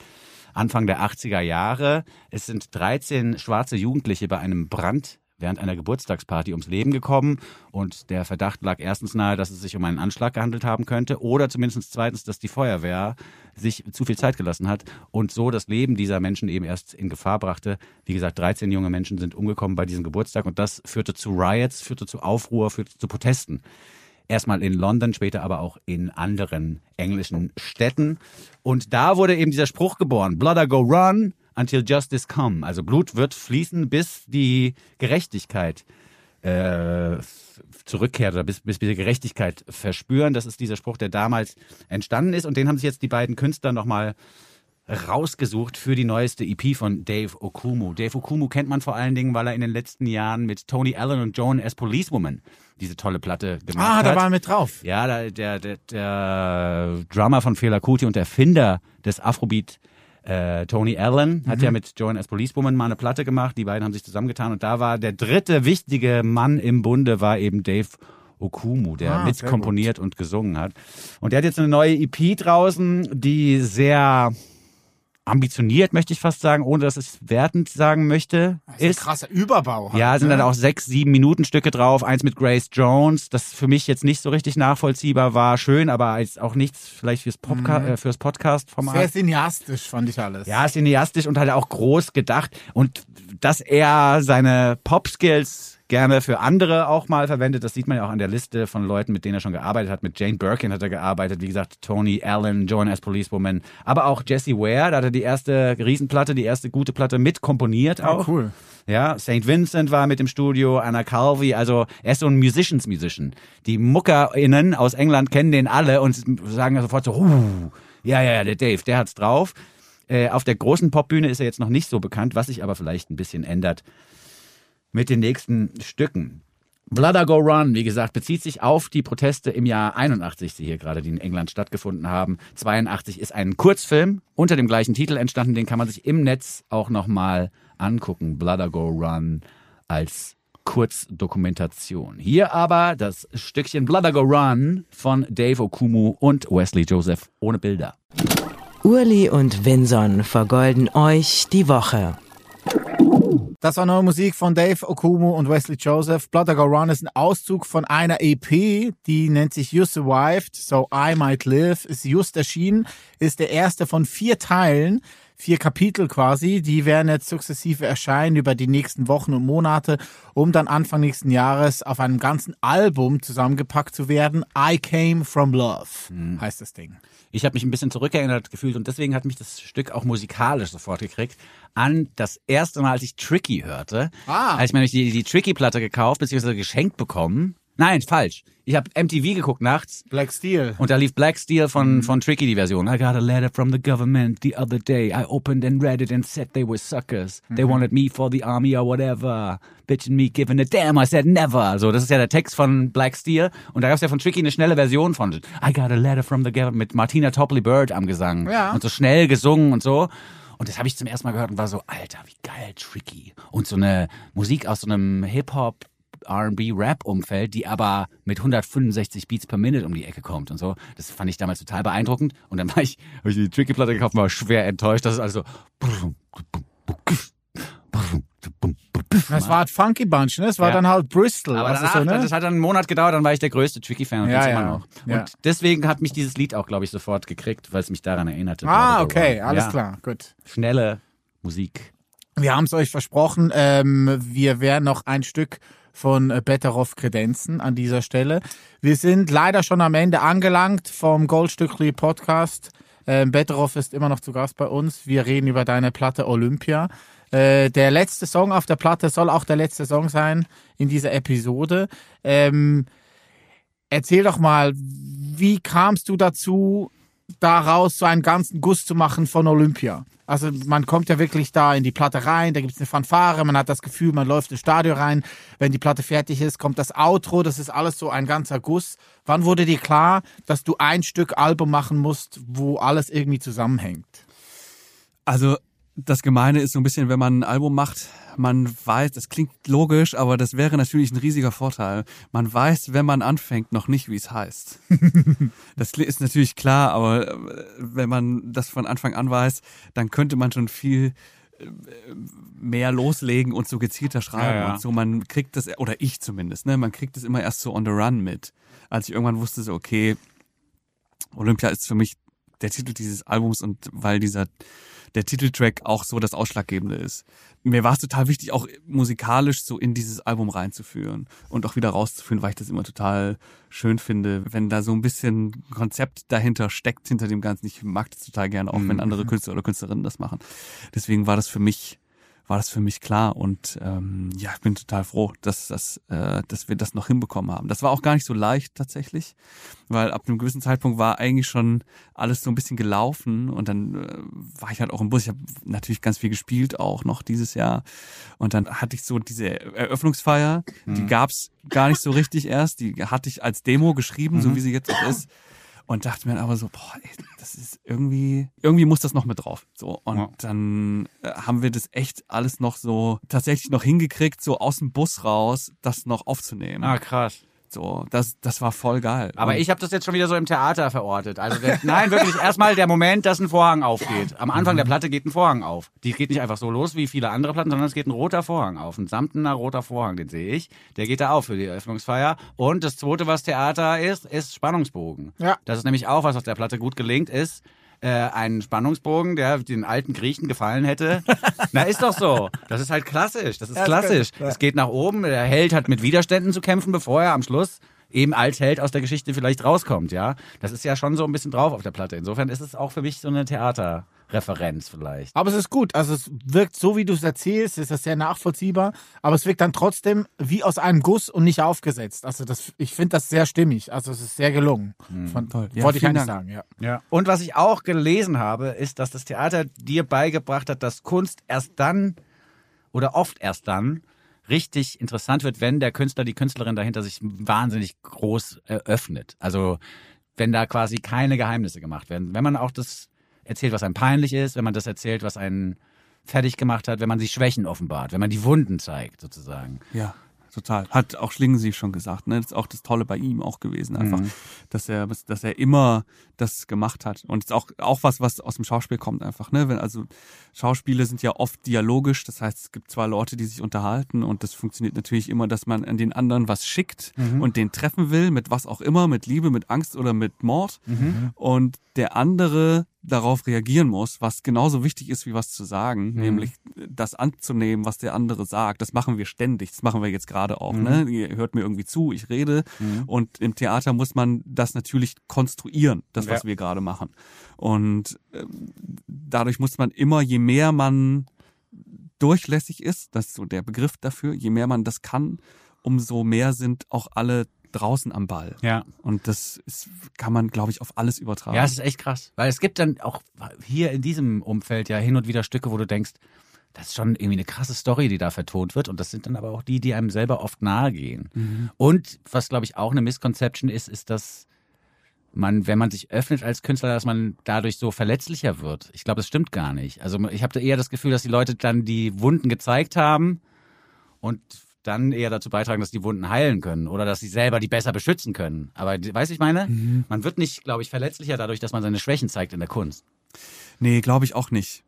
Anfang der 80er Jahre. Es sind 13 schwarze Jugendliche bei einem Brand während einer Geburtstagsparty ums Leben gekommen und der Verdacht lag erstens nahe, dass es sich um einen Anschlag gehandelt haben könnte oder zumindest zweitens, dass die Feuerwehr sich zu viel Zeit gelassen hat und so das Leben dieser Menschen eben erst in Gefahr brachte. Wie gesagt, 13 junge Menschen sind umgekommen bei diesem Geburtstag und das führte zu Riots, führte zu Aufruhr, führte zu Protesten. Erstmal in London, später aber auch in anderen englischen Städten. Und da wurde eben dieser Spruch geboren: Blood go run until justice come. Also Blut wird fließen, bis die Gerechtigkeit äh, zurückkehrt oder bis, bis wir Gerechtigkeit verspüren. Das ist dieser Spruch, der damals entstanden ist. Und den haben sich jetzt die beiden Künstler nochmal rausgesucht für die neueste EP von Dave Okumu. Dave Okumu kennt man vor allen Dingen, weil er in den letzten Jahren mit Tony Allen und Joan as Policewoman diese tolle Platte gemacht Ah, hat. da war er mit drauf. Ja, da- der, der, der Drummer von Fela Kuti und Erfinder des Afrobeat, äh, Tony Allen, hat ja Mhm. mit Joan as Policewoman mal eine Platte gemacht. Die beiden haben sich zusammengetan und da war der dritte wichtige Mann im Bunde, war eben Dave Okumu, der Ah, mitkomponiert und gesungen hat. Und der hat jetzt eine neue EP draußen, die sehr ambitioniert, möchte ich fast sagen, ohne dass ich wertend sagen möchte, Das ist ein krasser Überbau. halt, ja, sind ne? dann auch sechs, sieben Minuten Stücke drauf. Eins mit Grace Jones, das für mich jetzt nicht so richtig nachvollziehbar war. Schön, aber als auch nichts vielleicht fürs, Popca äh, fürs Podcast-Format. Mhm. Sehr cineastisch, fand ich alles. Ja, cineastisch und halt auch groß gedacht. Und dass er seine Pop-Skills gerne für andere auch mal verwendet. Das sieht man ja auch an der Liste von Leuten, mit denen er schon gearbeitet hat. Mit Jane Birkin hat er gearbeitet, wie gesagt, Tony Allen, Joan as Policewoman, aber auch Jesse Ware, da hat er die erste Riesenplatte, die erste gute Platte mit komponiert auch. cool. Ja, St. Vincent war mit im Studio, Anna Calvi, also er ist so ein Musicians-Musician. Die MuckerInnen aus England kennen den alle und sagen sofort so, huh, ja, ja, ja, der Dave, der hat's drauf. Äh, auf der großen Popbühne ist er jetzt noch nicht so bekannt, was sich aber vielleicht ein bisschen ändert mit den nächsten Stücken. Blood Go Run, wie gesagt, bezieht sich auf die Proteste im Jahr 81, die hier gerade, in England stattgefunden haben. 82 ist ein Kurzfilm unter dem gleichen Titel entstanden, den kann man sich im Netz auch nochmal angucken. Blood Go Run als Kurzdokumentation. Hier aber das Stückchen Blood Go Run von Dave Okumu und Wesley Joseph ohne Bilder. Urli und Vinson vergolden euch die Woche. Das war neue Musik von Dave Okumu und Wesley Joseph. Blood Go Run ist ein Auszug von einer EP, die nennt sich You Survived, So I Might Live, ist just erschienen, ist der erste von vier Teilen, vier Kapitel quasi. Die werden jetzt sukzessive erscheinen über die nächsten Wochen und Monate, um dann Anfang nächsten Jahres auf einem ganzen Album zusammengepackt zu werden. I Came From Love heißt das Ding. Ich habe mich ein bisschen zurückerinnert gefühlt und deswegen hat mich das Stück auch musikalisch sofort gekriegt an das erste Mal, als ich Tricky hörte. Ah. Als ich mir nämlich die, die Tricky-Platte gekauft bzw. geschenkt bekommen. Nein, falsch. Ich habe MTV geguckt nachts Black Steel. und da lief Black Steel von, von Tricky die Version. I got a letter from the government the other day. I opened and read it and said they were suckers. They wanted me for the army or whatever. Bitching me, giving a damn. I said never. So, das ist ja der Text von Black Steel. Und da gab es ja von Tricky eine schnelle Version von I got a letter from the government mit Martina Topley Bird am Gesang. Ja. Und so schnell gesungen und so. Und das habe ich zum ersten Mal gehört und war so, Alter, wie geil, Tricky. Und so eine Musik aus so einem Hip-Hop R&B-Rap-Umfeld, die aber mit 165 Beats per Minute um die Ecke kommt und so. Das fand ich damals total beeindruckend. Und dann war ich, habe ich die Tricky-Platte gekauft und war schwer enttäuscht. Das ist also Das war halt Funky Bunch, ne? Das war Ja. dann halt Bristol. Aber danach, so, ne? das hat dann einen Monat gedauert, dann war ich der größte Tricky-Fan und Ja, ja, ja. immer noch. Ja. Und deswegen hat mich dieses Lied auch, glaube ich, sofort gekriegt, weil es mich daran erinnerte. Ah, okay, alles Ja. klar, gut. Schnelle Musik. Wir haben es euch versprochen, ähm, wir werden noch ein Stück von äh, Better Off kredenzen an dieser Stelle. Wir sind leider schon am Ende angelangt vom Goldstückli Podcast. Ähm, Better Off ist immer noch zu Gast bei uns. Wir reden über deine Platte Olympia. Äh, der letzte Song auf der Platte soll auch der letzte Song sein in dieser Episode. Ähm, erzähl doch mal, wie kamst du dazu, daraus so einen ganzen Guss zu machen von Olympia? Also man kommt ja wirklich da in die Platte rein, da gibt es eine Fanfare, man hat das Gefühl, man läuft ins Stadion rein. Wenn die Platte fertig ist, kommt das Outro, das ist alles so ein ganzer Guss. Wann wurde dir klar, dass du ein Stück Album machen musst, wo alles irgendwie zusammenhängt? Also das Gemeine ist so ein bisschen, wenn man ein Album macht, man weiß, das klingt logisch, aber das wäre natürlich ein riesiger Vorteil. Man weiß, wenn man anfängt, noch nicht, wie es heißt. das ist natürlich klar, aber äh, wenn man das von Anfang an weiß, dann könnte man schon viel äh, mehr loslegen und so gezielter schreiben Ja, ja. und so. Man kriegt das, oder ich zumindest, ne, man kriegt das immer erst so on the run mit. Als ich irgendwann wusste, so, okay, Olympia ist für mich der Titel dieses Albums und weil dieser der Titeltrack auch so das Ausschlaggebende ist. Mir war es total wichtig, auch musikalisch so in dieses Album reinzuführen und auch wieder rauszuführen, weil ich das immer total schön finde, wenn da so ein bisschen Konzept dahinter steckt, hinter dem Ganzen. Ich mag das total gerne, auch wenn andere Künstler oder Künstlerinnen das machen. Deswegen war das für mich war das für mich klar und ähm, ja, ich bin total froh, dass, das, äh, dass wir das noch hinbekommen haben. Das war auch gar nicht so leicht tatsächlich, weil ab einem gewissen Zeitpunkt war eigentlich schon alles so ein bisschen gelaufen und dann äh, war ich halt auch im Bus. Ich habe natürlich ganz viel gespielt auch noch dieses Jahr und dann hatte ich so diese Eröffnungsfeier, die gab's gar nicht so richtig erst, die hatte ich als Demo geschrieben, so wie sie jetzt auch ist und dachte mir aber so, boah, ey, das ist irgendwie, irgendwie muss das noch mit drauf. So und Ja. dann äh, haben wir das echt alles noch so tatsächlich noch hingekriegt, so aus dem Bus raus, das noch aufzunehmen. Ah, krass. So, das, das war voll geil. Aber Und- ich habe das jetzt schon wieder so im Theater verortet. Also der, nein, wirklich erstmal der Moment, dass ein Vorhang aufgeht. Am Anfang der Platte geht ein Vorhang auf. Die geht nicht einfach so los wie viele andere Platten, sondern es geht ein roter Vorhang auf. Ein samtener roter Vorhang, den sehe ich. Der geht da auf für die Eröffnungsfeier. Und das zweite, was Theater ist, ist Spannungsbogen. Ja. Das ist nämlich auch was, was der Platte gut gelingt, ist äh, einen Spannungsbogen, der den alten Griechen gefallen hätte. Na, ist doch so. Das ist halt klassisch. Das ist Ja, klassisch. Es geht nach oben. Der Held hat mit Widerständen zu kämpfen, bevor er am Schluss eben als Held aus der Geschichte vielleicht rauskommt, ja. Das ist ja schon so ein bisschen drauf auf der Platte. Insofern ist es auch für mich so eine Theaterreferenz vielleicht. Aber es ist gut. Also es wirkt so, wie du es erzählst, ist das sehr nachvollziehbar. Aber es wirkt dann trotzdem wie aus einem Guss und nicht aufgesetzt. Also das, ich finde das sehr stimmig. Also es ist sehr gelungen. Von, Toll. Ja, wollte ich eigentlich sagen, ja. Ja. Und was ich auch gelesen habe, ist, dass das Theater dir beigebracht hat, dass Kunst erst dann oder oft erst dann richtig interessant wird, wenn der Künstler, die Künstlerin dahinter sich wahnsinnig groß eröffnet. Also wenn da quasi keine Geheimnisse gemacht werden. Wenn man auch das erzählt, was einem peinlich ist, wenn man das erzählt, was einen fertig gemacht hat, wenn man die Schwächen offenbart, wenn man die Wunden zeigt, sozusagen. Ja, total. Hat auch Schlingensief schon gesagt. Ne? Das ist auch das Tolle bei ihm auch gewesen, einfach, Mhm. dass er, dass er immer das gemacht hat. Und es ist auch auch was, was aus dem Schauspiel kommt, einfach. Ne, wenn also Schauspiele sind ja oft dialogisch. Das heißt, es gibt zwei Leute, die sich unterhalten und das funktioniert natürlich immer, dass man an den anderen was schickt Mhm. und den treffen will mit was auch immer, mit Liebe, mit Angst oder mit Mord. Mhm. Und der andere darauf reagieren muss, was genauso wichtig ist, wie was zu sagen, nämlich das anzunehmen, was der andere sagt. Das machen wir ständig, das machen wir jetzt gerade auch. Ne? Ihr hört mir irgendwie zu, ich rede. Und im Theater muss man das natürlich konstruieren, das, was Ja. wir gerade machen. Und ähm, dadurch muss man immer, je mehr man durchlässig ist, das ist so der Begriff dafür, je mehr man das kann, umso mehr sind auch alle draußen am Ball. Ja. Und das ist, kann man, glaube ich, auf alles übertragen. Ja, es ist echt krass. Weil es gibt dann auch hier in diesem Umfeld ja hin und wieder Stücke, wo du denkst, das ist schon irgendwie eine krasse Story, die da vertont wird. Und das sind dann aber auch die, die einem selber oft nahe gehen. Und was, glaube ich, auch eine Misconception ist, ist, dass man, wenn man sich öffnet als Künstler, dass man dadurch so verletzlicher wird. Ich glaube, das stimmt gar nicht. Also ich habe da eher das Gefühl, dass die Leute dann die Wunden gezeigt haben und dann eher dazu beitragen, dass die Wunden heilen können oder dass sie selber die besser beschützen können. Aber du, ich meine, man wird nicht, glaube ich, verletzlicher dadurch, dass man seine Schwächen zeigt in der Kunst. Nee, glaube ich auch nicht.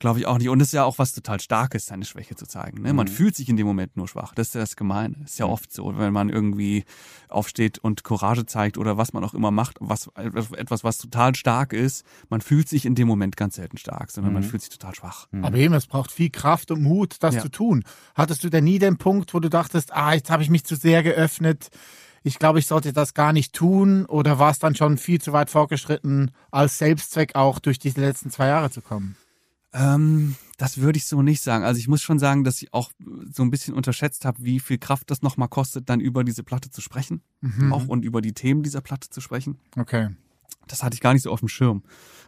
Glaube ich auch nicht. Und es ist ja auch was total Starkes, seine Schwäche zu zeigen. Ne? Man fühlt sich in dem Moment nur schwach. Das ist ja das Gemeine. Das ist ja oft so, wenn man irgendwie aufsteht und Courage zeigt oder was man auch immer macht, was etwas, was total stark ist. Man fühlt sich in dem Moment ganz selten stark, sondern man fühlt sich total schwach. Aber eben, es braucht viel Kraft und Mut, das Ja. zu tun. Hattest du denn nie den Punkt, wo du dachtest, ah, jetzt habe ich mich zu sehr geöffnet, ich glaube, ich sollte das gar nicht tun? Oder war es dann schon viel zu weit fortgeschritten, als Selbstzweck auch durch diese letzten zwei Jahre zu kommen? Ähm, das würde ich so nicht sagen. Also ich muss schon sagen, dass ich auch so ein bisschen unterschätzt habe, wie viel Kraft das nochmal kostet, dann über diese Platte zu sprechen. Auch und über die Themen dieser Platte zu sprechen. Okay. Das hatte ich gar nicht so auf dem Schirm.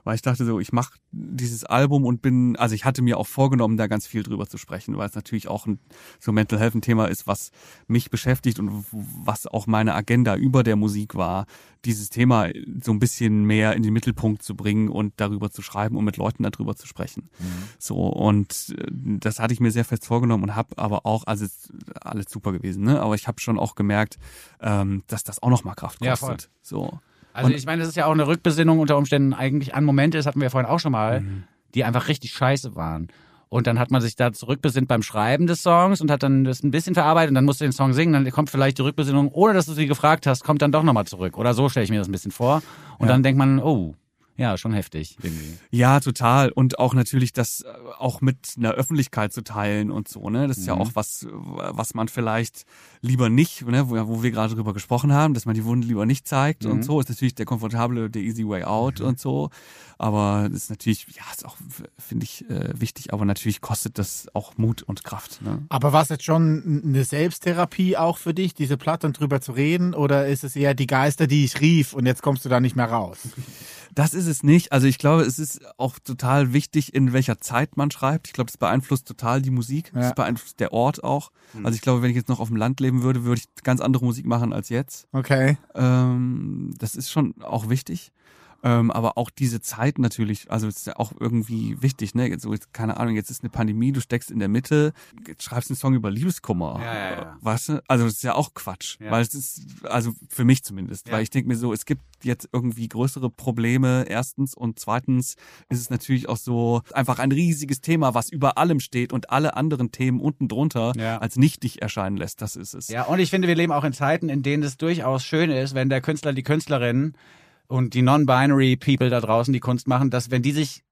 Weil ich dachte so, ich mache dieses Album und bin, also ich hatte mir auch vorgenommen, da ganz viel drüber zu sprechen, weil es natürlich auch ein, so Mental Health ein Thema ist, was mich beschäftigt und was auch meine Agenda über der Musik war, dieses Thema so ein bisschen mehr in den Mittelpunkt zu bringen und darüber zu schreiben und mit Leuten darüber zu sprechen. So, und äh, das hatte ich mir sehr fest vorgenommen und habe aber auch, also alles super gewesen, ne? Aber ich habe schon auch gemerkt, ähm, dass das auch nochmal Kraft kostet. Ja, voll. So. Also Und- ich meine, das ist ja auch eine Rückbesinnung unter Umständen eigentlich an Momente, das hatten wir ja vorhin auch schon mal, die einfach richtig scheiße waren. Und dann hat man sich da zurückbesinnt beim Schreiben des Songs und hat dann das ein bisschen verarbeitet und dann musst du den Song singen, dann kommt vielleicht die Rückbesinnung, ohne dass du sie gefragt hast, kommt dann doch nochmal zurück. Oder so stelle ich mir das ein bisschen vor. Und dann denkt man, oh, ja, schon heftig irgendwie. Ja, total. Und auch natürlich das äh, auch mit einer Öffentlichkeit zu teilen und so, ne? Das ist ja auch was, was man vielleicht lieber nicht, ne, wo, wo wir gerade drüber gesprochen haben, dass man die Wunde lieber nicht zeigt und so. Ist natürlich der komfortable, der easy way out und so. Aber das ist natürlich, ja, ist auch, finde ich, äh, wichtig, aber natürlich kostet das auch Mut und Kraft. Ne? Aber war es jetzt schon eine Selbsttherapie auch für dich, diese Platte und drüber zu reden? Oder ist es eher die Geister, die ich rief und jetzt kommst du da nicht mehr raus? Das ist es nicht. Also ich glaube, es ist auch total wichtig, in welcher Zeit man schreibt. Ich glaube, das beeinflusst total die Musik. Ja. Das beeinflusst der Ort auch. Also ich glaube, wenn ich jetzt noch auf dem Land leben würde, würde ich ganz andere Musik machen als jetzt. Okay. Ähm, das ist schon auch wichtig. Ähm, aber auch diese Zeit natürlich, also es ist ja auch irgendwie wichtig, ne? Jetzt, so, jetzt, keine Ahnung, jetzt ist eine Pandemie, du steckst in der Mitte, schreibst einen Song über Liebeskummer. Ja, ja, ja. Weißt du? Also das ist ja auch Quatsch. Ja. Weil es ist, also für mich zumindest, Ja. weil ich denke mir so, es gibt jetzt irgendwie größere Probleme, erstens. Und zweitens ist es natürlich auch so einfach ein riesiges Thema, was über allem steht und alle anderen Themen unten drunter Ja. als nichtig erscheinen lässt. Das ist es. Ja, und ich finde, wir leben auch in Zeiten, in denen es durchaus schön ist, wenn der Künstler, die Künstlerin und die non-binary People da draußen, die Kunst machen, dass wenn die sich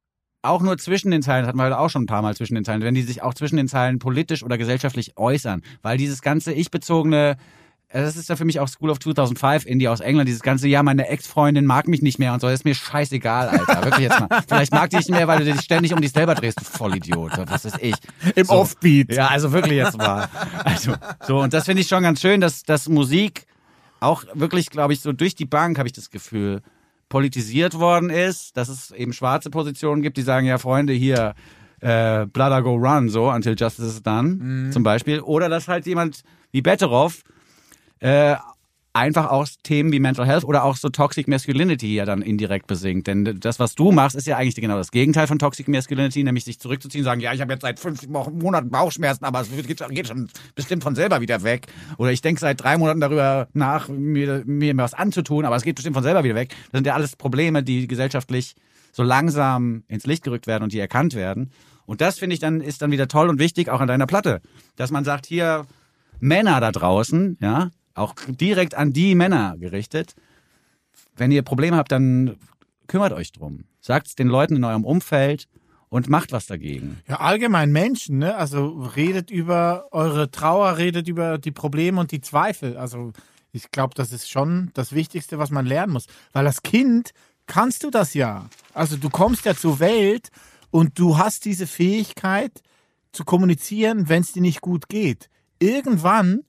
auch nur zwischen den Zeilen, das hatten wir heute auch schon ein paar Mal zwischen den Zeilen, wenn die sich auch zwischen den Zeilen politisch oder gesellschaftlich äußern, weil dieses ganze ich-bezogene äh, das ist ja für mich auch School of 2005, Indie aus England, dieses ganze, ja, meine Ex-Freundin mag mich nicht mehr und so, das ist mir scheißegal, Alter, wirklich jetzt mal. Vielleicht mag die dich nicht mehr, weil du dich ständig um dich selber drehst, du Vollidiot, was weiß ich. Im So. Offbeat. Ja, also wirklich jetzt mal. Also, so, und das finde ich schon ganz schön, dass, dass Musik auch wirklich, glaube ich, so durch die Bank, habe ich das Gefühl, politisiert worden ist, dass es eben schwarze Positionen gibt, die sagen, ja, Freunde, hier, äh, Blood I Go Run, so, until justice is done, zum Beispiel. Oder dass halt jemand wie Betteroff äh, einfach auch Themen wie Mental Health oder auch so Toxic Masculinity ja dann indirekt besingt. Denn das, was du machst, ist ja eigentlich genau das Gegenteil von Toxic Masculinity, nämlich sich zurückzuziehen, sagen, ja, ich habe jetzt seit fünf Monaten Bauchschmerzen, aber es geht, geht schon bestimmt von selber wieder weg. Oder ich denke seit drei Monaten darüber nach, mir, mir was anzutun, aber es geht bestimmt von selber wieder weg. Das sind ja alles Probleme, die gesellschaftlich so langsam ins Licht gerückt werden und die erkannt werden. Und das finde ich dann, ist dann wieder toll und wichtig, auch an deiner Platte. Dass man sagt, hier, Männer da draußen, ja, auch direkt an die Männer gerichtet. Wenn ihr Probleme habt, dann kümmert euch drum. Sagt es den Leuten in eurem Umfeld und macht was dagegen. Ja, allgemein Menschen, ne? Also redet über eure Trauer, redet über die Probleme und die Zweifel. Also ich glaube, das ist schon das Wichtigste, was man lernen muss. Weil als Kind kannst du das ja. Also du kommst ja zur Welt und du hast diese Fähigkeit zu kommunizieren, wenn es dir nicht gut geht. Irgendwann,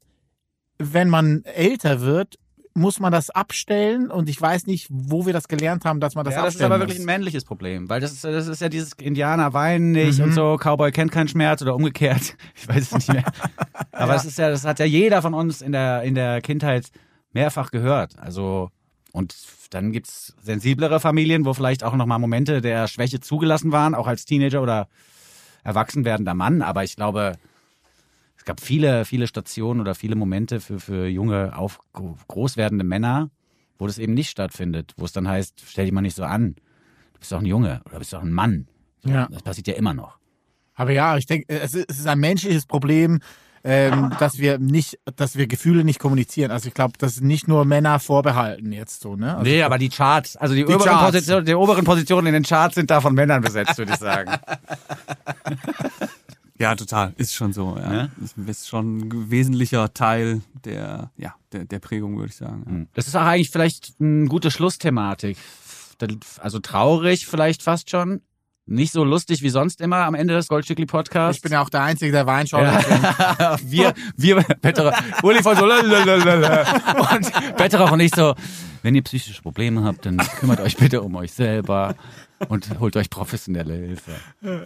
wenn man älter wird, muss man das abstellen und ich weiß nicht, wo wir das gelernt haben, dass man das ja, das ist abstellen aber wirklich ein muss. männliches Problem, weil das ist, das ist ja dieses Indianer weinen nicht Mhm. und so, Cowboy kennt keinen Schmerz oder umgekehrt. Ich weiß es nicht mehr. Aber es ist ja, das hat ja jeder von uns in der, in der Kindheit mehrfach gehört. Also, und dann gibt's sensiblere Familien, wo vielleicht auch nochmal Momente der Schwäche zugelassen waren, auch als Teenager oder erwachsen werdender Mann. Aber ich glaube, es gab viele, viele Stationen oder viele Momente für, für junge, auf, groß werdende Männer, wo das eben nicht stattfindet, wo es dann heißt, stell dich mal nicht so an. Du bist doch ein Junge oder bist doch ein Mann. Ja. Das passiert ja immer noch. Aber ja, ich denke, es ist ein menschliches Problem, ähm, dass wir nicht, dass wir Gefühle nicht kommunizieren. Also ich glaube, das ist nicht nur Männer vorbehalten jetzt so, ne? Also Nee, aber die Charts, also die, oberen, Charts. Position, die oberen Positionen in den Charts sind da von Männern besetzt, würde ich sagen. Ja, total. Ist schon so. Ja. Ja? Ist, schon ein wesentlicher Teil der, ja, der, der Prägung, würde ich sagen. Das ist auch eigentlich vielleicht eine gute Schlussthematik. Also traurig vielleicht fast schon. Nicht so lustig wie sonst immer am Ende des Goldstückli Podcasts. ich bin ja auch der Einzige, der Weinschorle trinkt. wir, wir, Betterer, Uli von so, lalalala. und Betterer und ich so, wenn ihr psychische Probleme habt, dann kümmert euch bitte um euch selber und holt euch professionelle Hilfe.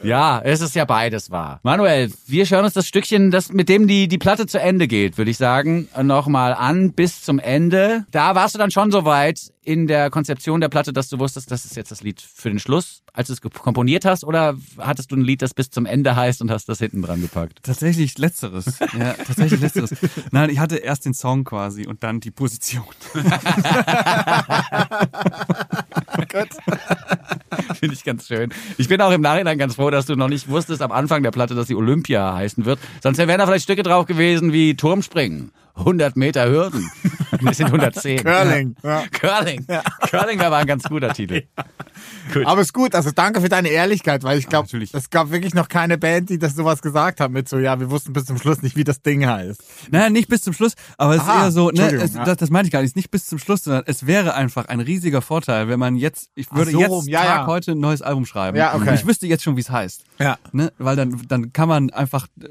Ja, es ist ja beides wahr. Manuel, wir schauen uns das Stückchen, das, mit dem die, die Platte zu Ende geht, würde ich sagen, nochmal an bis zum Ende. Da warst du dann schon so weit in der Konzeption der Platte, dass du wusstest, das ist jetzt das Lied für den Schluss, als du es komponiert hast, oder hattest du ein Lied, das bis zum Ende heißt und hast das hinten dran gepackt? Tatsächlich letzteres. Ja, tatsächlich letzteres. Nein, ich hatte erst den Song quasi und dann die Position. Finde ich ganz schön. Ich bin auch im Nachhinein ganz froh, dass du noch nicht wusstest am Anfang der Platte, dass sie Olympia heißen wird. Sonst wären da vielleicht Stücke drauf gewesen wie Turmspringen, 100 Meter Hürden. Das sind 110. Curling. Ja. Curling. Curling wäre aber ein ganz guter Titel. Aber ist gut, also danke für deine Ehrlichkeit, weil ich glaube, natürlich. es gab wirklich noch keine Band, die das sowas gesagt hat mit so, ja, wir wussten bis zum Schluss nicht, wie das Ding heißt. Nein, nicht bis zum Schluss, aber es ist Aha, eher so, ne, es, ja. das, das meine ich gar nicht, nicht bis zum Schluss, sondern es wäre einfach ein riesiger Vorteil, wenn man jetzt, ich würde so jetzt ja, Ja. heute ein neues Album schreiben. Ja, okay. Und ich wüsste jetzt schon, wie es heißt. Ja. Ne? Weil dann, dann kann man einfach äh,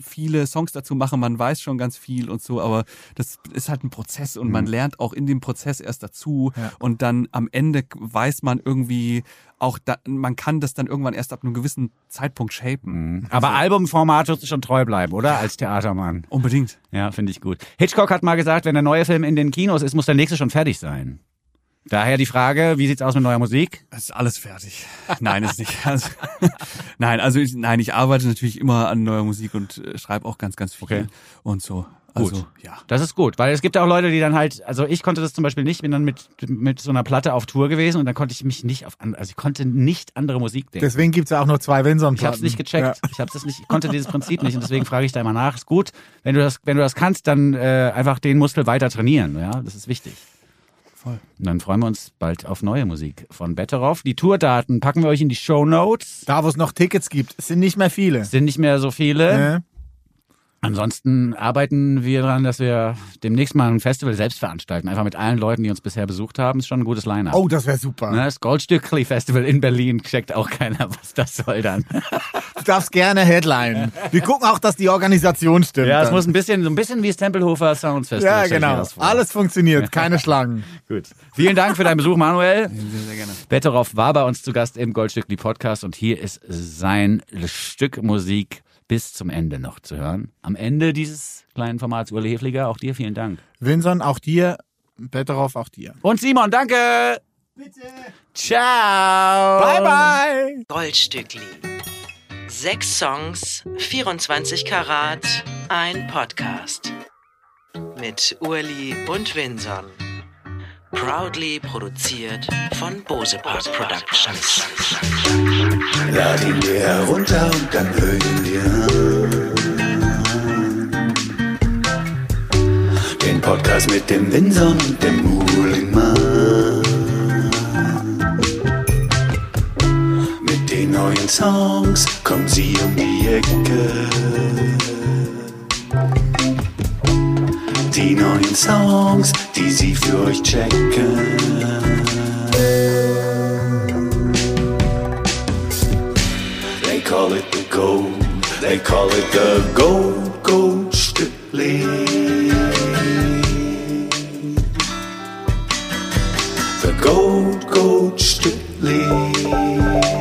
viele Songs dazu machen, man weiß schon ganz viel und so, aber das ist halt ein Prozess und man lernt auch in dem Prozess erst dazu Ja. und dann am Ende weiß man irgendwie auch, da, man kann das dann irgendwann erst ab einem gewissen Zeitpunkt shapen. Aber Albumformat wirst du schon treu bleiben, oder? Als Theatermann. Unbedingt. Ja, finde ich gut. Hitchcock hat mal gesagt, wenn der neue Film in den Kinos ist, muss der nächste schon fertig sein. Daher die Frage, wie sieht's aus mit neuer Musik? Es ist alles fertig. Nein, ist nicht. Also, nein, also ich, nein, ich arbeite natürlich immer an neuer Musik und äh, schreibe auch ganz, ganz viel Okay. und so. Also Gut. ja. Das ist gut, weil es gibt ja auch Leute, die dann halt, also ich konnte das zum Beispiel nicht, bin dann mit, mit so einer Platte auf Tour gewesen und dann konnte ich mich nicht auf, an- also ich konnte nicht andere Musik denken. Deswegen gibt's ja auch nur zwei Winson. Ich habe es nicht gecheckt. Ich habe das nicht, ich konnte dieses Prinzip nicht und deswegen frage ich da immer nach. Ist gut, wenn du das, wenn du das kannst, dann äh, einfach den Muskel weiter trainieren. Ja, das ist wichtig. Voll. Und dann freuen wir uns bald auf neue Musik von Betteroff. Die Tourdaten packen wir euch in die Show Notes. Da, wo es noch Tickets gibt, es sind nicht mehr viele. Es sind nicht mehr so viele. Ne? Ansonsten arbeiten wir daran, dass wir demnächst mal ein Festival selbst veranstalten. Einfach mit allen Leuten, die uns bisher besucht haben. Ist schon ein gutes Line-Up. Oh, das wäre super. Ne, Das Goldstückli Festival in Berlin checkt auch keiner, was das soll dann. Du darfst gerne Headline. Wir gucken auch, dass die Organisation stimmt. Ja, es muss ein bisschen, so ein bisschen wie das Tempelhofer Sounds Festival. ja genau. Alles funktioniert, keine Schlangen. Gut. Vielen Dank für deinen Besuch, Manuel. Sehr, sehr gerne. Betteroff war bei uns zu Gast im Goldstückli Podcast und hier ist sein Stück Musik bis zum Ende noch zu hören. Am Ende dieses kleinen Formats Uli Hefliger, auch dir vielen Dank. Vinson, auch dir. Betteroff, auch dir. Und Simon, danke. Bitte. Ciao. Bye, bye. Goldstückli. Sechs Songs, 24 Karat, ein Podcast. Mit Urli und Vinson. Proudly produziert von Bose Park Productions. Lad ihn dir herunter und dann hör ihn dir an. Den Podcast mit dem Winson und dem Muhlingmann. Mit den neuen Songs kommen sie um die Ecke. Die neuen Songs, die sie für euch checken. They call it the gold. They call it the gold, gold Stückli. The gold, gold Stückli.